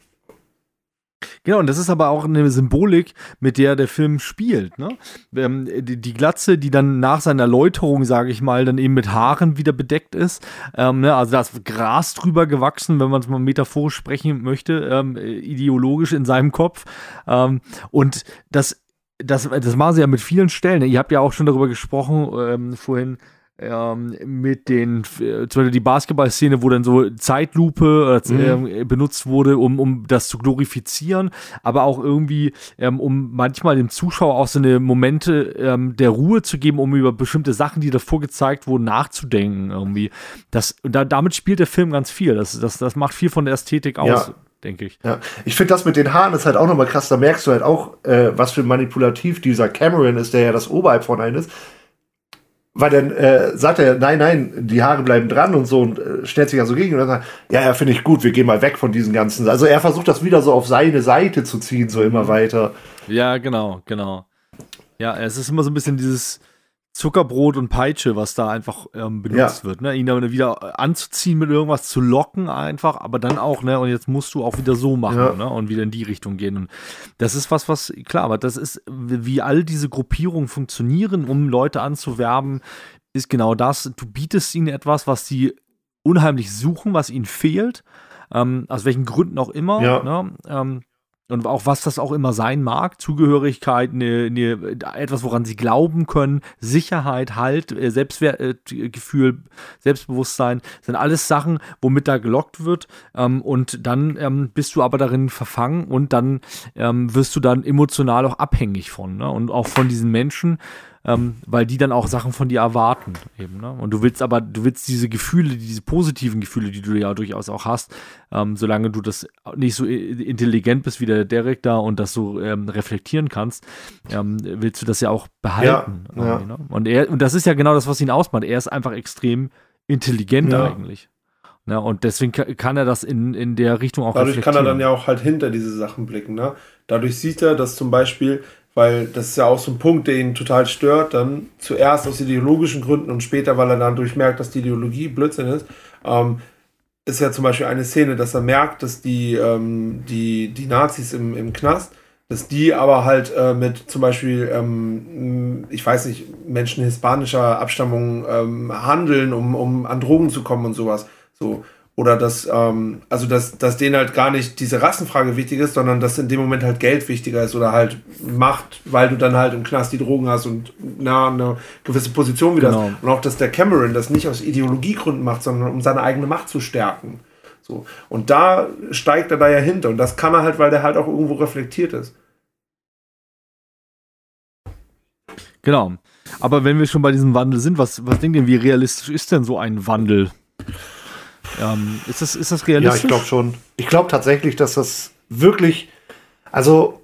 Genau, und das ist aber auch eine Symbolik, mit der der Film spielt. Ne? Ähm, die, Glatze, die dann nach seiner Läuterung, sage ich mal, dann eben mit Haaren wieder bedeckt ist. Ähm, ne? Also da ist Gras drüber gewachsen, wenn man es mal metaphorisch sprechen möchte, ähm, ideologisch in seinem Kopf. Ähm, und das, das, das machen sie ja mit vielen Stellen. Ihr habt ja auch schon darüber gesprochen ähm, vorhin ähm, mit den, äh, zum Beispiel die Basketball-Szene, wo dann so Zeitlupe äh, mhm. äh, benutzt wurde, um, um das zu glorifizieren, aber auch irgendwie, ähm, um manchmal dem Zuschauer auch so eine Momente ähm, der Ruhe zu geben, um über bestimmte Sachen, die davor gezeigt wurden, nachzudenken irgendwie. Das, da, damit spielt der Film ganz viel. Das, das, das macht viel von der Ästhetik aus. Ja denke ich. Ja. Ich finde das mit den Haaren ist halt auch nochmal krass. Da merkst du halt auch, äh, was für manipulativ dieser Cameron ist, der ja das Oberhalb von einem ist weil dann äh, sagt er, nein, nein, die Haare bleiben dran und so und äh, stellt sich ja so gegen und dann sagt, ja, ja, finde ich gut, wir gehen mal weg von diesen ganzen. Also er versucht das wieder so auf seine Seite zu ziehen, so immer weiter. Ja, genau, genau. Ja, es ist immer so ein bisschen dieses, Zuckerbrot und Peitsche, was da einfach ähm, benutzt ja. wird, ne? Ihn dann wieder anzuziehen mit irgendwas zu locken einfach, aber dann auch, ne, und jetzt musst du auch wieder so machen, ja. ne? Und wieder in die Richtung gehen. Und das ist was, was, klar, aber das ist, wie all diese Gruppierungen funktionieren, um Leute anzuwerben, ist genau das. Du bietest ihnen etwas, was sie unheimlich suchen, was ihnen fehlt. Ähm, aus welchen Gründen auch immer. Ja. Ne? Ähm, und auch was das auch immer sein mag, Zugehörigkeit, ne, ne, etwas, woran sie glauben können, Sicherheit, Halt, äh, Selbstgefühl, äh, Selbstbewusstsein, sind alles Sachen, womit da gelockt wird. Ähm, und dann ähm, bist du aber darin verfangen und dann ähm, wirst du dann emotional auch abhängig von. Ne? Und auch von diesen Menschen, ähm, weil die dann auch Sachen von dir erwarten eben. Ne? Und du willst aber, du willst diese Gefühle, diese positiven Gefühle, die du ja durchaus auch hast, ähm, solange du das nicht so intelligent bist wie der Derek da und das so ähm, reflektieren kannst, ähm, willst du das ja auch behalten. Ja, ja. Ne? Und er, und das ist ja genau das, was ihn ausmacht. Er ist einfach extrem intelligent ja. eigentlich. Ne? Und deswegen kann er das in, in der Richtung auch Dadurch kann er dann ja auch halt hinter diese Sachen blicken. Ne? Dadurch sieht er, dass zum Beispiel weil das ist ja auch so ein Punkt, der ihn total stört, dann zuerst aus ideologischen Gründen und später, weil er dann durchmerkt, dass die Ideologie Blödsinn ist, ähm, ist ja zum Beispiel eine Szene, dass er merkt, dass die, ähm, die, die Nazis im, im Knast, dass die aber halt äh, mit zum Beispiel, ähm, ich weiß nicht, Menschen hispanischer Abstammung ähm, handeln, um, um an Drogen zu kommen und sowas. So. Oder dass, ähm, also dass, dass denen halt gar nicht diese Rassenfrage wichtig ist, sondern dass in dem Moment halt Geld wichtiger ist oder halt Macht, weil du dann halt im Knast die Drogen hast und na, eine gewisse Position wieder genau. hast. Und auch, dass der Cameron das nicht aus Ideologiegründen macht, sondern um seine eigene Macht zu stärken. So. Und da steigt er da ja hinter. Und das kann er halt, weil der halt auch irgendwo reflektiert ist. Genau. Aber wenn wir schon bei diesem Wandel sind, was, was denkt ihr, wie realistisch ist denn so ein Wandel? Ähm, ist, das, ist das realistisch? Ja, ich glaube schon. Ich glaube tatsächlich, dass das wirklich, also,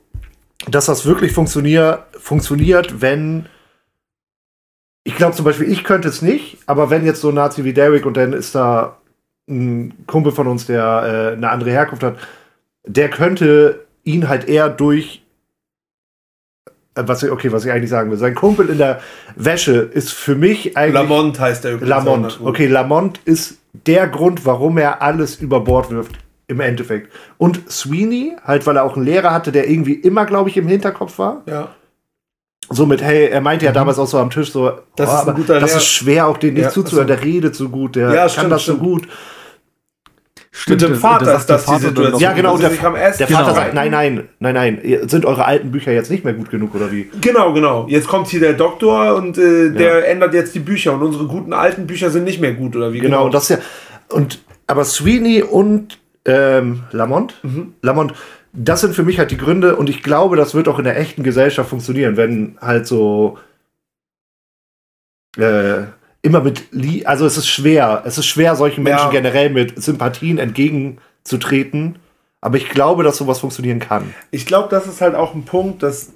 dass das wirklich funktioniert, funktioniert, wenn. Ich glaube zum Beispiel, ich könnte es nicht, aber wenn jetzt so ein Nazi wie Derek und dann ist da ein Kumpel von uns, der äh, eine andere Herkunft hat, der könnte ihn halt eher durch was ich, okay, was ich eigentlich sagen will. Sein Kumpel in der Wäsche ist für mich eigentlich. Lamont heißt der übrigens. Lamont. Okay, Lamont ist der Grund, warum er alles über Bord wirft. Im Endeffekt. Und Sweeney, halt, weil er auch einen Lehrer hatte, der irgendwie immer, glaube ich, im Hinterkopf war. Ja. So mit, hey, er meinte ja damals auch so am Tisch so, Mhm. Das oh, ist ein aber guter das Lehrer. ist schwer, auch den nicht Ja, zuzuhören. also- Der redet so gut, der Ja, kann stimmt, das stimmt. so gut. Stimmt, Mit dem Vater das ist das die Situation. Ja, genau. der, der Vater Genau. sagt, nein, nein, nein, nein, sind eure alten Bücher jetzt nicht mehr gut genug oder wie? Genau, genau. Jetzt kommt hier der Doktor und äh, der ändert jetzt die Bücher und unsere guten alten Bücher sind nicht mehr gut oder wie? Genau, und das ist ja. Und aber Sweeney und ähm, Lamont, Mhm. Lamont, das sind für mich halt die Gründe und ich glaube, das wird auch in der echten Gesellschaft funktionieren, wenn halt so äh, immer mit Lie also es ist schwer, es ist schwer, solchen Menschen Ja. generell mit Sympathien entgegenzutreten. Aber ich glaube, dass sowas funktionieren kann. Ich glaube, das ist halt auch ein Punkt, dass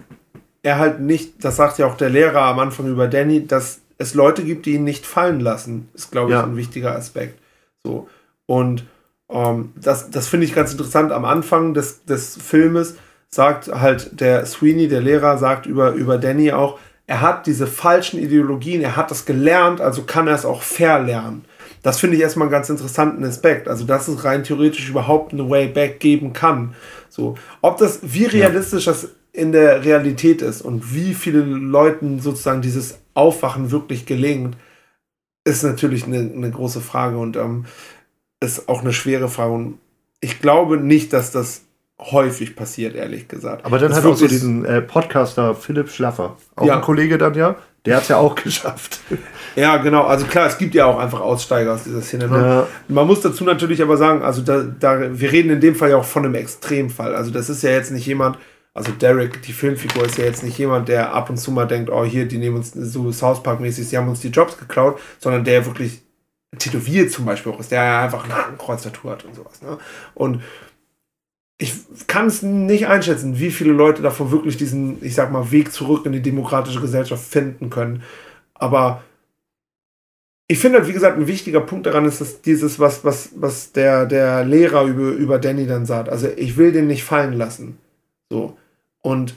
er halt nicht, das sagt ja auch der Lehrer am Anfang über Danny, dass es Leute gibt, die ihn nicht fallen lassen. Ist, glaube ich, Ja. ein wichtiger Aspekt. So. Und ähm, das, das finde ich ganz interessant. Am Anfang des, des Filmes sagt halt der Sweeney, der Lehrer, sagt über, über Danny auch, er hat diese falschen Ideologien, er hat das gelernt, also kann er es auch verlernen. Das finde ich erstmal einen ganz interessanten Aspekt. Also, dass es rein theoretisch überhaupt eine Way Back geben kann. So, ob das, wie realistisch das in der Realität ist und wie viele Leuten sozusagen dieses Aufwachen wirklich gelingt, ist natürlich eine, eine große Frage und ähm, ist auch eine schwere Frage. Und ich glaube nicht, dass das häufig passiert, ehrlich gesagt. Aber dann Das hat auch so diesen äh, Podcaster Philipp Schlaffer, auch Ja. ein Kollege dann ja, der hat es ja auch [laughs] geschafft. Ja, genau. Also klar, es gibt ja auch einfach Aussteiger aus dieser Szene. Ne? Ja. Man muss dazu natürlich aber sagen, also da, da, wir reden in dem Fall ja auch von einem Extremfall. Also das ist ja jetzt nicht jemand, also Derek, die Filmfigur, ist ja jetzt nicht jemand, der ab und zu mal denkt, oh hier, die nehmen uns so South Park-mäßig, sie haben uns die Jobs geklaut, sondern der wirklich tätowiert zum Beispiel auch ist, der ja einfach ein Hakenkreuz-Tattoo hat und sowas. Ne? Und ich kann es nicht einschätzen, wie viele Leute davon wirklich diesen, ich sag mal, Weg zurück in die demokratische Gesellschaft finden können. Aber ich finde halt, wie gesagt, ein wichtiger Punkt daran ist, dass dieses, was, was, was der, der Lehrer über, über Danny dann sagt. Also ich will den nicht fallen lassen. So. Und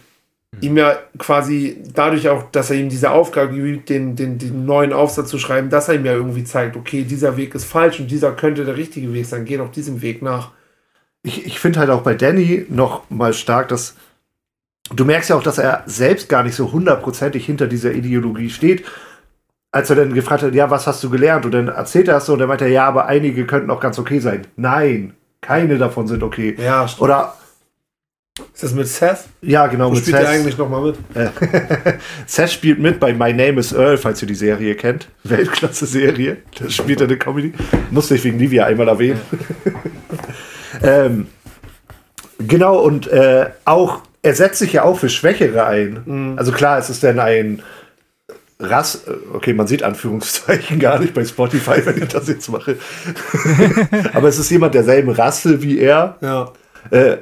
ihm ja quasi dadurch auch, dass er ihm diese Aufgabe gibt, den, den, den neuen Aufsatz zu schreiben, dass er ihm ja irgendwie zeigt, okay, dieser Weg ist falsch und dieser könnte der richtige Weg sein, geh doch diesem Weg nach. Ich, ich finde halt auch bei Danny noch mal stark, dass du merkst ja auch, dass er selbst gar nicht so hundertprozentig hinter dieser Ideologie steht. Als er dann gefragt hat, ja, was hast du gelernt? Und dann erzählt er es so und dann meint er, ja, aber einige könnten auch ganz okay sein. Nein, keine davon sind okay. Ja, stimmt. Oder, Ist das mit Seth? ja, genau, Wo mit spielt Seth. eigentlich nochmal mit? [laughs] Seth spielt mit bei My Name is Earl, falls ihr die Serie kennt. Weltklasse-Serie. Da spielt er eine Comedy. Musste ich wegen Livia einmal erwähnen. [laughs] ähm, genau, und äh, auch, er setzt sich ja auch für Schwächere ein. Also klar, es ist dann ein Rass, äh, okay, man sieht Anführungszeichen [laughs] gar nicht bei Spotify, wenn ich das jetzt mache. [laughs] aber es ist jemand derselben Rasse wie er Ja. äh,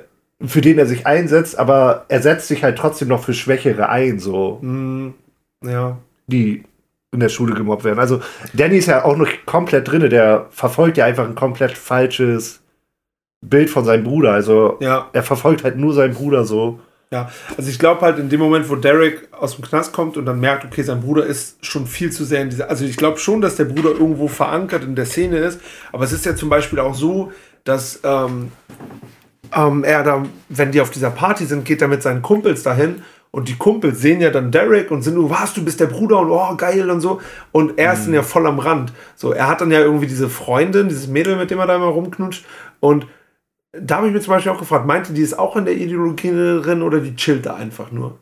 für den er sich einsetzt, aber er setzt sich halt trotzdem noch für Schwächere ein, so, Hm, ja. die in der Schule gemobbt werden. Also Danny ist ja auch noch komplett drinne, der verfolgt ja einfach ein komplett falsches Bild von seinem Bruder. Also Ja. er verfolgt halt nur seinen Bruder so. Ja, also ich glaube halt in dem Moment, wo Derek aus dem Knast kommt und dann merkt, okay, sein Bruder ist schon viel zu sehr in dieser. Also ich glaube schon, dass der Bruder irgendwo verankert in der Szene ist, aber es ist ja zum Beispiel auch so, dass ähm, ähm, er da, wenn die auf dieser Party sind, geht er mit seinen Kumpels dahin und die Kumpels sehen ja dann Derek und sind nur, was, du bist der Bruder und oh, geil und so. Und er ist dann ja voll am Rand. So, er hat dann ja irgendwie diese Freundin, dieses Mädel, mit dem er da immer rumknutscht und da habe ich mir zum Beispiel auch gefragt, meinte die ist auch in der Ideologie drin oder die chillt da einfach nur?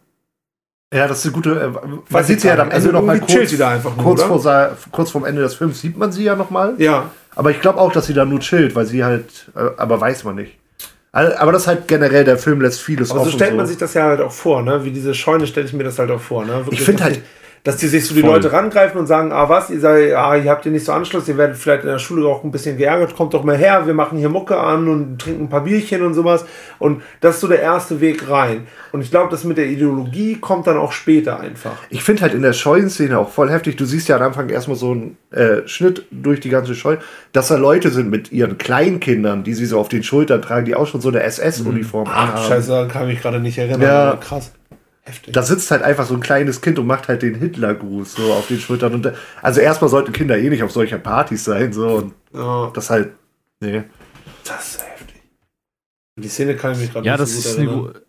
Ja, das ist eine gute. Äh, man sieht sie ja am. Ende Also noch mal irgendwie chillt kurz, sie da einfach nur, kurz, vor, kurz vorm Ende des Films sieht man sie ja noch mal. Ja, Aber ich glaube auch, dass sie da nur chillt, weil sie halt. Äh, aber weiß man nicht. Aber das ist halt generell, der Film lässt vieles aber so offen, stellt man sich das ja halt auch vor, ne? Wie diese Scheune stelle ich mir das halt auch vor, ne? Wirklich, Ich finde halt- Dass die sich so die Voll. Leute rangreifen und sagen, ah was, ihr seid, ah, ihr habt hier nicht so Anschluss, ihr werdet vielleicht in der Schule auch ein bisschen geärgert, kommt doch mal her, wir machen hier Mucke an und trinken ein paar Bierchen und sowas. Und das ist so der erste Weg rein. Und ich glaube, das mit der Ideologie kommt dann auch später einfach. Ich finde halt in der Scheunenszene auch voll heftig. Du siehst ja am Anfang erstmal so einen äh, Schnitt durch die ganze Scheune, dass da Leute sind mit ihren Kleinkindern, die sie so auf den Schultern tragen, die auch schon so eine SS-Uniform Ach, anhaben. scheiße, daran kann ich mich gerade nicht erinnern. Ja. Krass. Heftig. Da sitzt halt einfach so ein kleines Kind und macht halt den Hitlergruß so auf den Schultern. Und, da- also erstmal sollten Kinder eh nicht auf solchen Partys sein. So, und Ja, das halt. Nee. das ist heftig. Die Szene kann ich mich gerade Ja, nicht das so ist, gut eine, erinnern. gro-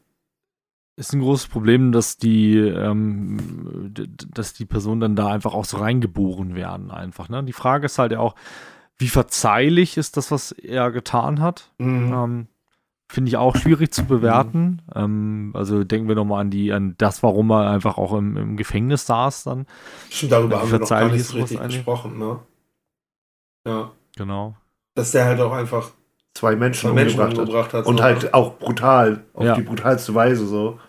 ist ein großes Problem, dass die, ähm, dass die Personen dann da einfach auch so reingeboren werden, einfach. Ne? Die Frage ist halt ja auch, wie verzeihlich ist das, was er getan hat? Mhm. Ähm, Finde ich auch schwierig zu bewerten. Ähm, also denken wir nochmal an die, an das, warum er einfach auch im, im Gefängnis saß dann. Stimmt, darüber haben wir noch gar nicht so richtig eigentlich? gesprochen, ne? Ja. Genau. Dass der halt auch einfach Zwei Menschen, zwei Menschen umgebracht hat. umgebracht hat. Und so, halt ne? auch brutal. Auf Ja. die brutalste Weise so.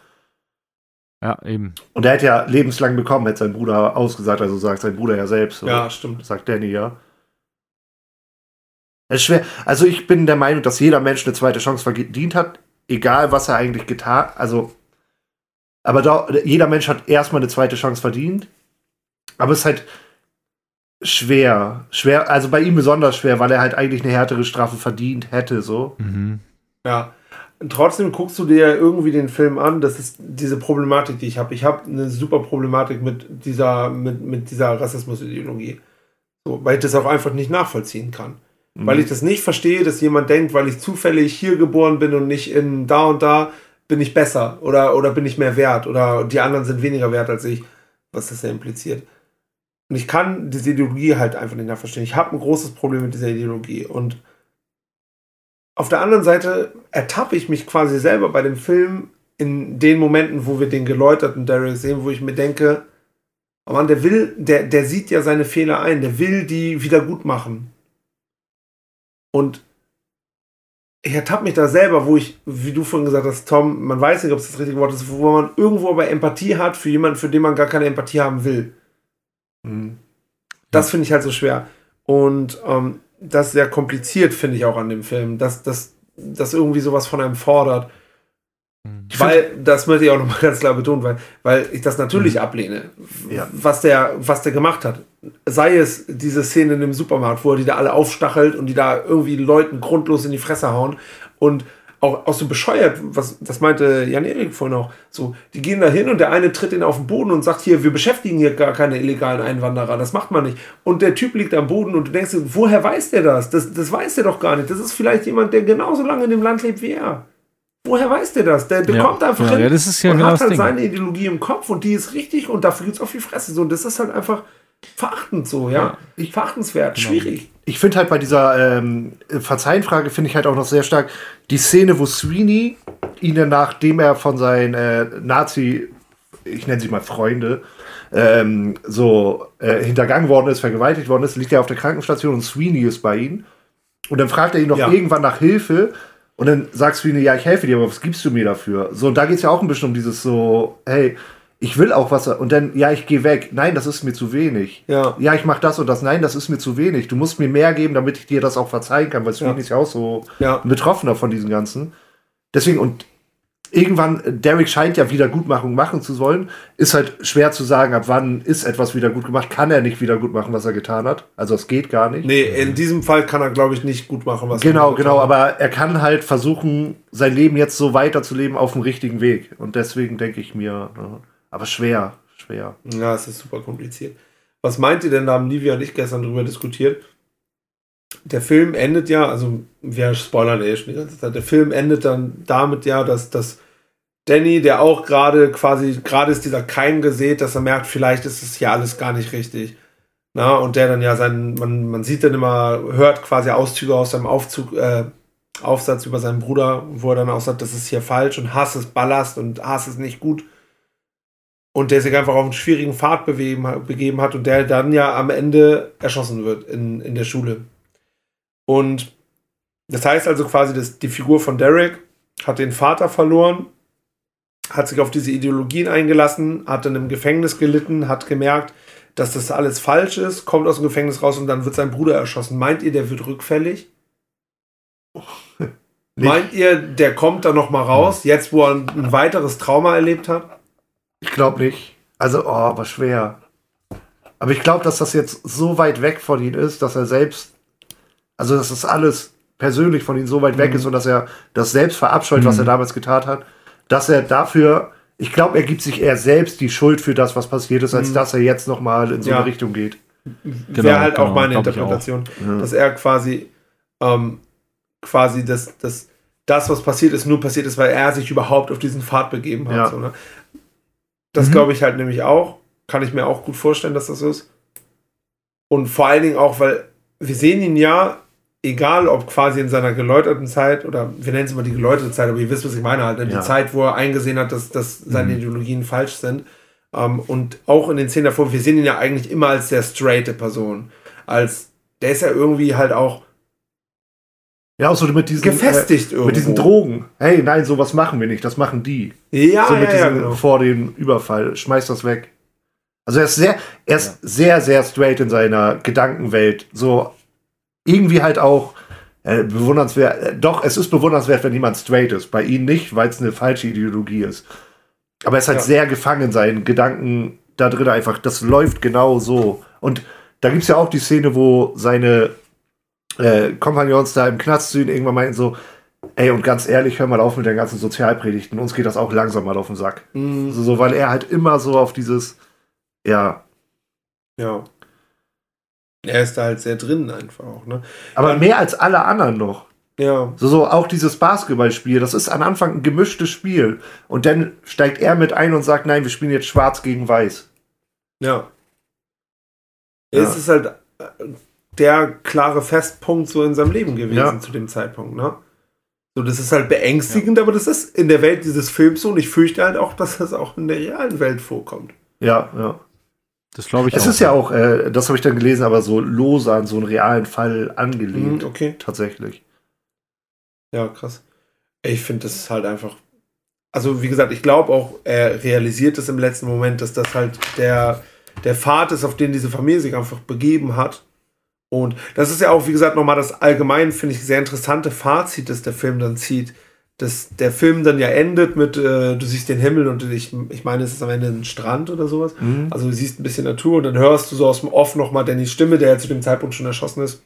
Ja, eben. Und er hätte ja lebenslang bekommen, hätte sein Bruder ausgesagt, also sagt sein Bruder ja selbst. So. Ja, stimmt. Sagt Danny ja. Es ist schwer. Also ich bin der Meinung, dass jeder Mensch eine zweite Chance verdient hat, egal was er eigentlich getan Also, aber da, jeder Mensch hat erstmal eine zweite Chance verdient. Aber es ist halt schwer. Schwer, also bei ihm besonders schwer, weil er halt eigentlich eine härtere Strafe verdient hätte, so. Mhm. Ja. Und trotzdem guckst du dir irgendwie den Film an, das ist diese Problematik, die ich habe. Ich habe eine super Problematik mit dieser, mit, mit dieser Rassismusideologie. So, weil ich das auch einfach nicht nachvollziehen kann. Weil ich das nicht verstehe, dass jemand denkt, weil ich zufällig hier geboren bin und nicht in da und da, bin ich besser oder, oder bin ich mehr wert oder die anderen sind weniger wert als ich, was das ja impliziert. Und ich kann diese Ideologie halt einfach nicht nachverstehen. Ich habe ein großes Problem mit dieser Ideologie. Und auf der anderen Seite ertappe ich mich quasi selber bei dem Film in den Momenten, wo wir den geläuterten Derek sehen, wo ich mir denke, oh Mann, der will, der, der sieht ja seine Fehler ein, der will die wieder gut machen. Und ich ertappe mich da selber, wo ich, wie du vorhin gesagt hast, Tom, man weiß nicht, ob es das richtige Wort ist, wo man irgendwo aber Empathie hat für jemanden, für den man gar keine Empathie haben will. Mhm. Das finde ich halt so schwer. Und ähm, das ist sehr kompliziert, finde ich auch an dem Film, dass das dass irgendwie sowas von einem fordert. Weil, das möchte ich auch nochmal [laughs] ganz klar betonen, weil, weil ich das natürlich ablehne, Ja. was, der, was der gemacht hat. Sei es diese Szene in dem Supermarkt, wo er die da alle aufstachelt und die da irgendwie Leuten grundlos in die Fresse hauen und auch, auch so bescheuert, was, das meinte Jan-Erik vorhin auch, so, die gehen da hin und der eine tritt ihn auf den Boden und sagt hier, wir beschäftigen hier gar keine illegalen Einwanderer, das macht man nicht. Und der Typ liegt am Boden und du denkst, dir, woher weiß der das? Das, das weiß der doch gar nicht. Das ist vielleicht jemand, der genauso lange in dem Land lebt wie er. Woher weiß der das? Der, der Ja, kommt einfach ja, hin ja, das ist ja und genau hat das halt Ding. seine Ideologie im Kopf und die ist richtig und dafür gibt's auf die Fresse. So, und das ist halt einfach verachtend so, ja. Verachtenswert, Genau. schwierig. Ich finde halt bei dieser ähm, Verzeihenfrage finde ich halt auch noch sehr stark die Szene, wo Sweeney ihn dann, nachdem er von seinen äh, Nazi, ich nenne sie mal Freunde, ähm, so äh, hintergangen worden ist, vergewaltigt worden ist, liegt er auf der Krankenstation und Sweeney ist bei ihm. Und dann fragt er ihn noch Ja. irgendwann nach Hilfe und dann sagt Sweeney, ja, ich helfe dir, aber was gibst du mir dafür? So, und da geht es ja auch ein bisschen um dieses so, hey, ich will auch was. Und dann, ja, ich gehe weg. Nein, das ist mir zu wenig. Ja. Ja, ich mache das und das. Nein, das ist mir zu wenig. Du musst mir mehr geben, damit ich dir das auch verzeihen kann, weil Sweeney Ja. ist ja auch so Ja. ein Betroffener von diesem Ganzen. Deswegen, und irgendwann, äh, Derek scheint ja Wiedergutmachung machen zu wollen. Ist halt schwer zu sagen, ab wann ist etwas wieder gut gemacht. Kann er nicht wieder gut machen, was er getan hat. Also es geht gar nicht. Nee, in diesem Fall kann er, glaube ich, nicht gut machen, was Genau, er genau, getan hat. aber er kann halt versuchen, sein Leben jetzt so weiterzuleben auf dem richtigen Weg. Und deswegen denke ich mir, äh, aber schwer, schwer. Ja, es ist super kompliziert. Was meint ihr denn, da haben Livia und ich gestern drüber diskutiert? Der Film endet ja, also wir spoilern eh schon die ganze Zeit, der Film endet dann damit ja, dass, dass Danny, der auch gerade quasi, gerade ist dieser Keim gesät, dass er merkt, vielleicht ist es hier alles gar nicht richtig. Na, und der dann ja sein, man, man sieht dann immer, hört quasi Auszüge aus seinem Aufzug, äh, Aufsatz über seinen Bruder, wo er dann auch sagt, das ist hier falsch und Hass ist Ballast und Hass ist nicht gut und der sich einfach auf einen schwierigen Pfad begeben hat und der dann ja am Ende erschossen wird in, in der Schule. Und das heißt also quasi, dass die Figur von Derek hat den Vater verloren, hat sich auf diese Ideologien eingelassen, hat dann im Gefängnis gelitten, hat gemerkt, dass das alles falsch ist, kommt aus dem Gefängnis raus und dann wird sein Bruder erschossen. Meint ihr, der wird rückfällig? [laughs] Meint ihr, der kommt dann noch mal raus, jetzt wo er ein, ein weiteres Trauma erlebt hat? Ich glaube nicht. Also, oh, aber schwer. Aber ich glaube, dass das jetzt so weit weg von ihm ist, dass er selbst, also dass das alles persönlich von ihm so weit weg ist und dass er das selbst verabscheut, was er damals getan hat, dass er dafür ich glaube, er gibt sich eher selbst die Schuld für das, was passiert ist, als Mhm. dass er jetzt nochmal in so Ja. eine Richtung geht. Wäre halt auch genau, meine glaub ich Interpretation, Ja. dass er quasi ähm, quasi das, das, das, was passiert ist, nur passiert ist, weil er sich überhaupt auf diesen Pfad begeben hat. Ja. So, ne? Das Mhm. glaube ich halt nämlich auch. Kann ich mir auch gut vorstellen, dass das so ist. Und vor allen Dingen auch, weil wir sehen ihn ja, egal ob quasi in seiner geläuterten Zeit oder wir nennen es mal die geläuterte Zeit, aber ihr wisst, was ich meine halt. Ne? Die Ja. Zeit, wo er eingesehen hat, dass, dass seine Mhm. Ideologien falsch sind. Ähm, und auch in den Szenen davor, wir sehen ihn ja eigentlich immer als sehr straighte Person. Als, der ist ja irgendwie halt auch Ja, auch so mit diesen, gefestigt äh, irgendwo. mit diesen Drogen. Hey, nein, sowas machen wir nicht, das machen die. Ja, so mit ja, ja, diesem genau. vor dem Überfall, schmeißt das weg. Also er ist sehr, er ist sehr, sehr straight in seiner Gedankenwelt. So irgendwie halt auch äh, bewundernswert. Äh, doch, es ist bewundernswert, wenn jemand straight ist. Bei ihm nicht, weil es eine falsche Ideologie ist. Aber er ist halt Ja. sehr gefangen in seinen Gedanken da drin einfach. Das läuft genau so. Und da gibt es ja auch die Szene, wo seine äh, Kompagnons da im Knast zu ihm irgendwann meinten so, ey, und ganz ehrlich, hör mal auf mit den ganzen Sozialpredigten. Uns geht das auch langsam mal auf den Sack. Mhm. So, so, weil er halt immer so auf dieses, ja. Ja. Er ist da halt sehr drin einfach auch, ne? Aber Ja. mehr als alle anderen noch. Ja. So, so auch dieses Basketballspiel, das ist am Anfang ein gemischtes Spiel. Und dann steigt er mit ein und sagt, nein, wir spielen jetzt schwarz gegen weiß. Ja. Ja. Es ist halt äh, der klare Festpunkt so in seinem Leben gewesen Ja. zu dem Zeitpunkt, ne? So, das ist halt beängstigend, aber das ist in der Welt dieses Films so und ich fürchte halt auch, dass das auch in der realen Welt vorkommt. Ja, ja. Das glaube ich Es auch. ist ja auch, äh, das habe ich dann gelesen, aber so lose an so einen realen Fall angelehnt. Mhm, okay. Tatsächlich. Ja, krass. Ich finde, das ist halt einfach. Also, wie gesagt, ich glaube auch, er realisiert es im letzten Moment, dass das halt der, der Pfad ist, auf den diese Familie sich einfach begeben hat. Und das ist ja auch, wie gesagt, nochmal das allgemein, finde ich, sehr interessante Fazit, das der Film dann zieht. Dass der Film dann ja endet mit, äh, du siehst den Himmel und ich, ich meine, es ist am Ende ein Strand oder sowas. Mhm. Also du siehst ein bisschen Natur und dann hörst du so aus dem Off nochmal Dannys Stimme, der ja zu dem Zeitpunkt schon erschossen ist.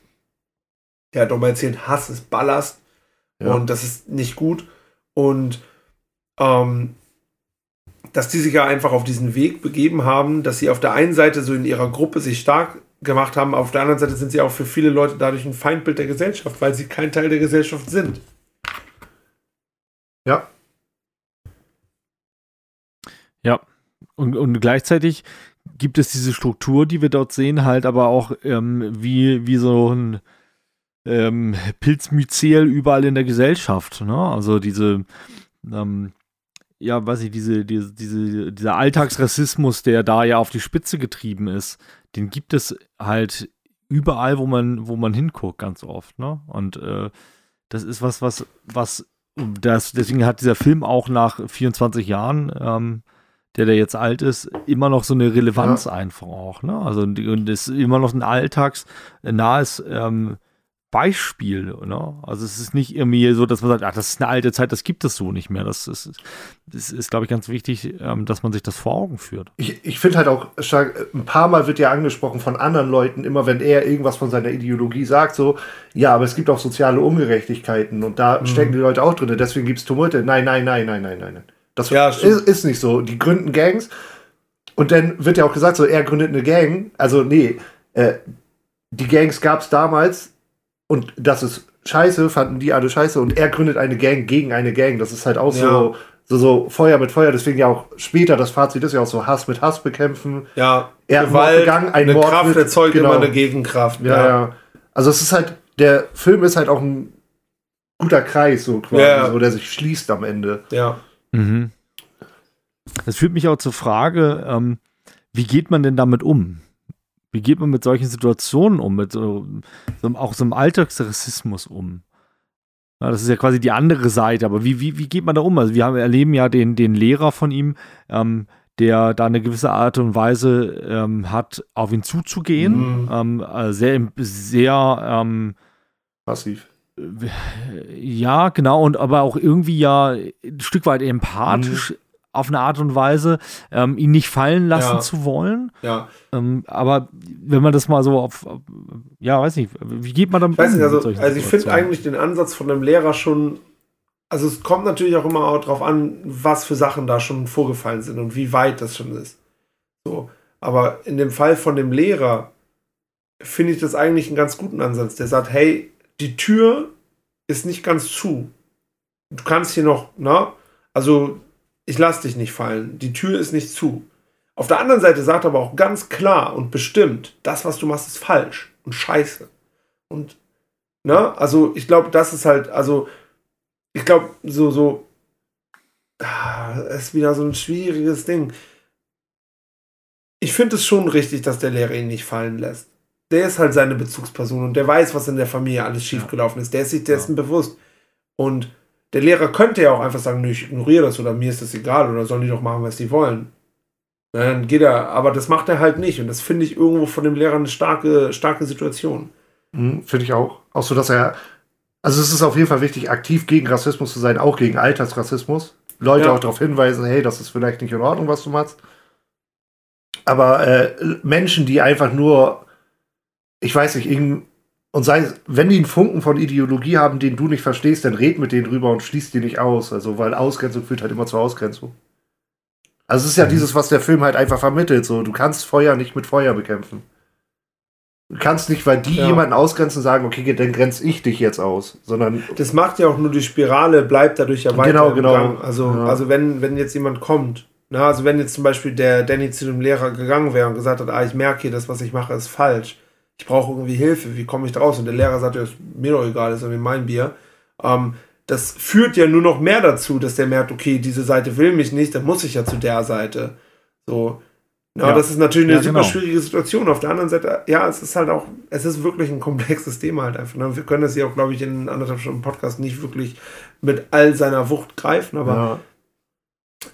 Der hat nochmal erzählt, Hass ist Ballast. Ja. Und das ist nicht gut. Und ähm, dass die sich ja einfach auf diesen Weg begeben haben, dass sie auf der einen Seite so in ihrer Gruppe sich stark gemacht haben, auf der anderen Seite sind sie auch für viele Leute dadurch ein Feindbild der Gesellschaft, weil sie kein Teil der Gesellschaft sind. Ja. Ja. Und, und gleichzeitig gibt es diese Struktur, die wir dort sehen, halt aber auch ähm, wie, wie so ein ähm, Pilzmyzel überall in der Gesellschaft. Ne? Also diese, ähm, ja, weiß ich, diese, diese, diese, dieser Alltagsrassismus, der da ja auf die Spitze getrieben ist, den gibt es halt überall, wo man, wo man hinguckt, ganz oft. Ne? Und äh, das ist was, was, was, das, deswegen hat dieser Film auch nach 24 Jahren, ähm, der, der jetzt alt ist, immer noch so eine Relevanz einfach auch. Ne? Also und und es ist immer noch ein alltagsnahes ähm, Beispiel. Ne? Also es ist nicht irgendwie so, dass man sagt, ach, das ist eine alte Zeit, das gibt es so nicht mehr. Das ist, das ist glaube ich, ganz wichtig, ähm, dass man sich das vor Augen führt. Ich, ich finde halt auch stark, ein paar Mal wird ja angesprochen von anderen Leuten, immer wenn er irgendwas von seiner Ideologie sagt, so, ja, aber es gibt auch soziale Ungerechtigkeiten und da stecken die Leute auch drin, deswegen gibt es Tumulte. Nein, nein, nein, nein, nein, nein. nein. Das Ja, ist, ist nicht so. Die gründen Gangs und dann wird ja auch gesagt, so, er gründet eine Gang. Also, nee, äh, die Gangs gab es damals und das ist scheiße, fanden die alle scheiße und er gründet eine Gang gegen eine Gang. Das ist halt auch Ja. so, so, so Feuer mit Feuer. Deswegen ja auch später das Fazit ist ja auch so Hass mit Hass bekämpfen. Ja, Er hat Mord begangen, ein eine Mord Kraft wird- erzeugt genau. immer eine Gegenkraft. Ja, ja. Also es ist halt, der Film ist halt auch ein guter Kreis, so quasi, Ja. so, der sich schließt am Ende. ja. Mhm. Das führt mich auch zur Frage, ähm, wie geht man denn damit um? Wie geht man mit solchen Situationen um, mit so, auch so einem Alltagsrassismus um? Ja, das ist ja quasi die andere Seite, aber wie, wie, wie geht man da um? Also wir haben, erleben ja den, den Lehrer von ihm, ähm, der da eine gewisse Art und Weise ähm, hat, auf ihn zuzugehen. Mhm. Ähm, äh, sehr, sehr ähm, Passiv. ja, genau, und aber auch irgendwie ja ein Stück weit empathisch auf eine Art und Weise, ähm, ihn nicht fallen lassen Ja. zu wollen. ja. Ähm, aber wenn man das mal so auf, auf ja, weiß nicht, wie geht man damit Ich weiß nicht, mit also, also ich finde eigentlich den Ansatz von einem Lehrer schon also es kommt natürlich auch immer auch drauf an, was für Sachen da schon vorgefallen sind und wie weit das schon ist. So. Aber in dem Fall von dem Lehrer finde ich das eigentlich einen ganz guten Ansatz. Der sagt, hey, die Tür ist nicht ganz zu. Du kannst hier noch, na, also ich lass dich nicht fallen. Die Tür ist nicht zu. Auf der anderen Seite sagt er aber auch ganz klar und bestimmt, das, was du machst, ist falsch und scheiße. Und, ne, also ich glaube, das ist halt, also ich glaube, so, so, ah, ist wieder so ein schwieriges Ding. Ich finde es schon richtig, dass der Lehrer ihn nicht fallen lässt. Der ist halt seine Bezugsperson und der weiß, was in der Familie alles schiefgelaufen ist. Der ist sich dessen ja. bewusst. Und der Lehrer könnte ja auch einfach sagen, ich ignoriere das oder mir ist das egal oder sollen die doch machen, was die wollen. Dann geht er, aber das macht er halt nicht und das finde ich irgendwo von dem Lehrer eine starke, starke Situation. Mhm, finde ich auch. Auch so, dass er, also es ist auf jeden Fall wichtig, aktiv gegen Rassismus zu sein, auch gegen Alltagsrassismus. Leute ja. auch darauf hinweisen, hey, das ist vielleicht nicht in Ordnung, was du machst. Aber äh, Menschen, die einfach nur, ich weiß nicht, und sei, wenn die einen Funken von Ideologie haben, den du nicht verstehst, dann red mit denen drüber und schließ die nicht aus. Also, weil Ausgrenzung führt halt immer zur Ausgrenzung. Also, es ist ja mhm. dieses, was der Film halt einfach vermittelt. So, du kannst Feuer nicht mit Feuer bekämpfen. Du kannst nicht, weil die ja. jemanden ausgrenzen, sagen, okay, dann grenze ich dich jetzt aus, sondern. Das macht ja auch nur die Spirale, bleibt dadurch ja weiter. Genau, genau. Also, ja. also wenn, wenn jetzt jemand kommt, na, also wenn jetzt zum Beispiel der Danny zu dem Lehrer gegangen wäre und gesagt hat, ah, ich merke hier, das, was ich mache, ist falsch ich brauche irgendwie Hilfe, wie komme ich da raus? Und der Lehrer sagt, ja, ist mir doch egal, ist irgendwie mein Bier. Ähm, das führt ja nur noch mehr dazu, dass der merkt, okay, diese Seite will mich nicht, dann muss ich ja zu der Seite. So. Ja, ja. das ist natürlich eine ja, super genau. schwierige Situation. Auf der anderen Seite, ja, es ist halt auch, es ist wirklich ein komplexes Thema halt einfach. Ne? Wir können das hier auch, glaube ich, in anderthalb Stunden Podcast nicht wirklich mit all seiner Wucht greifen, aber ja.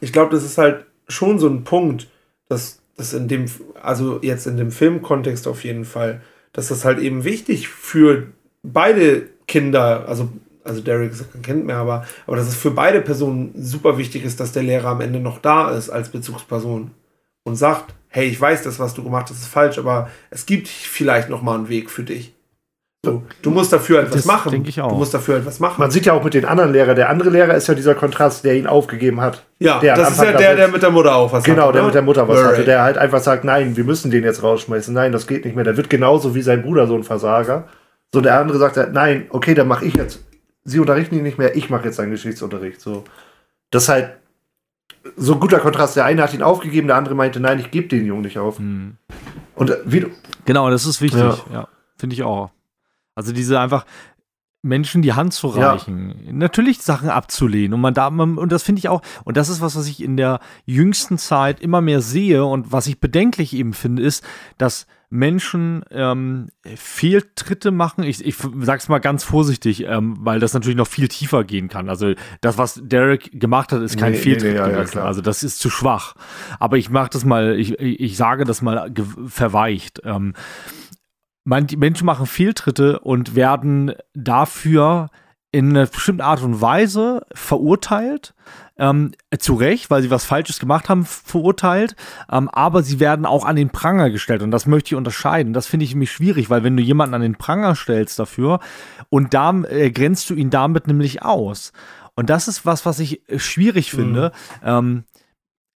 ich glaube, das ist halt schon so ein Punkt, dass das in dem, also jetzt in dem Filmkontext auf jeden Fall, dass das halt eben wichtig für beide Kinder, also, also Derek ist kein Kind mehr, aber, aber dass es für beide Personen super wichtig ist, dass der Lehrer am Ende noch da ist als Bezugsperson und sagt, hey, ich weiß, das, was du gemacht hast, ist falsch, aber es gibt vielleicht noch mal einen Weg für dich. So, du musst dafür etwas das machen. Denke ich auch. Du musst dafür etwas machen. Man sieht ja auch mit den anderen Lehrern. Der andere Lehrer ist ja dieser Kontrast, der ihn aufgegeben hat. Ja, das ist ja der, der mit der Mutter auch was Genau, hatte, der ne? mit der Mutter was Murray. hatte. Der halt einfach sagt, nein, wir müssen den jetzt rausschmeißen. Nein, das geht nicht mehr. Der wird genauso wie sein Bruder so ein Versager. So, der andere sagt, halt, nein, okay, dann mache ich jetzt. Sie unterrichten ihn nicht mehr, ich mache jetzt seinen Geschichtsunterricht. So, das ist halt so ein guter Kontrast. Der eine hat ihn aufgegeben, der andere meinte, nein, ich gebe den Jungen nicht auf. Hm. Und wie du. Genau, das ist wichtig. Ja, ja finde ich auch. Also diese einfach Menschen die Hand zu reichen, ja. natürlich Sachen abzulehnen und man da und das finde ich auch und das ist was, was ich in der jüngsten Zeit immer mehr sehe und was ich bedenklich eben finde, ist, dass Menschen ähm, Fehltritte machen. Ich, ich sag's mal ganz vorsichtig, ähm, weil das natürlich noch viel tiefer gehen kann. Also das, was Derek gemacht hat, ist kein nee, Fehltritt nee, nee, ja, ja, also das ist zu schwach. Aber ich mache das mal, ich, ich sage das mal verweicht. Ähm, die Menschen machen Fehltritte und werden dafür in einer bestimmten Art und Weise verurteilt. Ähm, zu Recht, weil sie was Falsches gemacht haben, verurteilt. Ähm, aber sie werden auch an den Pranger gestellt. Und das möchte ich unterscheiden. Das finde ich nämlich schwierig, weil wenn du jemanden an den Pranger stellst dafür und da äh, grenzt du ihn damit nämlich aus. Und das ist was, was ich äh, schwierig finde. Mhm. Ähm,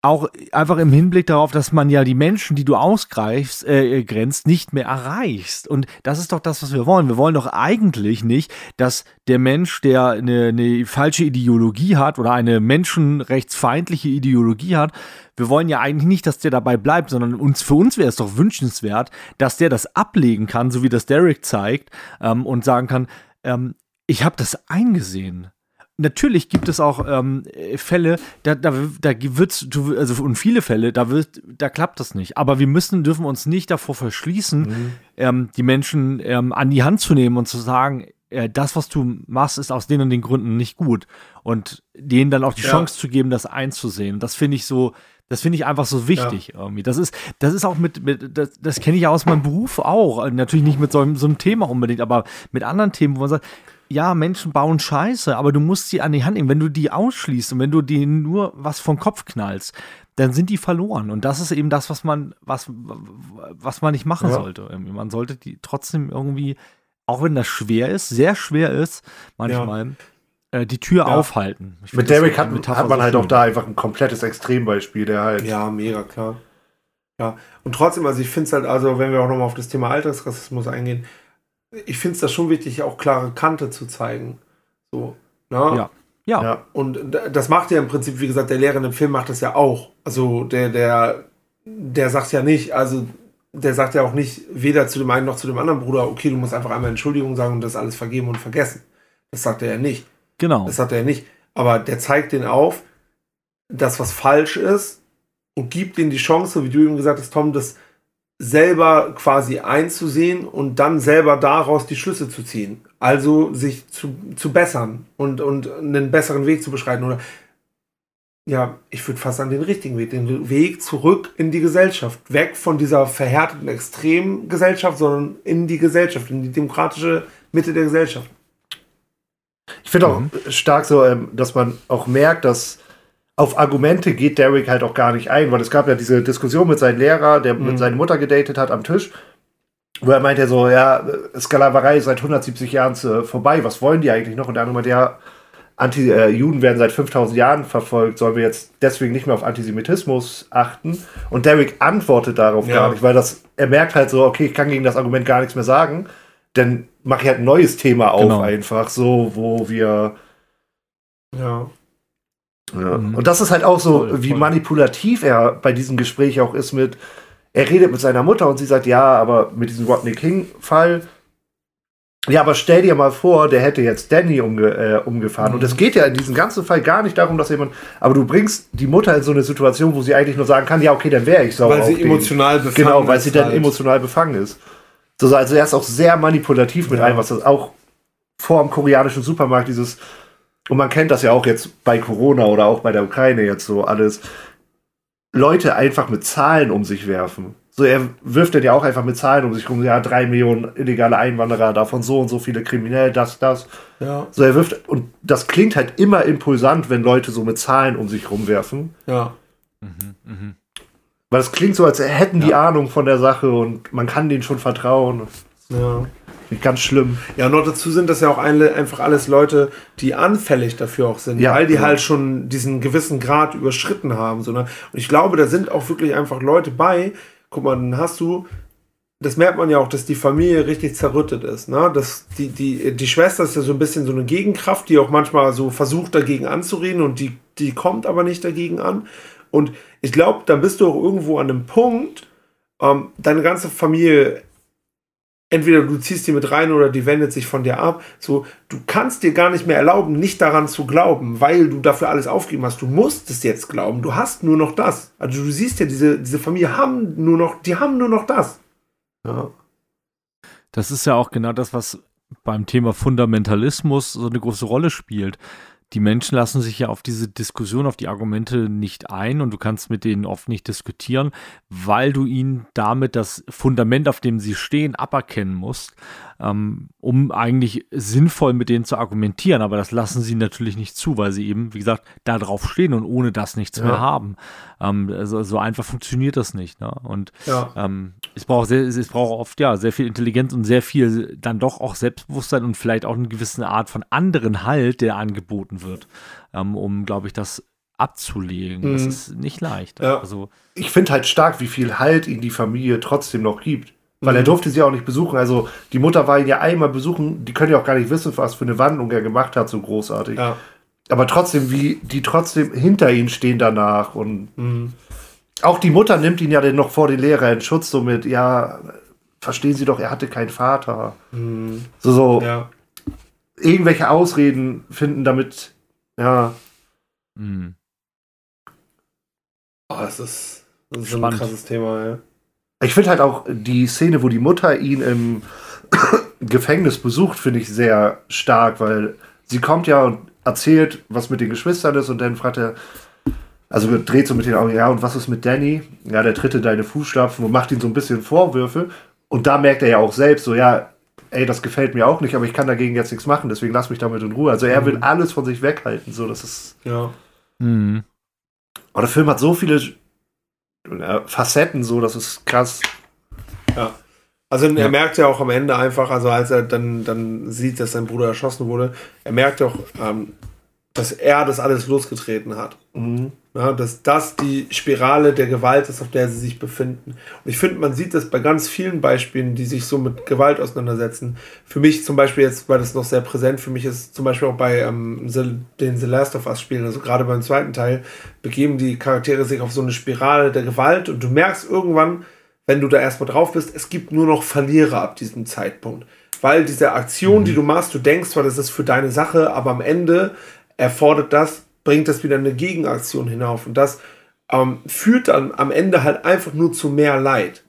auch einfach im Hinblick darauf, dass man ja die Menschen, die du ausgreifst, äh, grenzt, nicht mehr erreichst. Und das ist doch das, was wir wollen. Wir wollen doch eigentlich nicht, dass der Mensch, der eine, eine falsche Ideologie hat oder eine menschenrechtsfeindliche Ideologie hat, wir wollen ja eigentlich nicht, dass der dabei bleibt, sondern uns für uns wäre es doch wünschenswert, dass der das ablegen kann, so wie das Derek zeigt, ähm, und sagen kann, ähm, ich habe das eingesehen natürlich gibt es auch ähm, Fälle, da, da, da wird's, also und viele Fälle, da wird, da klappt das nicht. Aber wir müssen, dürfen uns nicht davor verschließen, mhm. ähm, die Menschen ähm, an die Hand zu nehmen und zu sagen, äh, das, was du machst, ist aus den und den Gründen nicht gut. Und denen dann auch die ja. Chance zu geben, das einzusehen. Das finde ich so, das finde ich einfach so wichtig ja. irgendwie. Das ist, das ist auch mit, mit das, das kenne ich ja aus meinem Beruf auch. Natürlich nicht mit so, so einem Thema unbedingt, aber mit anderen Themen, wo man sagt, ja, Menschen bauen Scheiße, aber du musst sie an die Hand nehmen. Wenn du die ausschließt und wenn du denen nur was vom Kopf knallst, dann sind die verloren. Und das ist eben das, was man, was, was man nicht machen ja. sollte. Irgendwie. Man sollte die trotzdem irgendwie, auch wenn das schwer ist, sehr schwer ist, manchmal. Ja. äh, die Tür Ja. aufhalten. Ich Mit Derek hat, hat man so halt schön. auch da einfach ein komplettes Extrembeispiel, der halt. Ja, mega klar. Ja, und trotzdem, also ich finde es halt, also wenn wir auch nochmal auf das Thema Alltagsrassismus eingehen, ich finde es da schon wichtig, auch klare Kante zu zeigen. So, ne? Ja. Ja, Ja. Und das macht ja im Prinzip, wie gesagt, der Lehrer in dem Film macht das ja auch. Also der, der, der sagt ja nicht, also der sagt ja auch nicht, weder zu dem einen noch zu dem anderen Bruder, okay, du musst einfach einmal Entschuldigung sagen und das alles vergeben und vergessen. Das sagt er ja nicht. genau. Das sagt er ja nicht. Aber der zeigt den auf, dass was falsch ist und gibt denen die Chance, wie du eben gesagt hast, Tom, das selber quasi einzusehen und dann selber daraus die Schlüsse zu ziehen. Also sich zu, zu bessern und, und einen besseren Weg zu beschreiten. Oder ja, ich würde fast an den richtigen Weg, den Weg zurück in die Gesellschaft. Weg von dieser verhärteten Extremgesellschaft, sondern in die Gesellschaft, in die demokratische Mitte der Gesellschaft. Ich finde auch stark so, ähm, dass man auch merkt, dass auf Argumente geht Derek halt auch gar nicht ein, weil es gab ja diese Diskussion mit seinem Lehrer, der mit seiner Mutter gedatet hat am Tisch, wo er meinte so, ja, Sklaverei ist seit 170 Jahren äh, vorbei, was wollen die eigentlich noch? Und der andere meinte, ja, Anti-Juden werden seit 5000 Jahren verfolgt, sollen wir jetzt deswegen nicht mehr auf Antisemitismus achten? Und Derek antwortet darauf Ja. gar nicht, weil das, er merkt halt so, okay, ich kann gegen das Argument gar nichts mehr sagen, dann mache ich halt ein neues Thema auf Genau. einfach, so, wo wir Ja. Ja. Mhm. Und das ist halt auch so, Voll, wie voll. manipulativ er bei diesem Gespräch auch ist mit, er redet mit seiner Mutter und sie sagt, ja, aber mit diesem Rodney King-Fall, ja, aber stell dir mal vor, der hätte jetzt Danny umge äh, umgefahren. Und es geht ja in diesem ganzen Fall gar nicht darum, dass jemand, aber du bringst die Mutter in so eine Situation, wo sie eigentlich nur sagen kann, ja, okay, dann wäre ich sauer Weil sie auf den. emotional befangen Genau, weil ist sie dann halt. emotional befangen ist. So, also er ist auch sehr manipulativ mit Ja. allem, was das auch vor dem koreanischen Supermarkt dieses, und man kennt das ja auch jetzt bei Corona oder auch bei der Ukraine jetzt so alles, Leute einfach mit Zahlen um sich werfen. So, er wirft dann ja auch einfach mit Zahlen um sich rum, ja, drei Millionen illegale Einwanderer, davon so und so viele kriminell, das, das. Ja, So, er wirft, und das klingt halt immer impulsant, wenn Leute so mit Zahlen um sich rumwerfen. ja. Weil es klingt so, als hätten die Ahnung von der Sache und man kann denen schon vertrauen. Ja. Ganz schlimm. Ja, und noch dazu sind das ja auch eine, einfach alles Leute, die anfällig dafür auch sind, Ja, weil die genau. halt schon diesen gewissen Grad überschritten haben. So, ne? Und ich glaube, da sind auch wirklich einfach Leute bei. Guck mal, dann hast du, das merkt man ja auch, dass die Familie richtig zerrüttet ist. Ne? Das, die, die, die Schwester ist ja so ein bisschen so eine Gegenkraft, die auch manchmal so versucht, dagegen anzureden und die, die kommt aber nicht dagegen an. Und ich glaube, da bist du auch irgendwo an einem Punkt, ähm, deine ganze Familie entweder du ziehst die mit rein oder die wendet sich von dir ab. So, du kannst dir gar nicht mehr erlauben, nicht daran zu glauben, weil du dafür alles aufgegeben hast. Du musst es jetzt glauben. Du hast nur noch das. Also du siehst ja, diese, diese Familie haben nur noch, die haben nur noch das. Ja. Das ist ja auch genau das, was beim Thema Fundamentalismus so eine große Rolle spielt. Die Menschen lassen sich ja auf diese Diskussion, auf die Argumente nicht ein und du kannst mit denen oft nicht diskutieren, weil du ihnen damit das Fundament, auf dem sie stehen, aberkennen musst, ähm, um eigentlich sinnvoll mit denen zu argumentieren. Aber das lassen sie natürlich nicht zu, weil sie eben, wie gesagt, da drauf stehen und ohne das nichts Ja. mehr haben. Ähm, also, so einfach funktioniert das nicht. Ne? Und Ja. ähm, es braucht sehr, es braucht oft ja sehr viel Intelligenz und sehr viel dann doch auch Selbstbewusstsein und vielleicht auch eine gewisse Art von anderen Halt, der angeboten wird, ähm, um, glaube ich, das abzulegen. Das Mhm. ist nicht leicht. Ja. Also Ich finde halt stark, wie viel Halt ihn die Familie trotzdem noch gibt. Weil er Mhm. durfte sie auch nicht besuchen. Also die Mutter war ihn ja einmal besuchen. Die können ja auch gar nicht wissen, was für eine Wandlung er gemacht hat, so großartig. Ja. Aber trotzdem, wie die trotzdem hinter ihm stehen danach. Und Mhm. auch die Mutter nimmt ihn ja dann noch vor den Lehrer in Schutz, so mit, ja, verstehen Sie doch, er hatte keinen Vater. Mhm. So, so Ja. irgendwelche Ausreden finden, damit, ja, mh. Oh, das ist, das ist so ein krasses Thema, ja. Ich finde halt auch die Szene, wo die Mutter ihn im [coughs] Gefängnis besucht, finde ich sehr stark, weil sie kommt ja und erzählt, was mit den Geschwistern ist und dann fragt er, also dreht so mit den Augen, ja, und was ist mit Danny? Ja, der tritt in deine Fußstapfen und macht ihm so ein bisschen Vorwürfe. Und da merkt er ja auch selbst so, ja, ey, das gefällt mir auch nicht, aber ich kann dagegen jetzt nichts machen, deswegen lass mich damit in Ruhe. Also er will alles von sich weghalten, so, das ist, Ja. Mhm. aber der Film hat so viele Facetten, so, das ist krass. Also er Ja. merkt ja auch am Ende einfach, also als er dann, dann sieht, dass sein Bruder erschossen wurde, er merkt auch, ähm, dass er das alles losgetreten hat. Ja, dass das die Spirale der Gewalt ist, auf der sie sich befinden. Und ich finde, man sieht das bei ganz vielen Beispielen, die sich so mit Gewalt auseinandersetzen. Für mich zum Beispiel jetzt, weil das noch sehr präsent für mich ist, zum Beispiel auch bei ähm, den The Last of Us Spielen, also gerade beim zweiten Teil, begeben die Charaktere sich auf so eine Spirale der Gewalt und du merkst irgendwann, wenn du da erstmal drauf bist, es gibt nur noch Verlierer ab diesem Zeitpunkt. Weil diese Aktion, die du machst, du denkst zwar, das ist für deine Sache, aber am Ende erfordert das, bringt das wieder eine Gegenaktion hinauf. Und das ähm, führt dann am Ende halt einfach nur zu mehr Leid.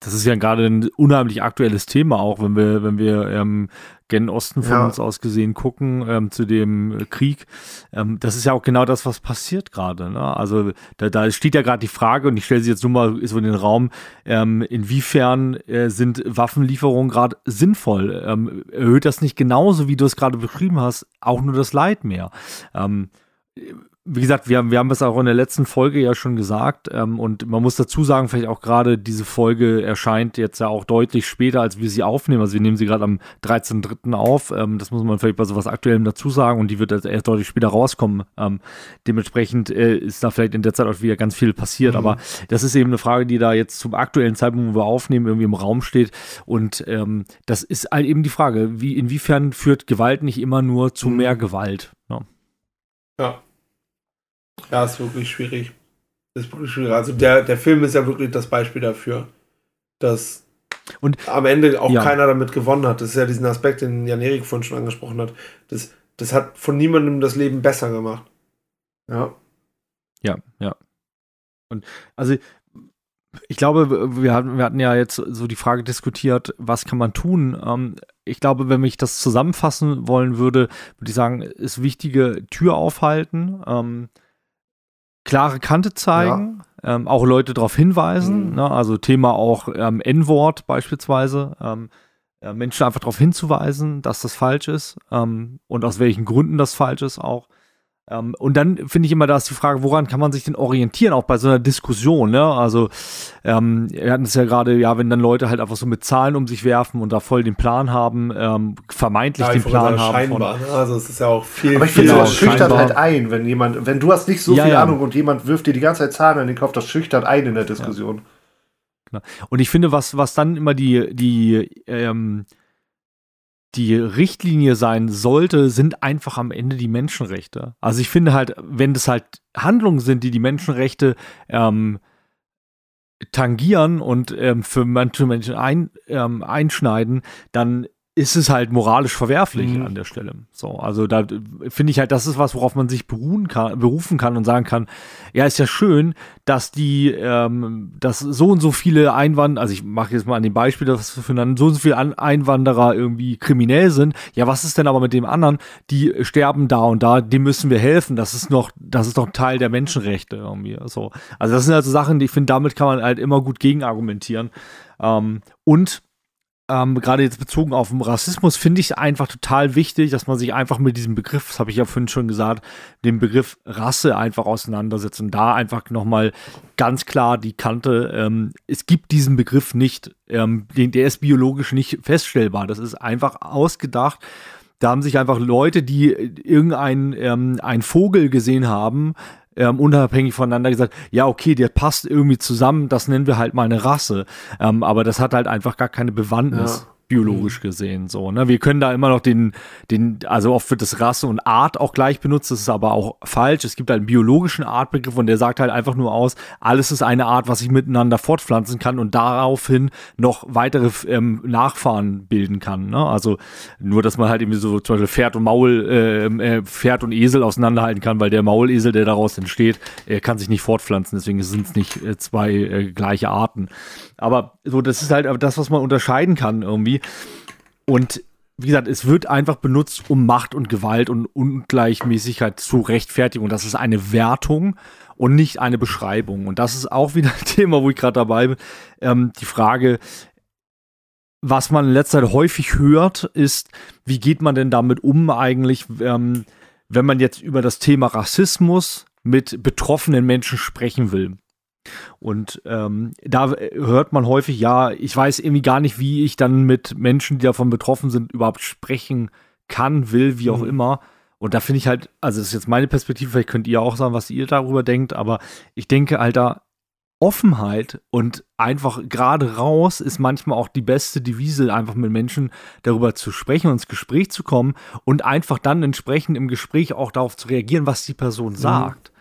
Das ist ja gerade ein unheimlich aktuelles Thema auch, wenn wir, wenn wir ähm, gen Osten von Ja. uns aus gesehen gucken ähm, zu dem äh, Krieg. Ähm, das ist ja auch genau das, was passiert gerade. Ne? Also da, da steht ja gerade die Frage, und ich stelle sie jetzt nur mal so in den Raum, ähm, inwiefern äh, sind Waffenlieferungen gerade sinnvoll? Ähm, erhöht das nicht genauso, wie du es gerade beschrieben hast, auch nur das Leid mehr? Wie gesagt, wir haben, wir haben es auch in der letzten Folge ja schon gesagt ähm, und man muss dazu sagen, vielleicht auch gerade diese Folge erscheint jetzt ja auch deutlich später, als wir sie aufnehmen. Also wir nehmen sie gerade am 13.3. auf. Ähm, das muss man vielleicht bei sowas Aktuellem dazu sagen und die wird jetzt erst deutlich später rauskommen. Ähm, dementsprechend äh, ist da vielleicht in der Zeit auch wieder ganz viel passiert, aber das ist eben eine Frage, die da jetzt zum aktuellen Zeitpunkt, wo wir aufnehmen, irgendwie im Raum steht und ähm, das ist halt eben die Frage, wie inwiefern führt Gewalt nicht immer nur zu mehr Gewalt? Ne? Ja. Ja, ist wirklich schwierig. Ist wirklich schwierig. Also der, der Film ist ja wirklich das Beispiel dafür, dass Und- am Ende auch ja. keiner damit gewonnen hat. Das ist ja diesen Aspekt, den Jan Erik vorhin schon angesprochen hat. Das, das hat von niemandem das Leben besser gemacht. Ja. Ja, ja. Und also ich glaube, wir hatten, wir hatten ja jetzt so die Frage diskutiert, was kann man tun? Ähm, ich glaube, wenn ich das zusammenfassen wollen würde, würde ich sagen, ist wichtige Tür aufhalten, ähm, klare Kante zeigen, ähm, auch Leute darauf hinweisen, Mhm. ne? also Thema auch ähm, N-Wort beispielsweise, ähm, äh, Menschen einfach darauf hinzuweisen, dass das falsch ist ähm, und aus welchen Gründen das falsch ist auch. Ähm, und dann finde ich immer, da ist die Frage, woran kann man sich denn orientieren, auch bei so einer Diskussion, ne? Also, ähm, wir hatten es ja gerade, ja, wenn dann Leute halt einfach so mit Zahlen um sich werfen und da voll den Plan haben, ähm, vermeintlich Ja, den Plan haben. scheinbar. ne? Also es ist ja auch viel. Aber ich finde, Genau, sowas schüchtert scheinbar. halt ein, wenn jemand, wenn du hast nicht so Ja, viel ja. Ahnung und jemand wirft dir die ganze Zeit Zahlen in den Kopf, das schüchtert ein in der Diskussion. Und ich finde, was, was dann immer die, die, ähm, die Richtlinie sein sollte, sind einfach am Ende die Menschenrechte. Also ich finde halt, wenn das halt Handlungen sind, die die Menschenrechte ähm, tangieren und ähm, für manche Menschen ein, ähm, einschneiden, dann ist es halt moralisch verwerflich Mhm. an der Stelle. So, also da finde ich halt, das ist was, worauf man sich beruhen kann, berufen kann und sagen kann, ja, ist ja schön, dass die, ähm, dass so und so viele Einwanderer, also ich mache jetzt mal an dem Beispiel, dass für dann so und so viele An Einwanderer irgendwie kriminell sind. Ja, was ist denn aber mit dem anderen? Die sterben da und da, dem müssen wir helfen. Das ist noch, das ist doch Teil der Menschenrechte irgendwie. So. Also das sind also Sachen, die ich finde, damit kann man halt immer gut gegenargumentieren. Ähm, und ähm, gerade jetzt bezogen auf den Rassismus finde ich einfach total wichtig, dass man sich einfach mit diesem Begriff, das habe ich ja vorhin schon gesagt, dem Begriff Rasse einfach auseinandersetzt und da einfach nochmal ganz klar die Kante, ähm, es gibt diesen Begriff nicht, ähm, der ist biologisch nicht feststellbar, das ist einfach ausgedacht. Da haben sich einfach Leute, die irgendeinen ähm, einen Vogel gesehen haben, ähm, unabhängig voneinander gesagt, ja, okay, der passt irgendwie zusammen, das nennen wir halt mal eine Rasse. Ähm, aber das hat halt einfach gar keine Bewandtnis. Ja. Biologisch gesehen, so, ne? Wir können da immer noch den, den, also oft wird das Rasse und Art auch gleich benutzt, das ist aber auch falsch. Es gibt halt einen biologischen Artbegriff und der sagt halt einfach nur aus, alles ist eine Art, was sich miteinander fortpflanzen kann und daraufhin noch weitere ähm, Nachfahren bilden kann, ne? Also nur, dass man halt irgendwie so zum Beispiel Pferd und Maul, ähm, äh, Pferd und Esel auseinanderhalten kann, weil der Maulesel, der daraus entsteht, äh, kann sich nicht fortpflanzen, deswegen sind es nicht äh, zwei äh, gleiche Arten. Aber so, das ist halt das, was man unterscheiden kann irgendwie. Und wie gesagt, es wird einfach benutzt, um Macht und Gewalt und Ungleichmäßigkeit zu rechtfertigen. Und das ist eine Wertung und nicht eine Beschreibung. Und das ist auch wieder ein [laughs] Thema, wo ich gerade dabei bin. Ähm, die Frage, was man in letzter Zeit häufig hört, ist, wie geht man denn damit um eigentlich, ähm, wenn man jetzt über das Thema Rassismus mit betroffenen Menschen sprechen will? Und ähm, da hört man häufig, ja, ich weiß irgendwie gar nicht, wie ich dann mit Menschen, die davon betroffen sind, überhaupt sprechen kann, will, wie auch mhm. immer. Und da finde ich halt, also das ist jetzt meine Perspektive, vielleicht könnt ihr auch sagen, was ihr darüber denkt, aber ich denke halt da, Offenheit und einfach gerade raus ist manchmal auch die beste Devise, einfach mit Menschen darüber zu sprechen und ins Gespräch zu kommen und einfach dann entsprechend im Gespräch auch darauf zu reagieren, was die Person mhm. sagt.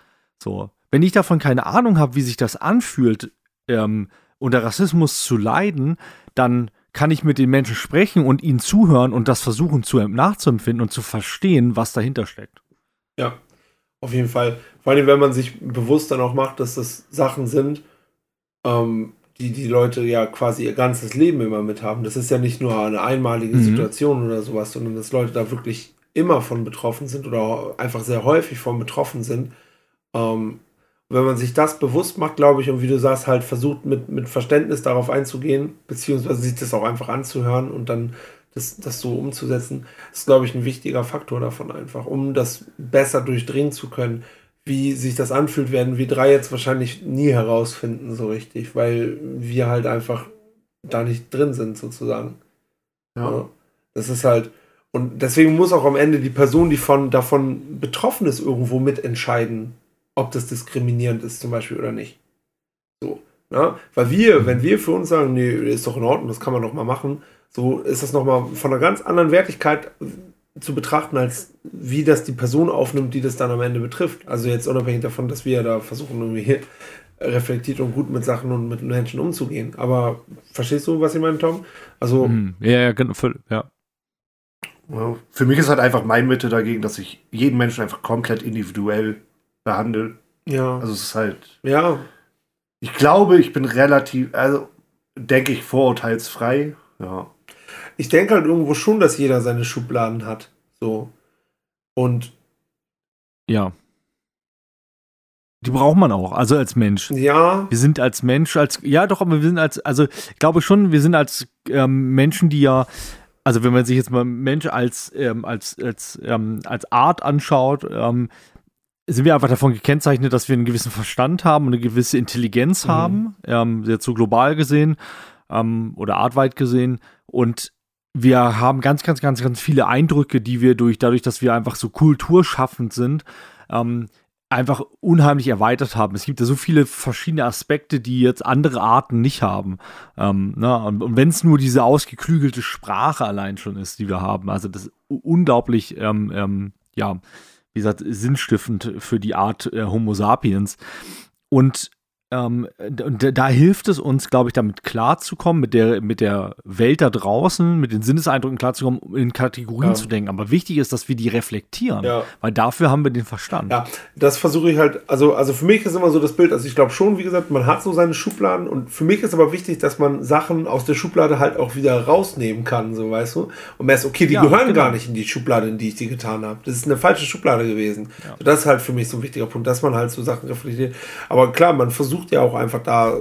So, wenn ich davon keine Ahnung habe, wie sich das anfühlt, ähm, unter Rassismus zu leiden, dann kann ich mit den Menschen sprechen und ihnen zuhören und das versuchen zu nachzuempfinden und zu verstehen, was dahinter steckt. Ja, auf jeden Fall. Vor allem, wenn man sich bewusst dann auch macht, dass das Sachen sind, ähm, die die Leute ja quasi ihr ganzes Leben immer mit haben. Das ist ja nicht nur eine einmalige mhm. Situation oder sowas, sondern dass Leute da wirklich immer von betroffen sind oder einfach sehr häufig von betroffen sind. Ähm, wenn man sich das bewusst macht, glaube ich, und wie du sagst, halt versucht mit, mit Verständnis darauf einzugehen, beziehungsweise sich das auch einfach anzuhören und dann das, das so umzusetzen, ist, glaube ich, ein wichtiger Faktor davon einfach, um das besser durchdringen zu können. Wie sich das anfühlt, werden wir drei jetzt wahrscheinlich nie herausfinden, so richtig, weil wir halt einfach da nicht drin sind, sozusagen. Ja. ja. Das ist halt, und deswegen muss auch am Ende die Person, die von, davon betroffen ist, irgendwo mitentscheiden, ob das diskriminierend ist zum Beispiel oder nicht. So. Na? Weil wir, wenn wir für uns sagen, nee, ist doch in Ordnung, das kann man doch mal machen, so ist das nochmal von einer ganz anderen Wertigkeit zu betrachten, als wie das die Person aufnimmt, die das dann am Ende betrifft. Also jetzt unabhängig davon, dass wir da versuchen, irgendwie [laughs] reflektiert und gut mit Sachen und mit Menschen umzugehen. Aber verstehst du, was ich meine, Tom? Also. Mhm. Ja, ja, genau, ja. Für mich ist halt einfach mein Mitte dagegen, dass ich jeden Menschen einfach komplett individuell behandle. Ja. Also es ist halt. Ja. Ich glaube, ich bin relativ, also denke ich, vorurteilsfrei. Ja. Ich denke halt irgendwo schon, dass jeder seine Schubladen hat. So. Und. Ja. Die braucht man auch, also als Mensch. Ja. Wir sind als Mensch, als, ja doch, aber wir sind als, also ich glaube schon, wir sind als ähm, Menschen, die ja, also wenn man sich jetzt mal Mensch als, ähm, als, als, ähm, als Art anschaut, ähm, sind wir einfach davon gekennzeichnet, dass wir einen gewissen Verstand haben und eine gewisse Intelligenz mhm. haben, ähm, jetzt so global gesehen ähm, oder artweit gesehen. Und wir haben ganz, ganz, ganz, ganz viele Eindrücke, die wir durch, dadurch, dass wir einfach so kulturschaffend sind, ähm, einfach unheimlich erweitert haben. Es gibt ja so viele verschiedene Aspekte, die jetzt andere Arten nicht haben. Ähm, na, und, und wenn es nur diese ausgeklügelte Sprache allein schon ist, die wir haben, also das ist unglaublich, ähm, ähm, ja, wie gesagt, sinnstiftend für die Art äh, Homo sapiens. Und ähm, da hilft es uns, glaube ich, damit klarzukommen, mit der, mit der Welt da draußen, mit den Sinneseindrücken klarzukommen, in Kategorien ja. zu denken. Aber wichtig ist, dass wir die reflektieren, ja. weil dafür haben wir den Verstand. Ja, das versuche ich halt, also, also für mich ist immer so das Bild, also ich glaube schon, wie gesagt, man hat so seine Schubladen und für mich ist aber wichtig, dass man Sachen aus der Schublade halt auch wieder rausnehmen kann, so weißt du, und merkst, okay, die ja, gehören genau. gar nicht in die Schublade, in die ich die getan habe. Das ist eine falsche Schublade gewesen. So, das ist halt für mich so ein wichtiger Punkt, dass man halt so Sachen reflektiert. Aber klar, man versucht versucht ja auch einfach da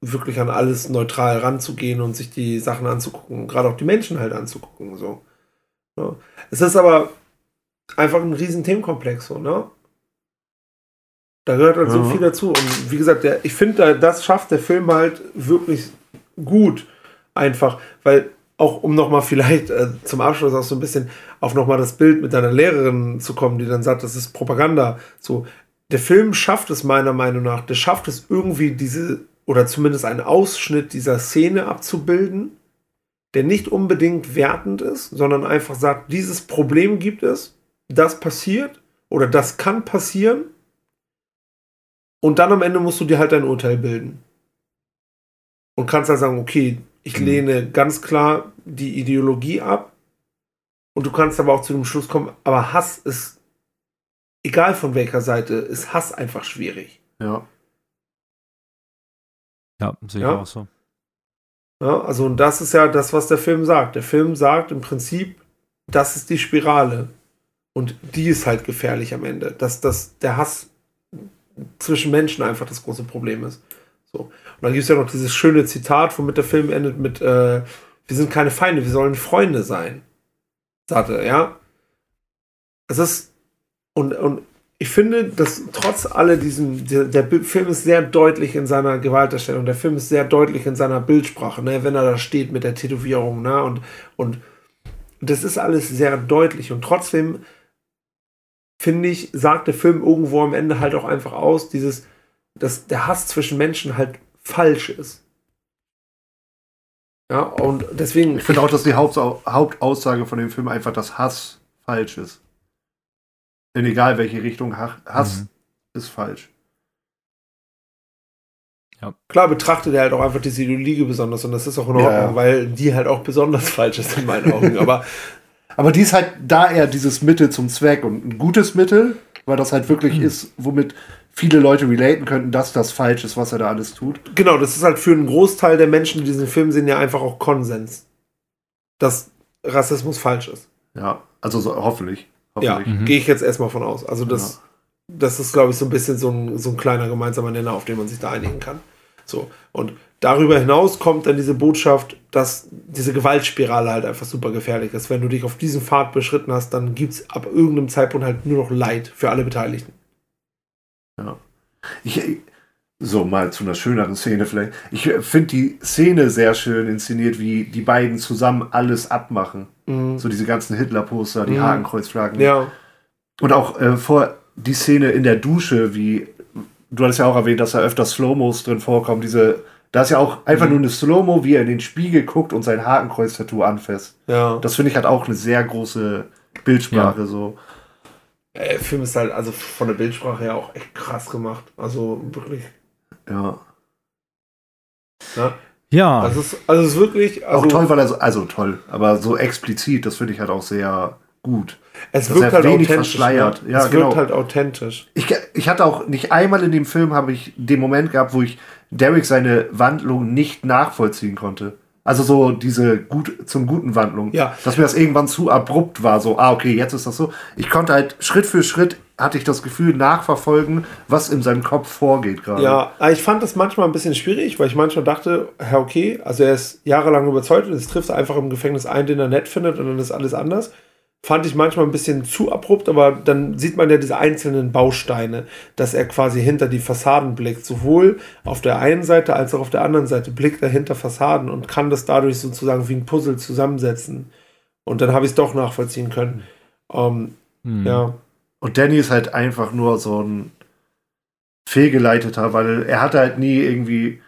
wirklich an alles neutral ranzugehen und sich die Sachen anzugucken, gerade auch die Menschen halt anzugucken. So. Ja. Es ist aber einfach ein riesen Themenkomplex, so, ne? Da gehört halt ja. so viel dazu. Und wie gesagt, der, ich finde, das schafft der Film halt wirklich gut. Einfach, weil auch um nochmal vielleicht äh, zum Abschluss auch so ein bisschen auf nochmal das Bild mit deiner Lehrerin zu kommen, die dann sagt, das ist Propaganda. So, der Film schafft es meiner Meinung nach, der schafft es irgendwie diese, oder zumindest einen Ausschnitt dieser Szene abzubilden, der nicht unbedingt wertend ist, sondern einfach sagt, dieses Problem gibt es, das passiert oder das kann passieren. Und dann am Ende musst du dir halt dein Urteil bilden. Und kannst dann sagen, okay, ich mhm. lehne ganz klar die Ideologie ab. Und du kannst aber auch zu dem Schluss kommen, aber Hass ist egal von welcher Seite, ist Hass einfach schwierig. Ja. Ja, sehe ich ja? auch so. Ja, also und das ist ja das, was der Film sagt. Der Film sagt im Prinzip, das ist die Spirale. Und die ist halt gefährlich am Ende. Dass, dass der Hass zwischen Menschen einfach das große Problem ist. So. Und dann gibt es ja noch dieses schöne Zitat, womit der Film endet mit, äh, wir sind keine Feinde, wir sollen Freunde sein. Sagte, ja. Es ist und, und ich finde, dass trotz alle diesem, der, der Film ist sehr deutlich in seiner Gewalterstellung, der Film ist sehr deutlich in seiner Bildsprache, ne, wenn er da steht mit der Tätowierung, ne, und, und das ist alles sehr deutlich und trotzdem finde ich, sagt der Film irgendwo am Ende halt auch einfach aus, dieses, dass der Hass zwischen Menschen halt falsch ist. Ja, und deswegen. Ich finde auch, dass die Haupt Hauptaussage von dem Film einfach, dass Hass falsch ist. In egal welche Richtung, Hass mhm. ist falsch. Ja. Klar betrachtet er halt auch einfach diese Ideologie besonders und das ist auch in Ordnung, ja, ja. weil die halt auch besonders [laughs] falsch ist in meinen Augen. Aber, [laughs] aber die ist halt da eher dieses Mittel zum Zweck und ein gutes Mittel, weil das halt wirklich mhm. ist, womit viele Leute relaten könnten, dass das falsch ist, was er da alles tut. Genau, das ist halt für einen Großteil der Menschen, die diesen Film sehen, ja einfach auch Konsens, dass Rassismus falsch ist. Ja, also so, hoffentlich. Ja, mhm. gehe ich jetzt erstmal von aus. Also das, ja. das ist, glaube ich, so ein bisschen so ein, so ein kleiner gemeinsamer Nenner, auf den man sich da einigen kann. So, und darüber hinaus kommt dann diese Botschaft, dass diese Gewaltspirale halt einfach super gefährlich ist. Wenn du dich auf diesen Pfad beschritten hast, dann gibt es ab irgendeinem Zeitpunkt halt nur noch Leid für alle Beteiligten. Ja. Ich, so mal zu einer schöneren Szene vielleicht. Ich finde die Szene sehr schön inszeniert, wie die beiden zusammen alles abmachen. Mhm. So diese ganzen Hitler-Poster, die mhm. Hakenkreuzflaggen. Ja. Und auch äh, vor die Szene in der Dusche, wie du hattest ja auch erwähnt, dass da öfter Slow-Mos drin vorkommen. Diese, da ist ja auch einfach mhm. nur eine Slow-Mo, wie er in den Spiegel guckt und sein Hakenkreuz-Tattoo anfasst. Ja. Das finde ich halt auch eine sehr große Bildsprache ja. so. Der Film ist halt also von der Bildsprache her auch echt krass gemacht. Also wirklich. Ja. Ja. Ja. Also, es, also es ist wirklich. Also, auch toll, weil er so, also toll, aber so explizit, das finde ich halt auch sehr gut. Es wirkt halt wenig verschleiert. Ne? Ja, es genau. wirkt halt authentisch. Ich, ich hatte auch nicht einmal in dem Film habe ich den Moment gehabt, wo ich Derek seine Wandlung nicht nachvollziehen konnte. Also so diese gut zum guten Wandlung. Ja. Dass mir das irgendwann zu abrupt war. So, ah, okay, jetzt ist das so. Ich konnte halt Schritt für Schritt hatte ich das Gefühl nachverfolgen, was in seinem Kopf vorgeht gerade. Ja, ich fand das manchmal ein bisschen schwierig, weil ich manchmal dachte, ja, okay, also er ist jahrelang überzeugt und es trifft einfach im Gefängnis einen, den er nett findet und dann ist alles anders fand ich manchmal ein bisschen zu abrupt, aber dann sieht man ja diese einzelnen Bausteine, dass er quasi hinter die Fassaden blickt. Sowohl auf der einen Seite als auch auf der anderen Seite blickt er hinter Fassaden und kann das dadurch sozusagen wie ein Puzzle zusammensetzen. Und dann habe ich es doch nachvollziehen können. Um, hm. Ja. Und Danny ist halt einfach nur so ein fehlgeleiteter, weil er hatte halt nie irgendwie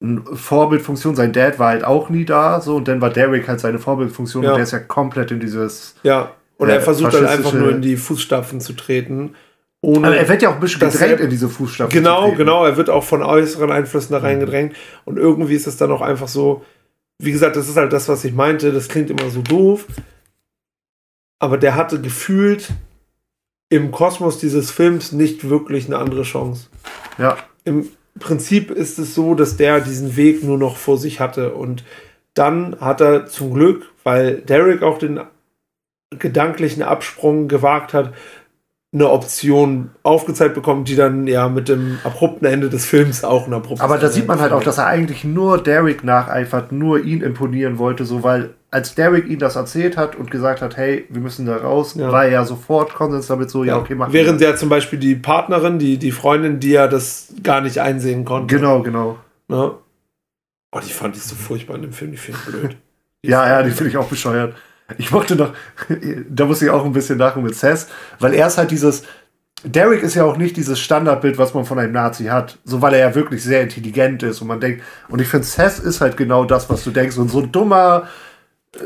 Vorbildfunktion. Sein Dad war halt auch nie da, so und dann war Derek halt seine Vorbildfunktion ja. und der ist ja komplett in dieses. Ja, und er äh, versucht halt einfach nur in die Fußstapfen zu treten. Ohne, Aber er wird ja auch ein bisschen gedrängt er, in diese Fußstapfen. Genau, genau. Er wird auch von äußeren Einflüssen da reingedrängt. Mhm. Und irgendwie ist es dann auch einfach so, wie gesagt, das ist halt das, was ich meinte. Das klingt immer so doof. Aber der hatte gefühlt im Kosmos dieses Films nicht wirklich eine andere Chance. Ja. Im, Prinzip ist es so, dass der diesen Weg nur noch vor sich hatte. Und dann hat er zum Glück, weil Derek auch den gedanklichen Absprung gewagt hat, eine Option aufgezeigt bekommen, die dann ja mit dem abrupten Ende des Films auch ein abruptes Aber da sieht man halt auch, dass er eigentlich nur Derek nacheifert, nur ihn imponieren wollte, so weil als Derek ihn das erzählt hat und gesagt hat, hey, wir müssen da raus, ja. war er ja sofort Konsens damit so, ja, ja okay, mach Während ja zum Beispiel die Partnerin, die, die Freundin, die ja das gar nicht einsehen konnte. Genau, genau. Ja. Oh, die fand ich so furchtbar in dem Film, die finde ich blöd. [laughs] ja, ja, die finde ich auch bescheuert. Ich mochte noch, [laughs] da muss ich auch ein bisschen lachen mit Cess, weil er ist halt dieses, Derek ist ja auch nicht dieses Standardbild, was man von einem Nazi hat, so weil er ja wirklich sehr intelligent ist und man denkt, und ich finde, Seth ist halt genau das, was du denkst, und so ein dummer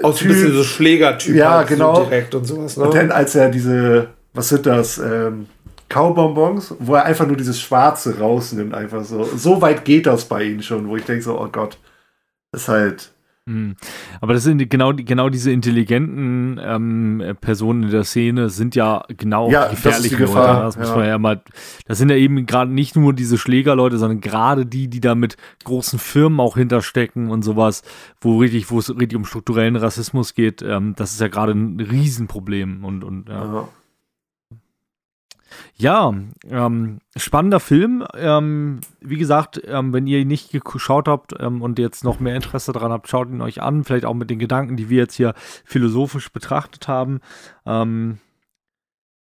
Aus typ, ein bisschen so Schlägertyp. Ja, halt genau. So direkt und sowas. Ne? Und dann, als er diese, was sind das, ähm, Kaubonbons, wo er einfach nur dieses Schwarze rausnimmt, einfach so. So weit geht das bei ihm schon, wo ich denke so, oh Gott, das ist halt. Aber das sind genau, genau diese intelligenten ähm, Personen in der Szene sind ja genau ja, das Leute. Das muss ja. man ja mal. Das sind ja eben gerade nicht nur diese Schlägerleute, sondern gerade die, die da mit großen Firmen auch hinterstecken und sowas, wo richtig, wo es richtig um strukturellen Rassismus geht. Ähm, das ist ja gerade ein Riesenproblem und und ja. ja. Ja, ähm, spannender Film. Ähm, wie gesagt, ähm, wenn ihr ihn nicht geschaut habt ähm, und jetzt noch mehr Interesse daran habt, schaut ihn euch an. Vielleicht auch mit den Gedanken, die wir jetzt hier philosophisch betrachtet haben. Ähm,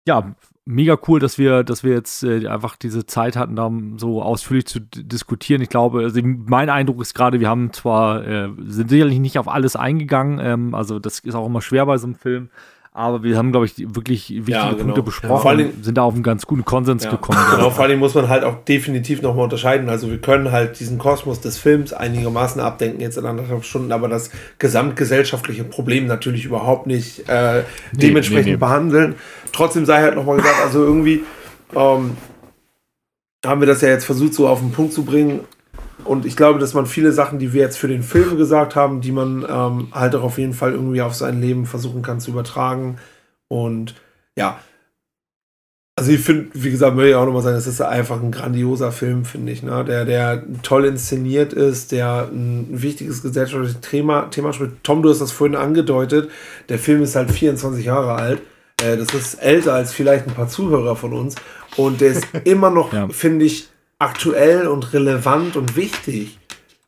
ja, mega cool, dass wir, dass wir jetzt äh, einfach diese Zeit hatten, da so ausführlich zu diskutieren. Ich glaube, also mein Eindruck ist gerade, wir haben zwar, äh, sind sicherlich nicht auf alles eingegangen, ähm, also das ist auch immer schwer bei so einem Film, aber wir haben, glaube ich, wirklich wichtige ja, genau. Punkte besprochen. Ja, vor allem, sind da auf einen ganz guten Konsens ja, gekommen. Genau, vor allem muss man halt auch definitiv nochmal unterscheiden. Also wir können halt diesen Kosmos des Films einigermaßen abdenken, jetzt in anderthalb Stunden, aber das gesamtgesellschaftliche Problem natürlich überhaupt nicht äh, nee, dementsprechend nee, nee. behandeln. Trotzdem sei halt nochmal gesagt, also irgendwie ähm, haben wir das ja jetzt versucht, so auf den Punkt zu bringen. Und ich glaube, dass man viele Sachen, die wir jetzt für den Film gesagt haben, die man ähm, halt auch auf jeden Fall irgendwie auf sein Leben versuchen kann zu übertragen. Und ja, also ich finde, wie gesagt, möchte ich auch nochmal sagen, es ist einfach ein grandioser Film, finde ich, ne? der, der toll inszeniert ist, der ein wichtiges gesellschaftliches Thema, Thema spielt. Tom, du hast das vorhin angedeutet, der Film ist halt 24 Jahre alt. Äh, das ist älter als vielleicht ein paar Zuhörer von uns. Und der ist [laughs] immer noch, ja. finde ich, aktuell und relevant und wichtig.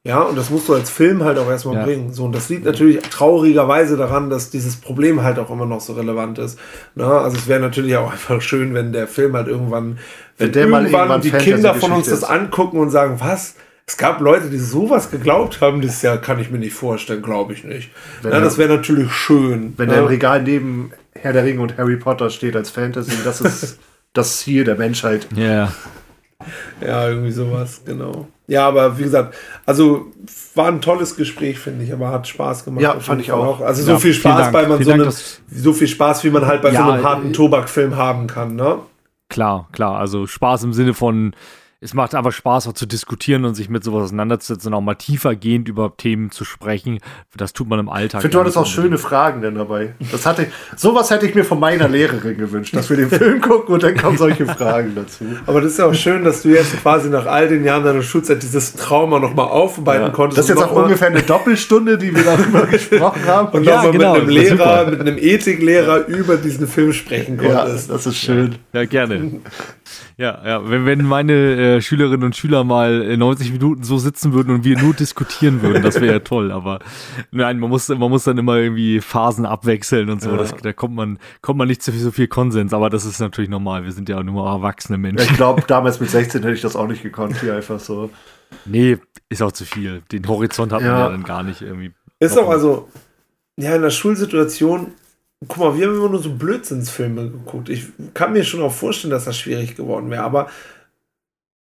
Ja, und das musst du als Film halt auch erstmal ja. bringen. So, und das liegt natürlich traurigerweise daran, dass dieses Problem halt auch immer noch so relevant ist. Na, also es wäre natürlich auch [laughs] einfach schön, wenn der Film halt irgendwann, wenn, wenn irgendwann, irgendwann die Kinder von uns das angucken und sagen, was? Es gab Leute, die sowas geglaubt haben, das ja kann ich mir nicht vorstellen, glaube ich nicht. Wenn ja, das wäre natürlich schön. Wenn ja. der im Regal neben Herr der Ringe und Harry Potter steht als Fantasy, das ist [laughs] das Ziel der Menschheit. Ja. Yeah. Ja, irgendwie sowas, genau. Ja, aber wie gesagt, also war ein tolles Gespräch, finde ich, aber hat Spaß gemacht. Ja, fand ich auch. Also so ja, viel Spaß, bei man so, Dank, so viel Spaß, wie man halt bei ja, so einem harten Tobakfilm haben kann, ne? Klar, klar. Also Spaß im Sinne von es macht einfach Spaß, auch zu diskutieren und sich mit sowas auseinanderzusetzen und auch mal tiefergehend über Themen zu sprechen. Das tut man im Alltag. Ich finde, du hattest auch schöne Fragen denn dabei. Das hatte, sowas hätte ich mir von meiner Lehrerin gewünscht, dass wir den Film gucken und dann kommen solche Fragen dazu. Aber das ist ja auch schön, dass du jetzt quasi nach all den Jahren deiner Schulzeit dieses Trauma nochmal aufarbeiten ja. konntest. Das ist jetzt auch ungefähr eine Doppelstunde, die wir darüber [laughs] gesprochen haben. Und ja, nochmal genau, mit einem Lehrer, mit einem Ethiklehrer über diesen Film sprechen konntest. Ja, das ist schön. Ja, gerne. [laughs] Ja, ja, wenn, wenn meine äh, Schülerinnen und Schüler mal 90 Minuten so sitzen würden und wir nur diskutieren würden, das wäre ja toll. Aber nein, man muss, man muss dann immer irgendwie Phasen abwechseln und so. Ja. Das, da kommt man, kommt man nicht zu viel, so viel Konsens, aber das ist natürlich normal. Wir sind ja auch nur erwachsene Menschen. Ich glaube, damals mit 16 hätte ich das auch nicht gekonnt, hier einfach so. Nee, ist auch zu viel. Den Horizont hat man ja dann gar nicht irgendwie. Ist auch also, ja, in der Schulsituation Guck mal, wir haben immer nur so Blödsinnsfilme geguckt. Ich kann mir schon auch vorstellen, dass das schwierig geworden wäre, aber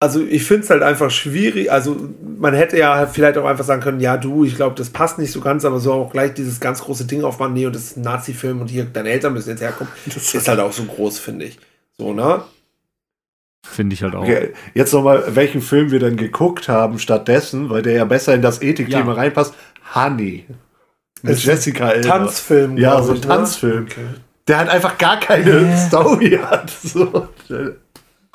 also ich finde es halt einfach schwierig. Also man hätte ja vielleicht auch einfach sagen können, ja du, ich glaube, das passt nicht so ganz, aber so auch gleich dieses ganz große Ding aufmachen, nee, und das ist ein Nazi-Film und hier, deine Eltern müssen jetzt herkommen. [laughs] Das ist halt auch so groß, finde ich. So, ne? Finde ich halt auch. Okay, jetzt nochmal, welchen Film wir denn geguckt haben stattdessen, weil der ja besser in das Ethikthema ja. reinpasst. Honey. Mit Jessica Elba. Tanzfilm. Ja, so ein ich, ne? Tanzfilm. Okay. Der halt einfach gar keine yeah. Story hat. [laughs] So.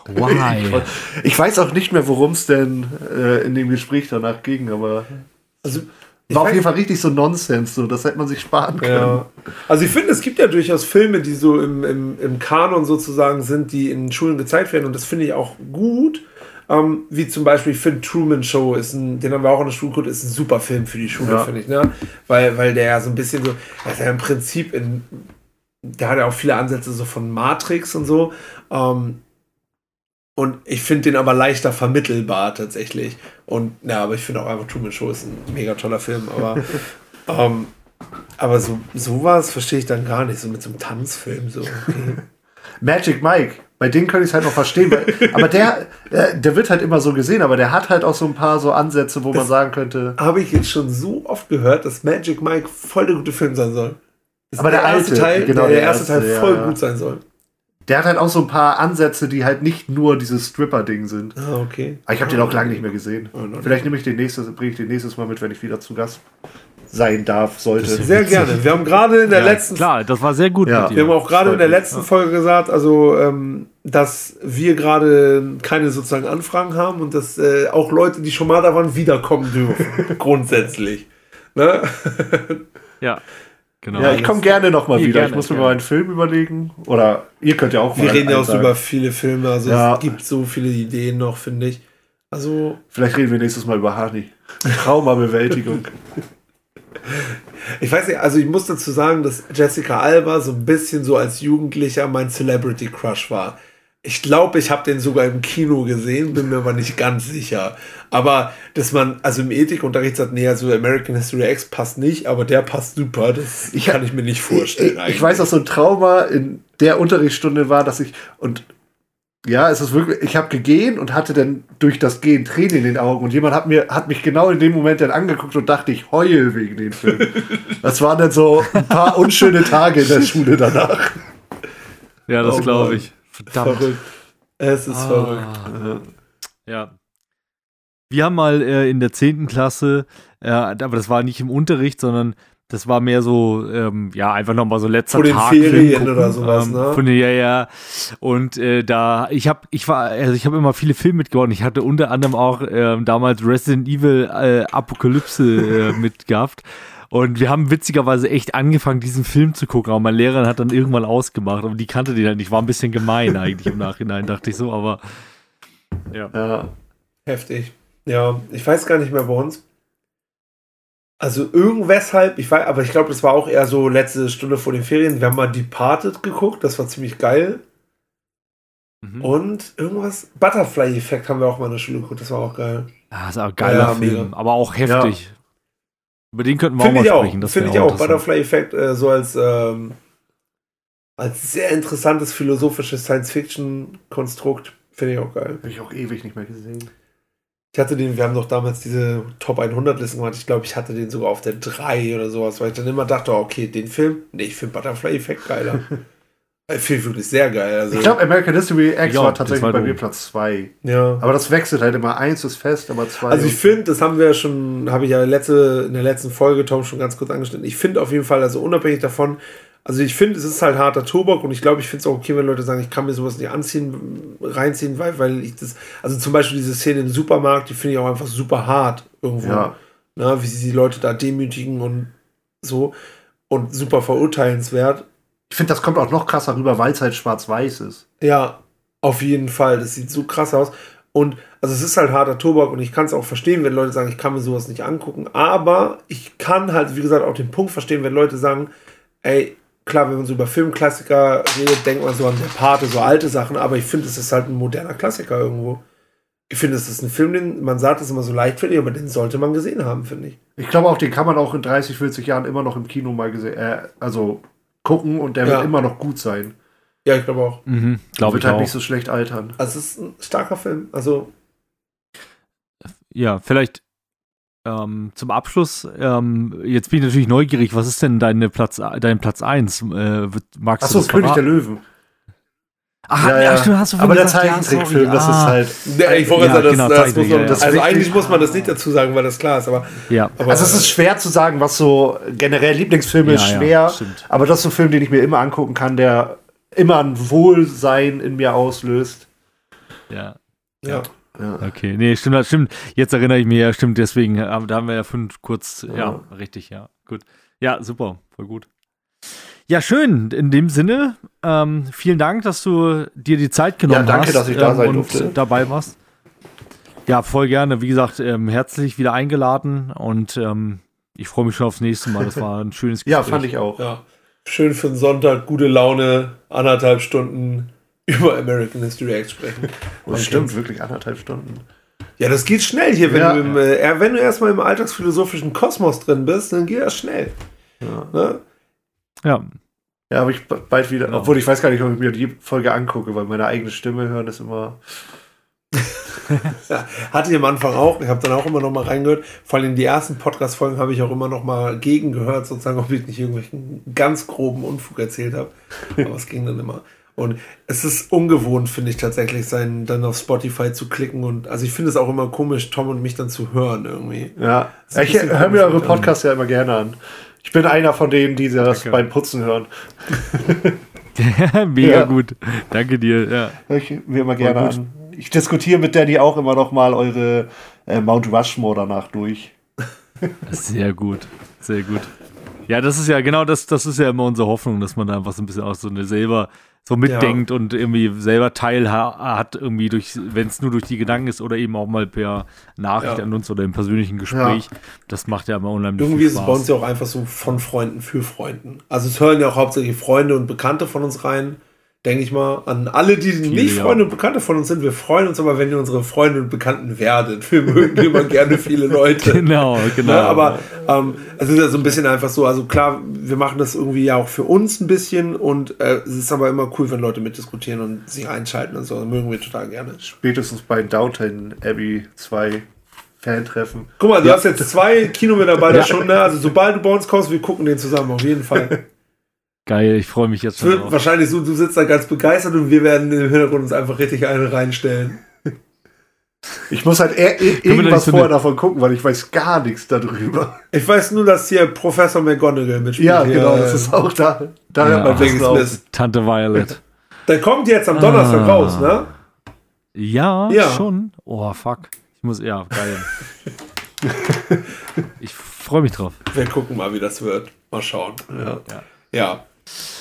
Why? Ich weiß auch nicht mehr, worum es denn äh, in dem Gespräch danach ging, aber also, war auf jeden Fall richtig so Nonsens, so, das hätte man sich sparen können. Ja. Also ich finde, es gibt ja durchaus Filme, die so im, im, im Kanon sozusagen sind, die in Schulen gezeigt werden und das finde ich auch gut. Ähm, wie zum Beispiel, finde Truman Show ist ein, den haben wir auch in der Schule geguckt, ist ein super Film für die Schule, ja. finde ich, ne? Weil, weil der ja so ein bisschen so, er ist ja im Prinzip in, der hat ja auch viele Ansätze so von Matrix und so. Ähm, und ich finde den aber leichter vermittelbar tatsächlich. Und ja, aber ich finde auch einfach Truman Show ist ein mega toller Film. Aber, [laughs] ähm, aber so sowas verstehe ich dann gar nicht, so mit so einem Tanzfilm. So, okay. [laughs] Magic Mike bei denen könnte ich es halt noch verstehen. Weil, [laughs] aber der, äh, der wird halt immer so gesehen, aber der hat halt auch so ein paar so Ansätze, wo das man sagen könnte. Habe ich jetzt schon so oft gehört, dass Magic Mike voll der gute Film sein soll. Das aber der, der, erste Teil, genau, der, der erste, erste, Teil voll ja. gut sein soll. Der hat halt auch so ein paar Ansätze, die halt nicht nur dieses Stripper-Ding sind. Ah, okay. Aber ich habe den auch lange nicht mehr gesehen. Oh, Vielleicht nehme ich den nächstes, bringe ich den nächstes Mal mit, wenn ich wieder zu Gast sein darf, sollte. Sehr gerne. Wir haben gerade in der ja, letzten klar, das war sehr gut. Ja. Wir haben auch gerade in der letzten Folge gesagt, also ähm, dass wir gerade keine sozusagen Anfragen haben und dass äh, auch Leute, die schon mal da waren, wiederkommen dürfen. [laughs] grundsätzlich. Ne? [laughs] ja. Genau. Ja, ich komme gerne noch mal wieder. Gerne, ich muss mir gerne. mal einen Film überlegen. Oder ihr könnt ja auch Wir reden ja auch über viele Filme. Also ja. es gibt so viele Ideen noch, finde ich. Also. Vielleicht reden wir nächstes Mal über Hani. Traumabewältigung. [laughs] Ich weiß nicht, also ich muss dazu sagen, dass Jessica Alba so ein bisschen so als Jugendlicher mein Celebrity Crush war. Ich glaube, ich habe den sogar im Kino gesehen, bin mir aber nicht ganz sicher. Aber dass man, also im Ethikunterricht sagt, nee, also American History X passt nicht, aber der passt super, das Ich- kann ich mir nicht vorstellen. Ich, ich eigentlich. weiß, dass so ein Trauma in der Unterrichtsstunde war, dass ich und ja, es ist wirklich, ich habe gegehen und hatte dann durch das Gehen Tränen in den Augen und jemand hat mir hat mich genau in dem Moment dann angeguckt und dachte, ich heul wegen dem Film. [laughs] Das waren dann so ein paar unschöne Tage in der [laughs] Schule danach. Ja, das Oh glaube ich. Verdammt. verrückt. Es ist Ah. verrückt. Ja. Wir haben mal äh, in der 10. Klasse, äh, aber das war nicht im Unterricht, sondern das war mehr so, ähm, ja, einfach nochmal so letzter Vor den Tag. Ferien gucken, oder sowas, ähm, ne? Von den, ja, ja. Und äh, da, ich habe, ich war, also ich habe immer viele Filme mitgebracht. Ich hatte unter anderem auch ähm, damals Resident Evil äh, Apokalypse äh, [laughs] mitgehabt. Und wir haben witzigerweise echt angefangen, diesen Film zu gucken. Aber mein Lehrer hat dann irgendwann ausgemacht. Aber die kannte den halt nicht. War ein bisschen gemein eigentlich im Nachhinein, dachte ich so. Aber ja. Ja. Heftig. Ja, ich weiß gar nicht mehr bei uns. Also irgendweshalb, ich weiß, aber ich glaube, das war auch eher so letzte Stunde vor den Ferien. Wir haben mal Departed geguckt, das war ziemlich geil. Mhm. Und irgendwas, Butterfly-Effekt haben wir auch mal in der Schule geguckt, das war auch geil. Ah, ist auch ein geiler Ja, Film, mega. aber auch heftig. Über den könnten wir Finde auch ich mal sprechen. Das finde ich auch. Butterfly-Effekt äh, so als, ähm, als sehr interessantes philosophisches Science-Fiction-Konstrukt, finde ich auch geil. Habe ich auch ewig nicht mehr gesehen. Ich hatte den, wir haben doch damals diese Top 100 Listen gemacht. Ich glaube, ich hatte den sogar auf der 3 oder sowas, weil ich dann immer dachte, oh, okay, den Film, nee, ich finde Butterfly Effekt geiler. [laughs] ich finde wirklich sehr geil. Also, Ich glaube, American History X Ja, war tatsächlich war bei mir Platz 2. ja. Aber das wechselt halt immer. Eins ist fest, aber zwei. Also ich finde, das haben wir ja schon, habe ich ja letzte, in der letzten Folge, Tom, schon ganz kurz angeschnitten. Ich finde auf jeden Fall, also unabhängig davon, also ich finde, es ist halt harter Tobak und ich glaube, ich finde es auch okay, wenn Leute sagen, ich kann mir sowas nicht anziehen, reinziehen, weil, weil ich das, also zum Beispiel diese Szene im Supermarkt, die finde ich auch einfach super hart irgendwo. Ja. Ne, wie sie die Leute da demütigen und so und super verurteilenswert. Ich finde, das kommt auch noch krasser rüber, weil es halt schwarz-weiß ist. Ja, auf jeden Fall. Das sieht so krass aus. Und also es ist halt harter Tobak und ich kann es auch verstehen, wenn Leute sagen, ich kann mir sowas nicht angucken. Aber ich kann halt, wie gesagt, auch den Punkt verstehen, wenn Leute sagen, ey, klar, wenn man so über Filmklassiker redet, denkt man so an der Pate, so alte Sachen, aber ich finde, es ist halt ein moderner Klassiker irgendwo. Ich finde, es ist ein Film, den man sagt, es immer so leichtfertig, aber den sollte man gesehen haben, finde ich. Ich glaube auch, den kann man auch in 30, 40 Jahren immer noch im Kino mal gesehen, äh, also gucken und der Ja. wird immer noch gut sein. Ja, ich glaube auch. Mhm, Der glaube wird ich halt auch. nicht so schlecht altern. Also es ist ein starker Film. Also Ja, vielleicht ähm, zum Abschluss, ähm, jetzt bin ich natürlich neugierig, was ist denn deine Platz, dein Platz 1? Äh, magst Achso, du das König der? Löwen. Ach, ja, stimmt, hast du Aber der ja, Zeichentrickfilm, das ist Ah, halt. Ja, ich wollte Ja, sagen, das, genau, das muss man, ja. Das also eigentlich muss man das nicht dazu sagen, weil das klar ist, aber, Ja, aber Also es ist schwer zu sagen, was so generell Lieblingsfilme ist Ja, ja, schwer. aber das ist so ein Film, den ich mir immer angucken kann, der immer ein Wohlsein in mir auslöst. ja. ja. Ja. Okay, nee, stimmt, das stimmt. Jetzt erinnere ich mich ja, stimmt, deswegen, aber da haben wir ja fünf kurz, ja, Ja. richtig, ja, gut. Ja, super, voll gut. Ja, schön, in dem Sinne, ähm, vielen Dank, dass du dir die Zeit genommen Ja, danke, hast. dass ich da ähm, sein und durfte. dabei warst. Ja, voll gerne. Wie gesagt, ähm, herzlich wieder eingeladen und ähm, ich freue mich schon aufs nächste Mal. Das war ein schönes [laughs] Gespräch. ja, fand ich auch. ja. Schön für einen Sonntag, gute Laune, anderthalb Stunden über American History X sprechen. Das stimmt, wirklich anderthalb Stunden. Ja, das geht schnell hier, wenn Ja. du im, äh, wenn du erstmal im alltagsphilosophischen Kosmos drin bist, dann geht das schnell. Ja. Ne? Ja, Ja, aber ich bald wieder, Genau. obwohl ich weiß gar nicht, ob ich mir die Folge angucke, weil meine eigene Stimme hören ist immer. [laughs] Ja, hatte ich am Anfang auch. Ich habe dann auch immer noch mal reingehört. Vor allem die ersten Podcast-Folgen habe ich auch immer noch mal gegengehört, sozusagen, ob ich nicht irgendwelchen ganz groben Unfug erzählt habe. Aber es ging dann immer. Und es ist ungewohnt, finde ich tatsächlich, sein dann auf Spotify zu klicken. Und also ich finde es auch immer komisch, Tom und mich dann zu hören irgendwie. Ja, ich höre mir eure. Podcasts ja immer gerne an. Ich bin einer von denen, die das Danke. beim Putzen hören. [laughs] mega Ja. gut. Danke dir. Ja. Hör ich mir immer gerne an. Ich diskutiere mit Danny auch immer noch mal eure äh, Mount Rushmore danach durch. [laughs] Sehr gut. Sehr gut. Ja, das ist ja genau das, das ist ja immer unsere Hoffnung, dass man da einfach so ein bisschen auch so eine selber so mitdenkt ja. und irgendwie selber Teil hat, irgendwie durch, wenn es nur durch die Gedanken ist oder eben auch mal per Nachricht ja. an uns oder im persönlichen Gespräch. Ja. Das macht ja immer unheimlich Irgendwie ist es bei uns ja auch einfach so von Freunden für Freunden. Also es hören ja auch hauptsächlich Freunde und Bekannte von uns rein denke ich mal, an alle, die Viele, nicht Freunde und Bekannte von uns sind. Wir freuen uns aber, wenn ihr unsere Freunde und Bekannten werdet. Wir mögen immer gerne viele Leute. [laughs] Genau, genau. Ja, aber ähm, es ist ja so ein bisschen einfach so, also klar, wir machen das irgendwie ja auch für uns ein bisschen und äh, es ist aber immer cool, wenn Leute mitdiskutieren und sich einschalten und so. Das mögen wir total gerne. Spätestens bei Downton Abbey 2 Fan-Treffen. Guck mal, du ja. hast jetzt zwei Kinomitarbeiter [laughs] ja. schon, ne? Also sobald du bei uns kommst, wir gucken den zusammen, auf jeden Fall. [laughs] Geil, ich freue mich jetzt schon. Drauf. Wahrscheinlich so, du sitzt da ganz begeistert und wir werden im Hintergrund uns einfach richtig eine reinstellen. [laughs] Ich muss halt eher, irgendwas so vorher davon gucken, weil ich weiß gar nichts darüber. Ich weiß nur, dass hier Professor McGonagall mitspielt. Ja, genau, das ist auch da. Da ja, hört man Wissen Tante Violet. Der kommt jetzt am Donnerstag ah. raus, ne? Ja, ja, schon. Oh, fuck. Ich muss, ja, geil. [laughs] ich freue mich drauf. Wir gucken mal, wie das wird. Mal schauen. Ja. ja. ja.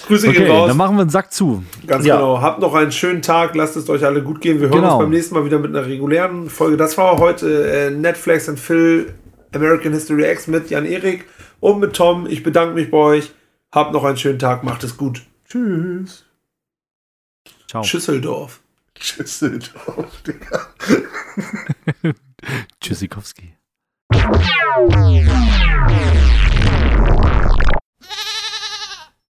Grüße okay, gehen raus. Dann machen wir einen Sack zu. Ganz ja. genau. Habt noch einen schönen Tag. Lasst es euch alle gut gehen. Wir hören genau. uns beim nächsten Mal wieder mit einer regulären Folge. Das war heute äh, Netflix und Phil American History X mit Jan Erik und mit Tom. Ich bedanke mich bei euch. Habt noch einen schönen Tag. Macht es gut. Tschüss. Ciao. Schüsseldorf. Schüsseldorf, Digga. [laughs] Tschüssikowski. [laughs]